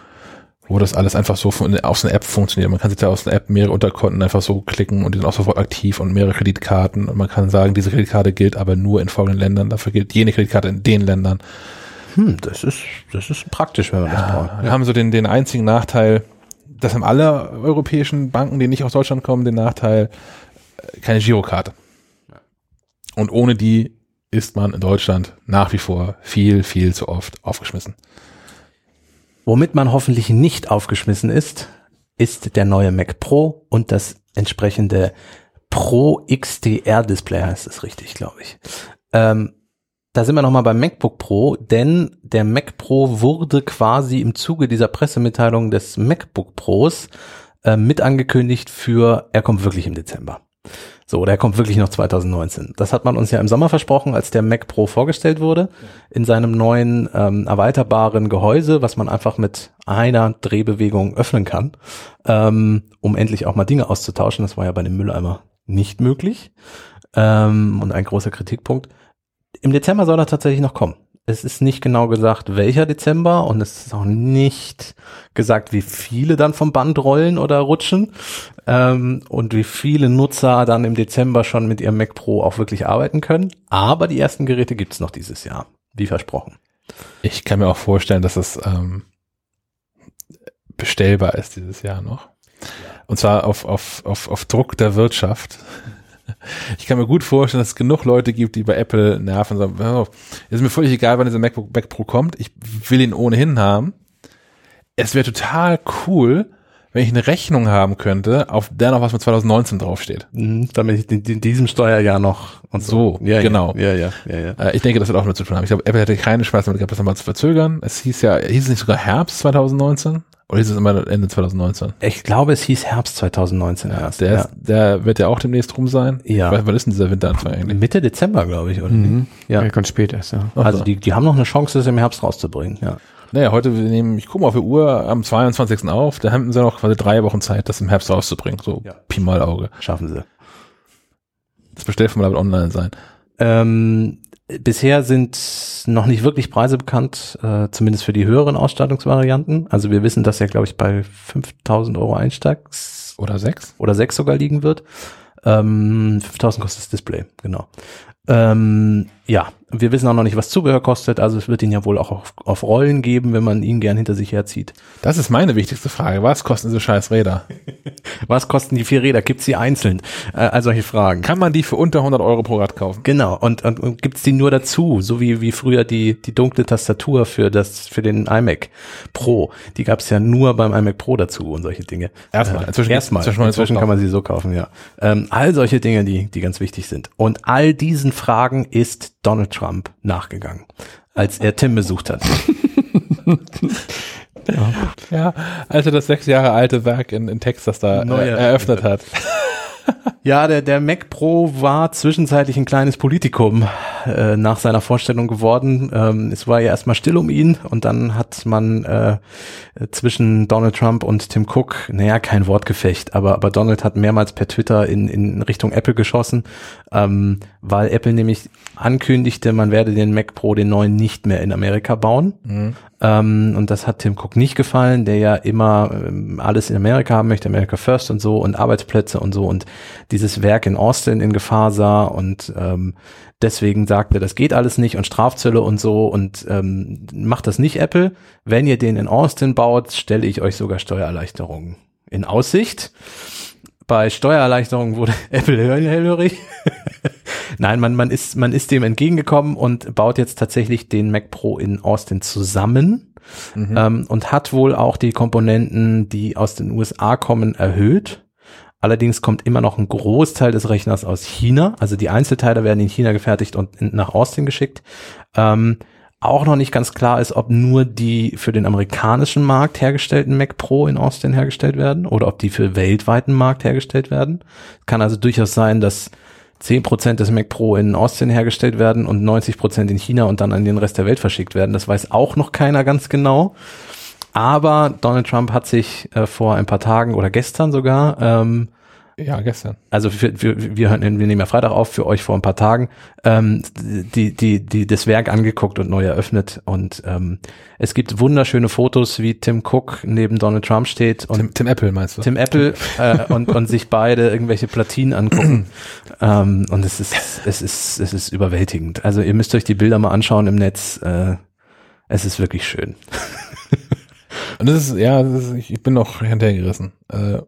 wo das alles einfach so von, aus einer App funktioniert. Man kann sich da aus einer App mehrere Unterkonten einfach so klicken und die sind auch sofort aktiv und mehrere Kreditkarten und man kann sagen, diese Kreditkarte gilt aber nur in folgenden Ländern, dafür gilt jene Kreditkarte in den Ländern. Hm, das ist, das ist praktisch, wenn man das braucht. Wir haben so den, den einzigen Nachteil, das haben alle europäischen Banken, die nicht aus Deutschland kommen, den Nachteil, äh, keine Girokarte. Und ohne die ist man in Deutschland nach wie vor viel, viel zu oft aufgeschmissen. Womit man hoffentlich nicht aufgeschmissen ist, ist der neue Mac Pro und das entsprechende Pro XDR Display heißt es richtig, glaube ich. Ähm, da sind wir nochmal beim MacBook Pro, denn der Mac Pro wurde quasi im Zuge dieser Pressemitteilung des MacBook Pros äh, mit angekündigt für, er kommt wirklich im Dezember. So, der kommt wirklich noch 2019. Das hat man uns ja im Sommer versprochen, als der Mac Pro vorgestellt wurde, in seinem neuen ähm, erweiterbaren Gehäuse, was man einfach mit einer Drehbewegung öffnen kann, ähm, um endlich auch mal Dinge auszutauschen. Das war ja bei dem Mülleimer nicht möglich ähm, und ein großer Kritikpunkt. Im Dezember soll er tatsächlich noch kommen. Es ist nicht genau gesagt, welcher Dezember und es ist auch nicht gesagt, wie viele dann vom Band rollen oder rutschen ähm, und wie viele Nutzer dann im Dezember schon mit ihrem Mac Pro auch wirklich arbeiten können. Aber die ersten Geräte gibt's noch dieses Jahr, wie versprochen. Ich kann mir auch vorstellen, dass es ähm, bestellbar ist dieses Jahr noch. Und zwar auf, auf, auf, auf Druck der Wirtschaft. Ich kann mir gut vorstellen, dass es genug Leute gibt, die bei Apple nerven und sagen, oh, ist mir völlig egal, wann dieser MacBook Mac Pro kommt. Ich will ihn ohnehin haben. Es wäre total cool, wenn ich eine Rechnung haben könnte, auf der noch was mit 2019 draufsteht. Mhm, damit ich in, in diesem Steuerjahr noch und So, Ja, genau. Ja, ja, ja, ja. Äh, ich denke, das wird auch mit zu tun haben. Ich glaube, Apple hätte keine Spaß damit gehabt, das nochmal zu verzögern. Es hieß ja, hieß es nicht sogar Herbst 2019? Oder hieß es immer Ende 2019? Ich glaube, es hieß Herbst 2019 erst. Der, ja. ist, der wird ja auch demnächst rum sein. Ja. Wann wann ist denn dieser Winteranfang eigentlich? Mitte Dezember, glaube ich, oder? Mhm. Ja. Ja, ganz spät erst, ja. Ach Also so. die, die haben noch eine Chance, es im Herbst rauszubringen, ja. Naja, heute wir nehmen, ich gucke mal auf die Uhr am 22. auf, da haben sie noch quasi drei Wochen Zeit, das im Herbst rauszubringen. So Ja. Pi mal Auge. Schaffen sie. Das Bestellformular wird online sein. Ähm, bisher sind noch nicht wirklich Preise bekannt, äh, zumindest für die höheren Ausstattungsvarianten. Also wir wissen, dass er, glaube ich, bei 5000 Euro einsteigt Oder sechs? oder sechs sogar liegen wird. Ähm, 5000 kostet das Display, genau. Ähm, ja, wir wissen auch noch nicht, was Zubehör kostet. Also es wird ihn ja wohl auch auf, auf Rollen geben, wenn man ihn gern hinter sich herzieht. Das ist meine wichtigste Frage. Was kosten diese scheiß Räder? Was kosten die vier Räder? Gibt's sie einzeln? Äh, all solche Fragen. Kann man die für unter 100 Euro pro Rad kaufen? Genau, und, und, und gibt's die nur dazu, so wie, wie früher die, die dunkle Tastatur für das, für den iMac Pro. Die gab's ja nur beim iMac Pro dazu und solche Dinge. Erstmal. Äh, Inzwischen- erstmal. inzwischen Inzwischen, kann man kann sie man sie so kaufen, ja. Ähm, all solche Dinge, die, die ganz wichtig sind. Und all diesen Fragen ist Donald Trump nachgegangen, als er Tim besucht hat. Ja, als er das sechs Jahre alte Werk in, in Texas da äh, eröffnet hat. Ja, der, der Mac Pro war zwischenzeitlich ein kleines Politikum äh, nach seiner Vorstellung geworden. Ähm, es war ja erstmal still um ihn und dann hat man äh, zwischen Donald Trump und Tim Cook, naja, kein Wortgefecht, aber, aber Donald hat mehrmals per Twitter in, in Richtung Apple geschossen, ähm, weil Apple nämlich ankündigte, man werde den Mac Pro, den neuen, nicht mehr in Amerika bauen. Ähm, und das hat Tim Cook nicht gefallen, der ja immer ähm, alles in Amerika haben möchte, America First und so und Arbeitsplätze und so und dieses Werk in Austin in Gefahr sah und ähm, deswegen sagte, das geht alles nicht und Strafzölle und so und ähm, macht das nicht Apple. Wenn ihr den in Austin baut, stelle ich euch sogar Steuererleichterungen in Aussicht. Bei Steuererleichterungen wurde Apple hellhörig. Nein, man, man, ist, man ist dem entgegengekommen und baut jetzt tatsächlich den Mac Pro in Austin zusammen ähm, und hat wohl auch die Komponenten, die aus den USA kommen, erhöht. Allerdings kommt immer noch ein Großteil des Rechners aus China. Also die Einzelteile werden in China gefertigt und in, nach Austin geschickt. Ähm, auch noch nicht ganz klar ist, ob nur die für den amerikanischen Markt hergestellten Mac Pro in Austin hergestellt werden oder ob die für weltweiten Markt hergestellt werden. Kann also durchaus sein, dass 10% des Mac Pro in Austin hergestellt werden und 90% in China und dann an den Rest der Welt verschickt werden. Das weiß auch noch keiner ganz genau. Aber Donald Trump hat sich äh, vor ein paar Tagen oder gestern sogar ähm, Ja, gestern. also für, für, wir, hören, wir nehmen ja Freitag auf, für euch vor ein paar Tagen, ähm, die, die, die, das Werk angeguckt und neu eröffnet. Und ähm, es gibt wunderschöne Fotos, wie Tim Cook neben Donald Trump steht und Tim, Tim Apple meinst du? Tim Apple äh, und, und sich beide irgendwelche Platinen angucken. ähm, und es ist, es ist, es ist überwältigend. Also ihr müsst euch die Bilder mal anschauen im Netz. Äh, es ist wirklich schön. Und das ist, ja, das ist, ich ich bin noch hinterhergerissen. Äh,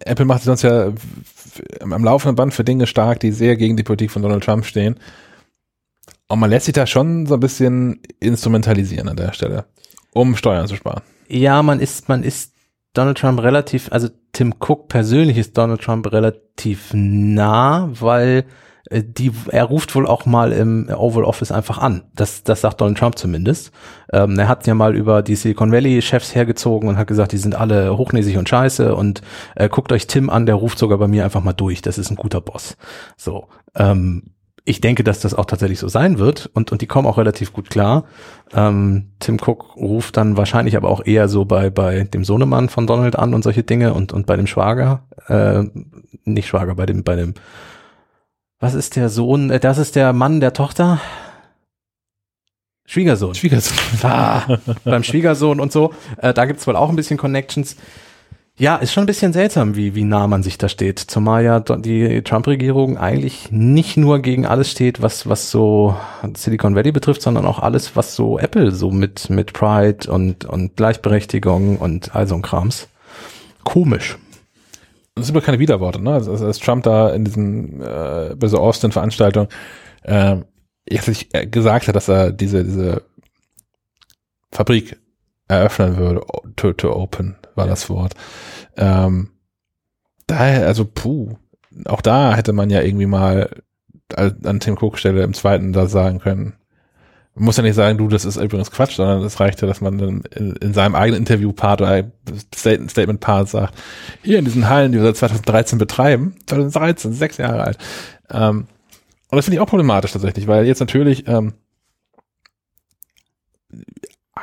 Apple macht sonst ja am laufenden Band für Dinge stark, die sehr gegen die Politik von Donald Trump stehen. Und man lässt sich da schon so ein bisschen instrumentalisieren an der Stelle, um Steuern zu sparen. Ja, man ist, man ist Donald Trump relativ, also Tim Cook persönlich ist Donald Trump relativ nah, weil die, er ruft wohl auch mal im Oval Office einfach an. Das, das sagt Donald Trump zumindest. Ähm, er hat ja mal über die Silicon Valley Chefs hergezogen und hat gesagt, die sind alle hochnäsig und scheiße und äh, guckt euch Tim an, der ruft sogar bei mir einfach mal durch. Das ist ein guter Boss. So. Ähm, ich denke, dass das auch tatsächlich so sein wird und, und die kommen auch relativ gut klar. Ähm, Tim Cook ruft dann wahrscheinlich aber auch eher so bei, bei dem Sohnemann von Donald an und solche Dinge und, und bei dem Schwager, äh, nicht Schwager, bei dem, bei dem, was ist der Sohn, äh, das ist der Mann der Tochter? Schwiegersohn. Schwiegersohn. Ah, beim Schwiegersohn und so. Äh, da gibt's wohl auch ein bisschen Connections. Ja, ist schon ein bisschen seltsam, wie, wie nah man sich da steht. Zumal ja die Trump-Regierung eigentlich nicht nur gegen alles steht, was, was so Silicon Valley betrifft, sondern auch alles, was so Apple so mit, mit Pride und, und Gleichberechtigung und all so ein Krams. Komisch. Das sind aber keine Widerworte, ne? Also, als Trump da in diesen, äh, bei so Austin-Veranstaltung, äh, sich äh, gesagt hat, dass er diese, diese Fabrik eröffnen würde, to, to open war Ja. das Wort. Ähm, daher, also, puh, auch da hätte man ja irgendwie mal al- an Tim Cook Stelle im zweiten da sagen können, man muss ja nicht sagen, du, das ist übrigens Quatsch, sondern es reicht ja, dass man dann in, in seinem eigenen Interview-Part oder Stat- Statement-Part sagt, hier in diesen Hallen, die wir seit 2013 betreiben, 2013, sechs Jahre alt. Ähm, und das finde ich auch problematisch tatsächlich, weil jetzt natürlich ähm,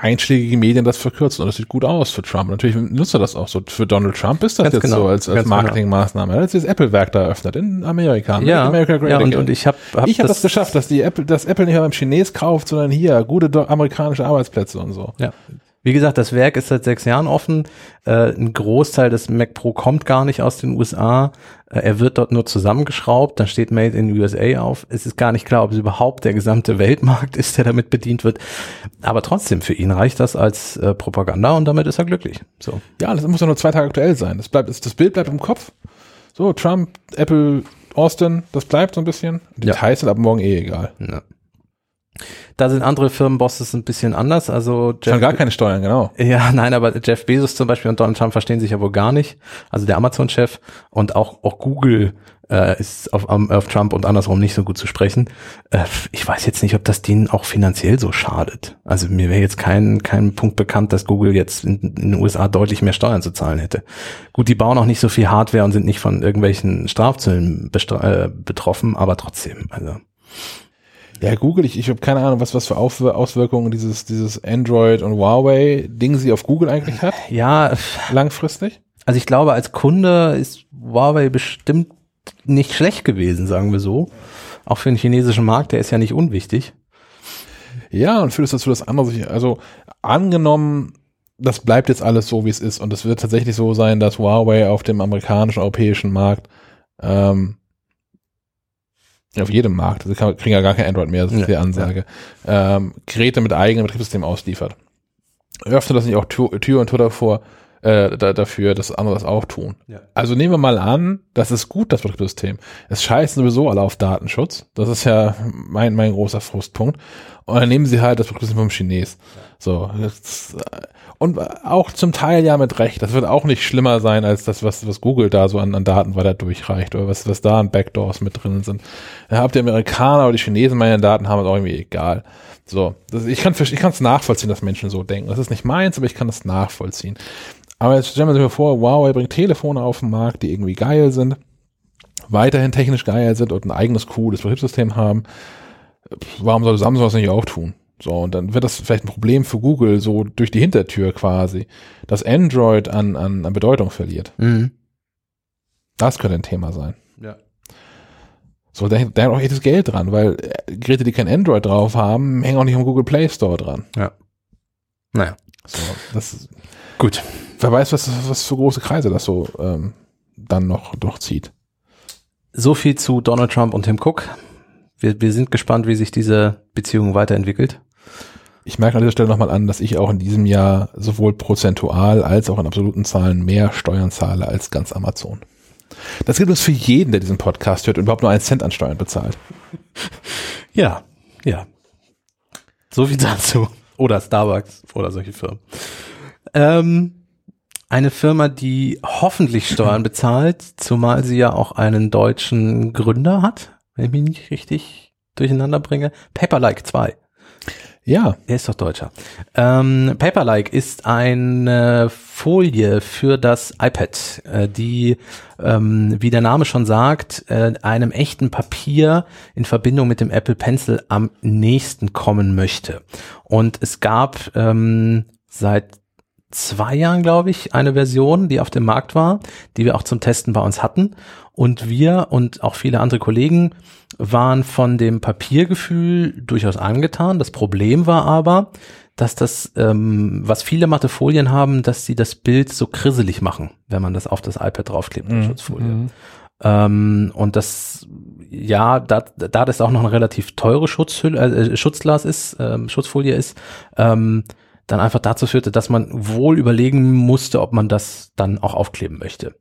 einschlägige Medien das verkürzen und das sieht gut aus für Trump. Natürlich nutzt er das auch so. Für Donald Trump ist das Ganz jetzt genau, so als, als genau. Marketingmaßnahme. Er hat jetzt das Apple-Werk da eröffnet in Amerika. Ja, America Great ja und, und ich habe hab ich habe das, geschafft, dass die Apple, dass Apple nicht mehr beim Chines kauft, sondern hier gute amerikanische Arbeitsplätze und so. Ja. Wie gesagt, das Werk ist seit sechs Jahren offen. Äh, ein Großteil des Mac Pro kommt gar nicht aus den USA. Äh, er wird dort nur zusammengeschraubt. Da steht Made in USA auf. Es ist gar nicht klar, ob es überhaupt der gesamte Weltmarkt ist, der damit bedient wird. Aber trotzdem, für ihn reicht das als äh, Propaganda und damit ist er glücklich. So. Ja, das muss ja nur zwei Tage aktuell sein. Das bleibt, das Bild bleibt im Kopf. So, Trump, Apple, Austin, das bleibt so ein bisschen. Die Ja. Details sind ab morgen eh egal. Ja. Da sind andere Firmenbosses ein bisschen anders. Also Schon gar keine Steuern, genau. Ja, nein, aber Jeff Bezos zum Beispiel und Donald Trump verstehen sich ja wohl gar nicht. Also der Amazon-Chef und auch, auch Google äh, ist auf, auf Trump und andersrum nicht so gut zu sprechen. Äh, ich weiß jetzt nicht, ob das denen auch finanziell so schadet. Also mir wäre jetzt kein, kein Punkt bekannt, dass Google jetzt in, in den USA deutlich mehr Steuern zu zahlen hätte. Gut, die bauen auch nicht so viel Hardware und sind nicht von irgendwelchen Strafzöllen äh, betroffen, aber trotzdem. Also Ja, Google, ich, ich habe keine Ahnung, was, was für Auf Auswirkungen dieses, dieses Android und Huawei-Ding sie auf Google eigentlich hat, ja, langfristig. Also ich glaube, als Kunde ist Huawei bestimmt nicht schlecht gewesen, sagen wir so. Auch für den chinesischen Markt, der ist ja nicht unwichtig. Ja, und führt es dazu, dass andere sich, also angenommen, das bleibt jetzt alles so, wie es ist, und es wird tatsächlich so sein, dass Huawei auf dem amerikanischen, europäischen Markt, ähm, auf jedem Markt, also kann, kriegen ja gar kein Android mehr, das ist Ja, die Ansage, ähm, Geräte mit eigenem Betriebssystem ausliefert. Öffnet das nicht auch Tür, Tür und Tor davor, äh, da, dafür, dass andere das auch tun. Ja. Also nehmen wir mal an, das ist gut, das Betriebssystem. Es scheißen sowieso alle auf Datenschutz. Das ist ja mein, mein großer Frustpunkt. Und dann nehmen sie halt das Betriebssystem vom Chines. So. Das, äh, und auch zum Teil ja mit Recht. Das wird auch nicht schlimmer sein als das, was, was Google da so an, an Daten weiter durchreicht oder was, was da an Backdoors mit drin sind. Ja, ob die Amerikaner oder die Chinesen meine Daten haben, ist auch irgendwie egal. So. Das, ich kann ich kann es nachvollziehen, dass Menschen so denken. Das ist nicht meins, aber ich kann es nachvollziehen. Aber jetzt stellen wir uns mal vor, Huawei bringt Telefone auf den Markt, die irgendwie geil sind, weiterhin technisch geil sind und ein eigenes cooles Betriebssystem haben. Warum soll Samsung das nicht auch tun? So, und dann wird das vielleicht ein Problem für Google, so durch die Hintertür quasi, dass Android an, an, an Bedeutung verliert. Das könnte ein Thema sein. Ja. So, da, da hängt auch echtes Geld dran, weil äh, Geräte, die kein Android drauf haben, hängen auch nicht am Google Play Store dran. Ja. Naja. So, das, Gut. wer weiß, was, was für große Kreise das so ähm, dann noch, noch zieht. So viel zu Donald Trump und Tim Cook. Wir, wir sind gespannt, wie sich diese Beziehung weiterentwickelt. Ich merke an dieser Stelle nochmal an, dass ich auch in diesem Jahr sowohl prozentual als auch in absoluten Zahlen mehr Steuern zahle als ganz Amazon. Das gilt uns für jeden, der diesen Podcast hört und überhaupt nur einen Cent an Steuern bezahlt. Ja, ja. So viel dazu. Oder Starbucks oder solche Firmen. Ähm, eine Firma, die hoffentlich Steuern bezahlt, zumal sie ja auch einen deutschen Gründer hat, wenn ich mich nicht richtig durcheinander bringe. Paperlike 2. Ja, Er ist doch Deutscher. Ähm, Paperlike ist eine Folie für das iPad, äh, die, ähm, wie der Name schon sagt, äh, einem echten Papier in Verbindung mit dem Apple Pencil am nächsten kommen möchte. Und es gab ähm, seit zwei Jahren, glaube ich, eine Version, die auf dem Markt war, die wir auch zum Testen bei uns hatten. Und wir und auch viele andere Kollegen waren von dem Papiergefühl durchaus angetan. Das Problem war aber, dass das, ähm, was viele Mathefolien haben, dass sie das Bild so krisselig machen, wenn man das auf das iPad draufklebt, die Schutzfolie. Ähm, und das, ja, da, da das auch noch eine relativ teure Schutzhülle, äh, Schutzglas ist, ähm, Schutzfolie ist, ähm, dann einfach dazu führte, dass man wohl überlegen musste, ob man das dann auch aufkleben möchte.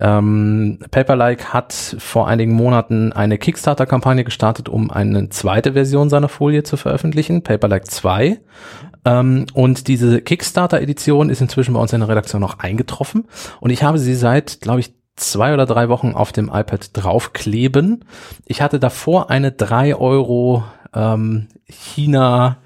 Ähm, Paperlike hat vor einigen Monaten eine Kickstarter-Kampagne gestartet, um eine zweite Version seiner Folie zu veröffentlichen, Paperlike 2. Ähm, und diese Kickstarter-Edition ist inzwischen bei uns in der Redaktion noch eingetroffen. Und ich habe sie seit, glaube ich, zwei oder drei Wochen auf dem iPad draufkleben. Ich hatte davor eine drei Euro ähm, China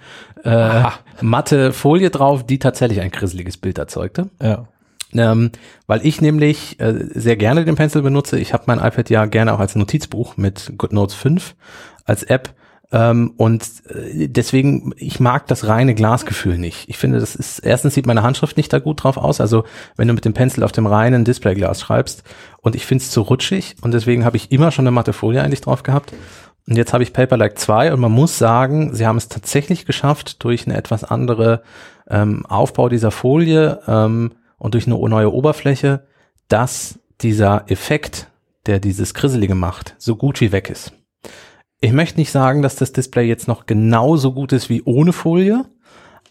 äh, matte Folie drauf, die tatsächlich ein grisseliges Bild erzeugte. Ja. Ähm, weil ich nämlich äh, sehr gerne den Pencil benutze. Ich habe mein iPad ja gerne auch als Notizbuch mit GoodNotes 5 als App. Ähm, und äh, deswegen, ich mag das reine Glasgefühl nicht. Ich finde, das ist, erstens sieht meine Handschrift nicht da gut drauf aus. Also wenn du mit dem Pencil auf dem reinen Displayglas schreibst und ich finde es zu rutschig und deswegen habe ich immer schon eine matte Folie eigentlich drauf gehabt. Und jetzt habe ich Paperlike 2 und man muss sagen, sie haben es tatsächlich geschafft, durch eine etwas andere ähm, Aufbau dieser Folie ähm, und durch eine neue Oberfläche, dass dieser Effekt, der dieses Krisselige macht, so gut wie weg ist. Ich möchte nicht sagen, dass das Display jetzt noch genauso gut ist wie ohne Folie,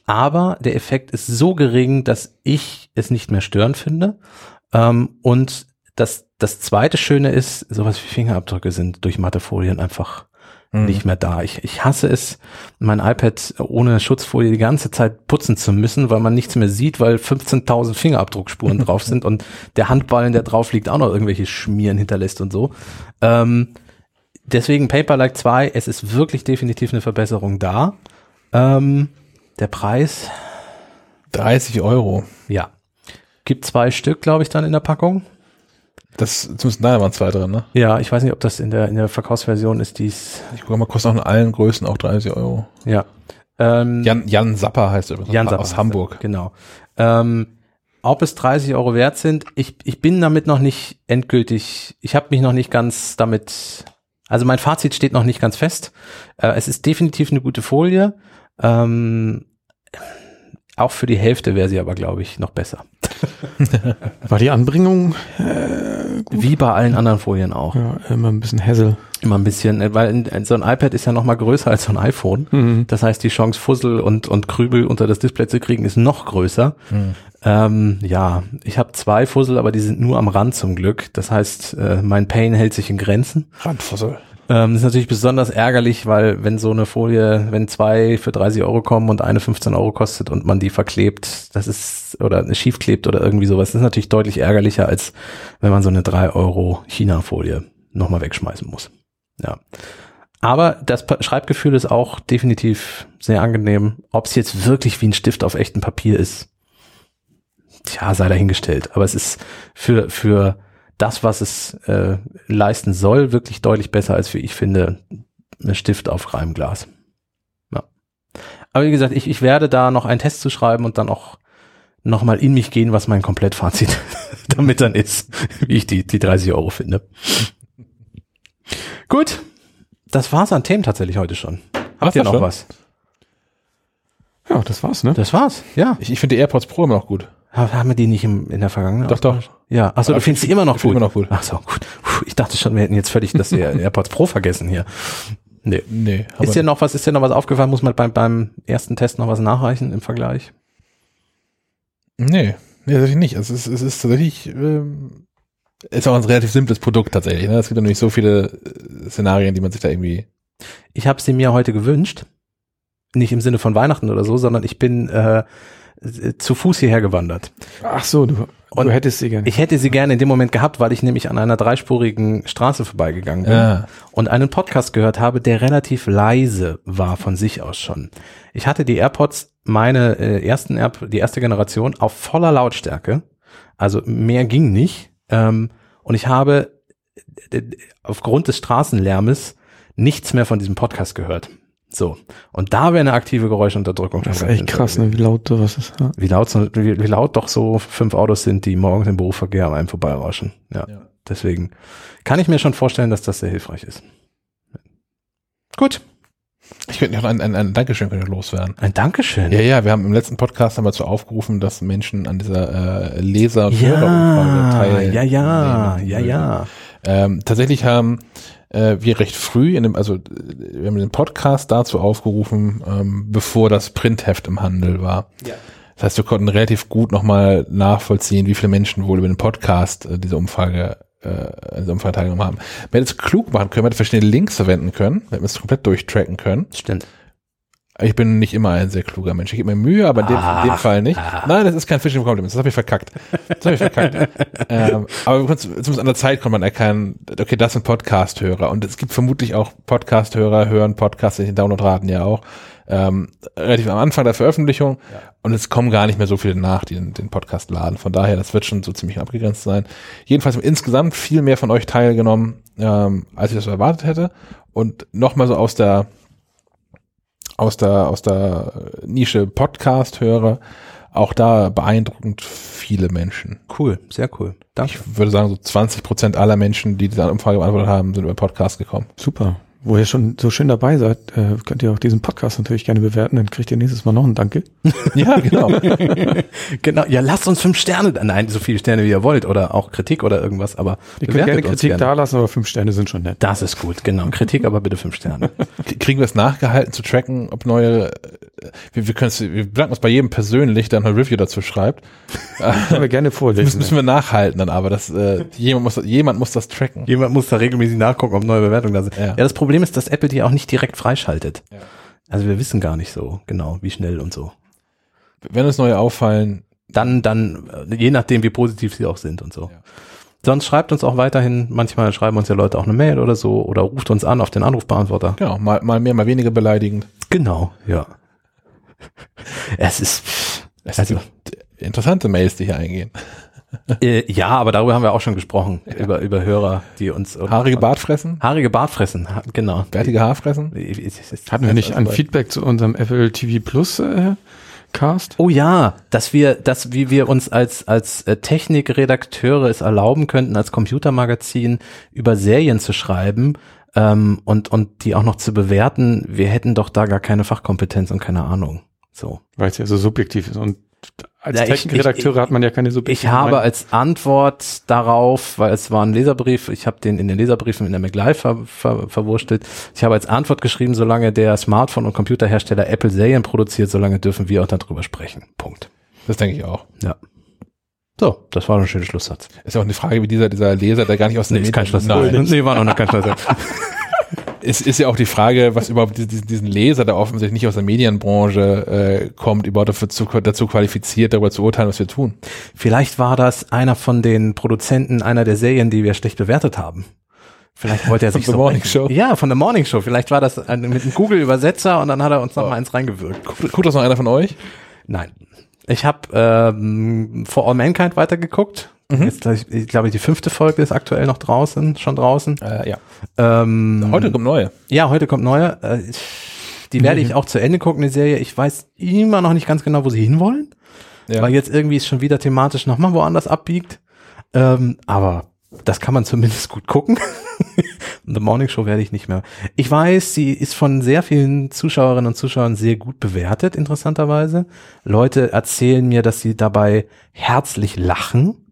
aber der Effekt ist so gering, dass ich es nicht mehr störend finde. Ähm, und das, das zweite Schöne ist, sowas wie Fingerabdrücke sind durch Mathefolien einfach nicht mehr da. Ich, ich hasse es, mein iPad ohne Schutzfolie die ganze Zeit putzen zu müssen, weil man nichts mehr sieht, weil 15.000 Fingerabdruckspuren drauf sind und der Handballen, der drauf liegt, auch noch irgendwelche Schmieren hinterlässt und so. Ähm, deswegen Paperlike 2, es ist wirklich definitiv eine Verbesserung da. Ähm, der Preis, 30 Euro. ja. Gibt zwei Stück, glaube ich, dann in der Packung. Das, zumindest da waren zwei drin, ne? Ja, ich weiß nicht, ob das in der, in der Verkaufsversion ist, dies, Ich gucke mal, kostet auch in allen Größen auch 30 Euro. ja. Ähm, Jan, Jan Sapper heißt er übrigens. Jan Sapper aus Hamburg. er, Genau. Ähm, ob es 30 Euro wert sind, ich, ich bin damit noch nicht endgültig, ich habe mich noch nicht ganz damit, also mein Fazit steht noch nicht ganz fest. Äh, es ist definitiv eine gute Folie. Ähm, auch für die Hälfte wäre sie aber, glaube ich, noch besser. War die Anbringung Wie bei allen anderen Folien auch. ja, immer ein bisschen Hassel. Immer ein bisschen, äh, weil so ein iPad ist ja noch mal größer als so ein iPhone. Mhm. Das heißt, die Chance, Fussel und, und Krübel unter das Display zu kriegen, ist noch größer. Ähm, ja, ich habe zwei Fussel, aber die sind nur am Rand zum Glück. Das heißt, äh, mein Pain hält sich in Grenzen. Randfussel. Ähm, das ist natürlich besonders ärgerlich, weil wenn so eine Folie, wenn zwei für 30 Euro kommen und eine 15 Euro kostet und man die verklebt, das ist, oder schief klebt oder irgendwie sowas, das ist natürlich deutlich ärgerlicher, als wenn man so eine 3 Euro China-Folie nochmal wegschmeißen muss. Ja. Aber das Schreibgefühl ist auch definitiv sehr angenehm. Ob es jetzt wirklich wie ein Stift auf echtem Papier ist, tja, sei dahingestellt. Aber es ist für, für das, was es äh, leisten soll, wirklich deutlich besser als für, ich finde, ein Stift auf Reimglas. Ja. Aber wie gesagt, ich, ich werde da noch einen Test zu schreiben und dann auch nochmal in mich gehen, was mein Komplettfazit damit dann ist, wie ich die, die 30 Euro finde. Gut, das war's an Themen tatsächlich heute schon. Habt War's ihr noch schon? was? Ja, das war's, ne? Das war's, ja. Ich, ich finde die AirPods Pro immer noch gut. Ha- Haben wir die nicht im, in der Vergangenheit? Doch, doch. Ja, achso, du findest sie immer noch gut. immer noch gut. Ach so, gut. Puh, ich dachte schon, wir hätten jetzt völlig das AirPods Pro vergessen hier. Nee. Nee. Ist dir noch was, ist dir noch was aufgefallen? Muss man beim, beim ersten Test noch was nachreichen im Vergleich? Nee, nee, tatsächlich nicht. Es ist, es ist tatsächlich, ähm, ist auch ein relativ simples Produkt tatsächlich. Ne? Es gibt ja nicht so viele äh, Szenarien, die man sich da irgendwie. Ich habe sie mir heute gewünscht. Nicht im Sinne von Weihnachten oder so, sondern ich bin äh, zu Fuß hierher gewandert. Ach so, du, Und du hättest sie gerne. Ich hätte sie gerne in dem Moment gehabt, weil ich nämlich an einer dreispurigen Straße vorbeigegangen bin Ja. und einen Podcast gehört habe, der relativ leise war von sich aus schon. Ich hatte die AirPods, meine äh, ersten Air die erste Generation, auf voller Lautstärke. Also mehr ging nicht. Ähm, und ich habe äh, aufgrund des Straßenlärmes nichts mehr von diesem Podcast gehört. So. Und da wäre eine aktive Geräuschunterdrückung Das ist echt krass, ne? wie laut sowas ist. Ja. wie laut, wie, wie laut doch so fünf Autos sind, die morgens im Berufsverkehr an einem vorbeirauschen. Ja. Ja. Deswegen kann ich mir schon vorstellen, dass das sehr hilfreich ist. Gut. Ich könnte noch ein, ein, ein Dankeschön loswerden. Ein Dankeschön. Ja, ja, wir haben im letzten Podcast haben wir dazu aufgerufen, dass Menschen an dieser äh, Leser- und ja, Hörerumfrage teilnehmen. ja, ja, ja, ja. Ähm, tatsächlich haben äh, wir recht früh in dem, also äh, wir haben den Podcast dazu aufgerufen, ähm, bevor das Printheft im Handel war. Ja. Das heißt, wir konnten relativ gut nochmal nachvollziehen, wie viele Menschen wohl über den Podcast äh, diese Umfrage äh, an dieser Umfrage teilgenommen haben. Wir hätten es klug machen können, wir hätten verschiedene Links verwenden können, wir hätten es komplett durchtracken können. Stimmt. Ich bin nicht immer ein sehr kluger Mensch. Ich gebe mir Mühe, aber in dem, in dem Ach, Fall nicht. ach. Nein, das ist kein Fishing Compliment. Das habe ich verkackt. Das habe ich verkackt. ähm, aber zumindest an der Zeit kann man erkennen, okay, das sind Podcast-Hörer. Und es gibt vermutlich auch Podcast-Hörer, hören Podcasts, die Downloadraten ja auch. Ähm, relativ am Anfang der Veröffentlichung. Und es kommen gar nicht mehr so viele nach, die den, den Podcast laden. Von daher, das wird schon so ziemlich abgegrenzt sein. Jedenfalls haben insgesamt viel mehr von euch teilgenommen, ähm, als ich das erwartet hätte. Und nochmal so aus der aus der, aus der Nische Podcast-Hörer, auch da beeindruckend viele Menschen. Cool, sehr cool. Danke. Ich würde sagen, so 20 Prozent aller Menschen, die diese Umfrage beantwortet haben, sind über Podcast gekommen. Super. Wo ihr schon so schön dabei seid, äh, könnt ihr auch diesen Podcast natürlich gerne bewerten, dann kriegt ihr nächstes Mal noch ein Danke. Ja, genau. genau. Ja, lasst uns fünf Sterne, nein, so viele Sterne wie ihr wollt oder auch Kritik oder irgendwas, aber Ihr könnt gerne Kritik gerne. da lassen, aber fünf Sterne sind schon nett. Das ist gut, genau. Kritik, aber bitte fünf Sterne. Kriegen wir es nachgehalten zu tracken, ob neue, äh, wir, wir können es, wir bedanken uns bei jedem persönlich, der eine Review dazu schreibt. Können wir gerne Das vorlesen. müssen wir nachhalten dann aber, das, äh, jemand muss, jemand muss das tracken. Jemand muss da regelmäßig nachgucken, ob neue Bewertungen da sind. Ja. Ja, das Problem ist, dass Apple die auch nicht direkt freischaltet. Ja. Also wir wissen gar nicht so genau, wie schnell und so. Wenn uns neue auffallen, Dann, dann, äh, je nachdem, wie positiv sie auch sind und so. Ja. Sonst schreibt uns auch weiterhin, manchmal schreiben uns ja Leute auch eine Mail oder so oder ruft uns an auf den Anrufbeantworter. genau, mal, mal mehr, mal weniger beleidigend. Genau, ja. Es ist, Es also, gibt interessante Mails, die hier eingehen. Äh, ja, aber darüber haben wir auch schon gesprochen, über, über Hörer, die uns Haarige Bartfressen, haarige Bartfressen, ha- genau. bärtige Haarfressen. Hatten wir nicht ein Feedback zu unserem Apple TV Plus äh, Cast? Oh ja, dass wir, dass wie wir uns als als äh, Technikredakteure es erlauben könnten, als Computermagazin über Serien zu schreiben ähm, und und die auch noch zu bewerten. Wir hätten doch da gar keine Fachkompetenz und keine Ahnung. So. Weil es ja so subjektiv ist. Und als Ja, ich- hat man ja keine subjektive Ich habe Meinung. als Antwort darauf, weil es war ein Leserbrief, ich habe den in den Leserbriefen in der McLive ver, ver, verwurstelt. Ich habe als Antwort geschrieben, solange der Smartphone- und Computerhersteller Apple Serien produziert, solange dürfen wir auch darüber sprechen. Punkt. Das denke ich auch. Ja. So, das war ein schöner Schlusssatz. Ist ja auch eine Frage, wie dieser, dieser Leser, der gar nicht aus Nee, dem ist kein Medien- Schlusssatz. Nein. Nee, war noch kein Schlusssatz. Es ist ja auch die Frage, was überhaupt diesen, diesen Leser, der offensichtlich nicht aus der Medienbranche äh, kommt, überhaupt dafür zu, dazu qualifiziert, darüber zu urteilen, was wir tun. Vielleicht war das einer von den Produzenten einer der Serien, die wir schlecht bewertet haben. Vielleicht wollte er sich Von The so Morning Show? Ja, von der Morning Show. Vielleicht war das ein, mit einem Google-Übersetzer und dann hat er uns noch mal eins reingewirkt. Guckt das noch einer von euch? Nein. Ich habe ähm, For All Mankind weitergeguckt. Jetzt, glaub ich, glaube, die fünfte Folge ist aktuell noch draußen, schon draußen. Äh, ja. Ähm, Heute kommt neue. Ja, heute kommt neue. Äh, die werde ich auch zu Ende gucken, die Serie. Ich weiß immer noch nicht ganz genau, wo sie hinwollen, Ja. weil jetzt irgendwie es schon wieder thematisch nochmal woanders abbiegt. Ähm, aber das kann man zumindest gut gucken. The Morning Show werde ich nicht mehr. Ich weiß, sie ist von sehr vielen Zuschauerinnen und Zuschauern sehr gut bewertet, interessanterweise. Leute erzählen mir, dass sie dabei herzlich lachen.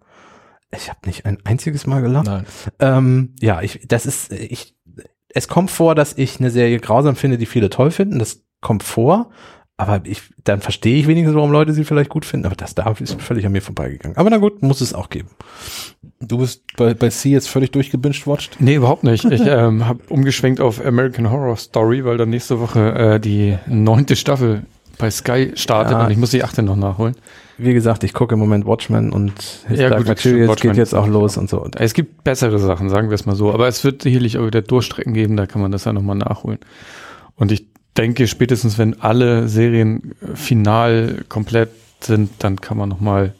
Ich habe nicht ein einziges Mal gelacht. Nein. Ähm, ja, ich, das ist, ich, es kommt vor, dass ich eine Serie grausam finde, die viele toll finden. Das kommt vor. Aber ich, dann verstehe ich wenigstens, warum Leute sie vielleicht gut finden. Aber das da ist völlig an mir vorbeigegangen. Aber na gut, muss es auch geben. Du bist bei, bei C jetzt völlig durchgebinged watched. Nee, überhaupt nicht. Ich ähm, habe umgeschwenkt auf American Horror Story, weil dann nächste Woche äh, die neunte Staffel bei Sky startet Ja. und ich muss die achte noch nachholen. Wie gesagt, ich gucke im Moment Watchmen und His Ja, Dark gut, Materials Watchmen geht jetzt auch los und so. Es gibt bessere Sachen, sagen wir es mal so. Aber es wird sicherlich auch wieder Durchstrecken geben, da kann man das ja nochmal nachholen. Und ich denke, spätestens wenn alle Serien äh, final komplett sind, dann kann man nochmal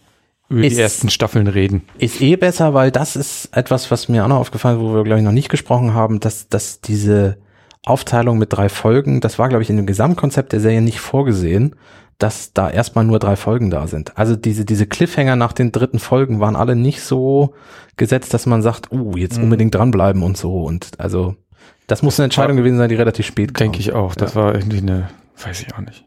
über Ist- die ersten Staffeln reden. Ist eh besser, weil das ist etwas, was mir auch noch aufgefallen ist, wo wir, glaube ich, noch nicht gesprochen haben, dass, dass diese Aufteilung mit drei Folgen, das war, glaube ich, in dem Gesamtkonzept der Serie nicht vorgesehen, dass da erstmal nur drei Folgen da sind. Also diese, diese Cliffhanger nach den dritten Folgen waren alle nicht so gesetzt, dass man sagt, uh, jetzt Mhm. unbedingt dranbleiben und so. Und also, das muss eine Entscheidung gewesen sein, die relativ spät kam. Denke ich auch. Das war irgendwie eine, weiß ich auch nicht.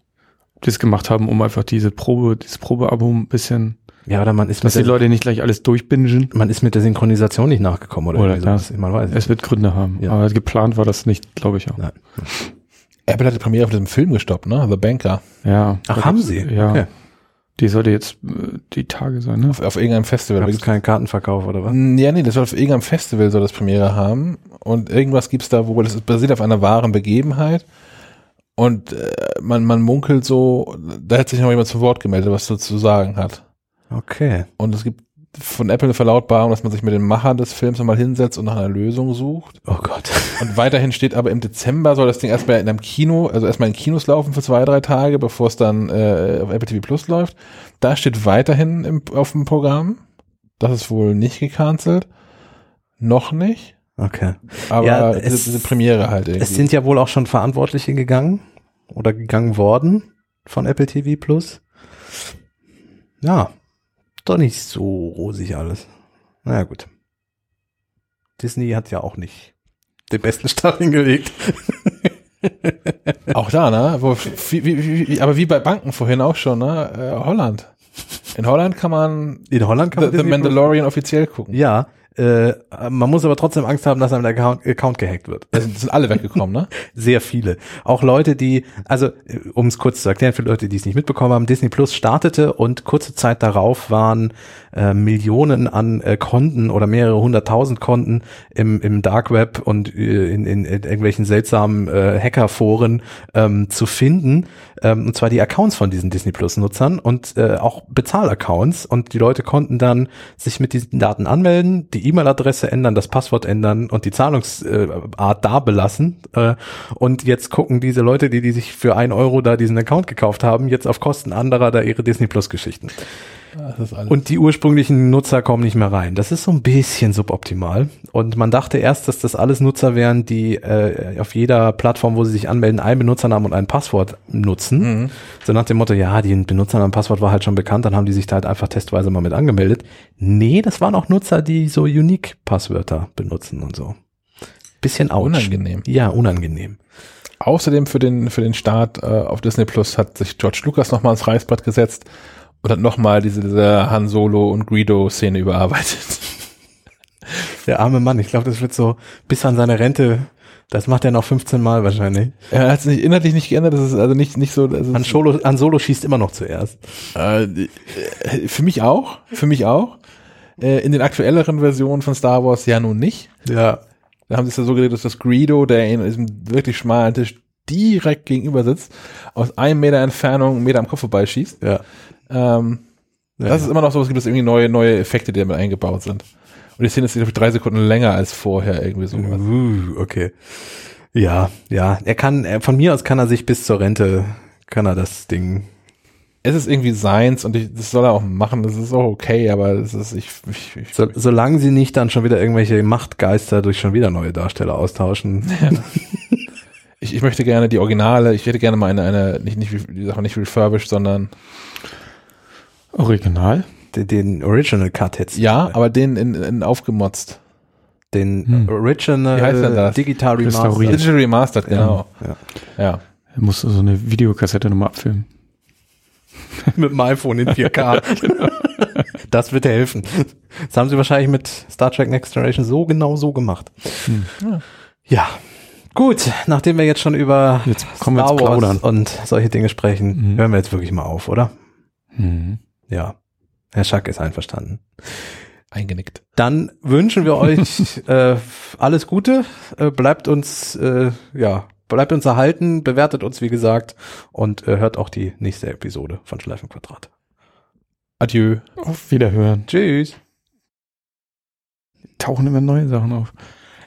Ob die es gemacht haben, um einfach diese Probe, dieses Probeabo ein bisschen, Ja, oder man ist, dass mit die der, Leute nicht gleich alles durchbingen. man ist mit der Synchronisation nicht nachgekommen oder, Oder irgendwie sowas. Man weiß Es wird Gründe haben. Ja. Aber geplant war das nicht, glaube ich auch. Nein. Apple hat die Premiere auf diesem Film gestoppt, ne? The Banker. Ja. Ach, haben sie? Ja. Okay. Die sollte jetzt äh, die Tage sein, ne? Auf, auf irgendeinem Festival. Da es keinen Kartenverkauf oder was? Ja, nee, das soll auf irgendeinem Festival soll das Premiere haben. Und irgendwas gibt's da, wo das ist basiert auf einer wahren Begebenheit. Und äh, man, man munkelt so, da hat sich noch jemand zu Wort gemeldet, was so zu sagen hat. Okay. Und es gibt von Apple eine Verlautbarung, dass man sich mit den Machern des Films nochmal hinsetzt und nach einer Lösung sucht. Oh Gott. Und weiterhin steht aber im Dezember soll das Ding erstmal in einem Kino, also erstmal in Kinos laufen für zwei, drei Tage, bevor es dann äh, auf Apple TV Plus läuft. Da steht weiterhin im, auf dem Programm. Das ist wohl nicht gecancelt. Noch nicht. Okay. Aber Ja, es- diese Premiere halt irgendwie. Es sind ja wohl auch schon Verantwortliche gegangen oder gegangen worden von Apple TV Plus. Ja, doch nicht so rosig alles. Naja, gut. Disney hat ja auch nicht den besten Start hingelegt. auch da, ne? Wo, wie, wie, wie, aber wie bei Banken vorhin auch schon, ne? Äh, Holland. In Holland kann man In Holland kann The, man The Plus- Mandalorian offiziell gucken. Ja, äh, man muss aber trotzdem Angst haben, dass einem der Account, Account gehackt wird. Das sind, das sind alle weggekommen, ne? Sehr viele. Auch Leute, die, also um es kurz zu erklären für Leute, die es nicht mitbekommen haben, Disney Plus startete und kurze Zeit darauf waren äh, Millionen an äh, Konten oder mehrere hunderttausend Konten im, im Dark Web und äh, in, in, in irgendwelchen seltsamen äh, Hackerforen ähm, zu finden. Ähm, und zwar die Accounts von diesen Disney Plus Nutzern und äh, auch Bezahlaccounts. Und die Leute konnten dann sich mit diesen Daten anmelden, die E-Mail-Adresse ändern, das Passwort ändern und die Zahlungsart da belassen. Äh, und jetzt gucken diese Leute, die, die sich für ein Euro da diesen Account gekauft haben, jetzt auf Kosten anderer da ihre Disney Plus Geschichten. Das ist alles. Und die ursprünglichen Nutzer kommen nicht mehr rein. Das ist so ein bisschen suboptimal. Und man dachte erst, dass das alles Nutzer wären, die äh, auf jeder Plattform, wo sie sich anmelden, einen Benutzernamen und ein Passwort nutzen. Mhm. So nach dem Motto, ja, die Benutzernamen und Passwort war halt schon bekannt, dann haben die sich da halt einfach testweise mal mit angemeldet. Nee, das waren auch Nutzer, die so Unique-Passwörter benutzen und so. Bisschen ouch. Unangenehm. Ja, unangenehm. Außerdem für den, für den Start äh, auf Disney Plus hat sich George Lucas nochmal ins Reißbrett gesetzt und hat nochmal diese, diese Han Solo und Greedo-Szene überarbeitet. Der arme Mann, ich glaube, das wird so bis an seine Rente, das macht er noch 15 Mal wahrscheinlich. Er hat es nicht, inhaltlich nicht geändert, das ist also nicht, nicht so. Also Han Solo, Han Solo schießt immer noch zuerst. äh, äh, für mich auch, für mich auch. Äh, in den aktuelleren Versionen von Star Wars ja nun nicht. Ja. Da haben sie es ja so geredet, dass das Greedo, der in diesem wirklich schmalen Tisch direkt gegenüber sitzt, aus einem Meter Entfernung einen Meter am Kopf vorbeischießt. Ja. Ähm, ja. Das ist immer noch so, es gibt irgendwie neue, neue Effekte, die damit eingebaut sind. Und die Szene ist, glaube ich, drei Sekunden länger als vorher irgendwie so. Uh, okay. Ja, ja. Er kann, er, von mir aus kann er sich bis zur Rente, kann er das Ding. Es ist irgendwie seins und ich, das soll er auch machen, das ist auch okay, aber es ist, ich, ich, ich So, solange sie nicht dann schon wieder irgendwelche Machtgeister durch schon wieder neue Darsteller austauschen. ich, ich möchte gerne die Originale, ich hätte gerne mal eine, eine nicht, nicht, sagt man, nicht refurbished, sondern, Original? den, den Original Cut jetzt. ja, aber den in, in aufgemotzt. Den Hm. Original Wie heißt denn das? Digital. Remastered. Digital Remastered, genau. Ja. Ja. Er muss so eine Videokassette nochmal abfilmen. mit dem iPhone in 4K. das wird helfen. Das haben sie wahrscheinlich mit Star Trek Next Generation so genau so gemacht. Hm. Ja. Gut, nachdem wir jetzt schon über Jetzt kommen wir Star Wars und solche Dinge sprechen, Mhm. hören wir jetzt wirklich mal auf, oder? Mhm. Ja. Herr Schack ist einverstanden. Eingenickt. Dann wünschen wir euch äh, alles Gute. Äh, bleibt uns, äh, ja, bleibt uns erhalten, bewertet uns, wie gesagt, und äh, hört auch die nächste Episode von Schleifenquadrat. Adieu. Auf Wiederhören. Tschüss. Tauchen immer neue Sachen auf.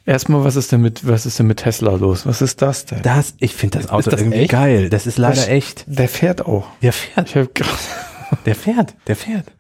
Erstmal, was ist denn mit, was ist denn mit Tesla los? Was ist das denn? Das, ich finde das Ist Auto das irgendwie echt? geil. Das ist leider Das- echt. Der fährt auch. Der fährt. Ich hab grad, Der fährt. Der fährt.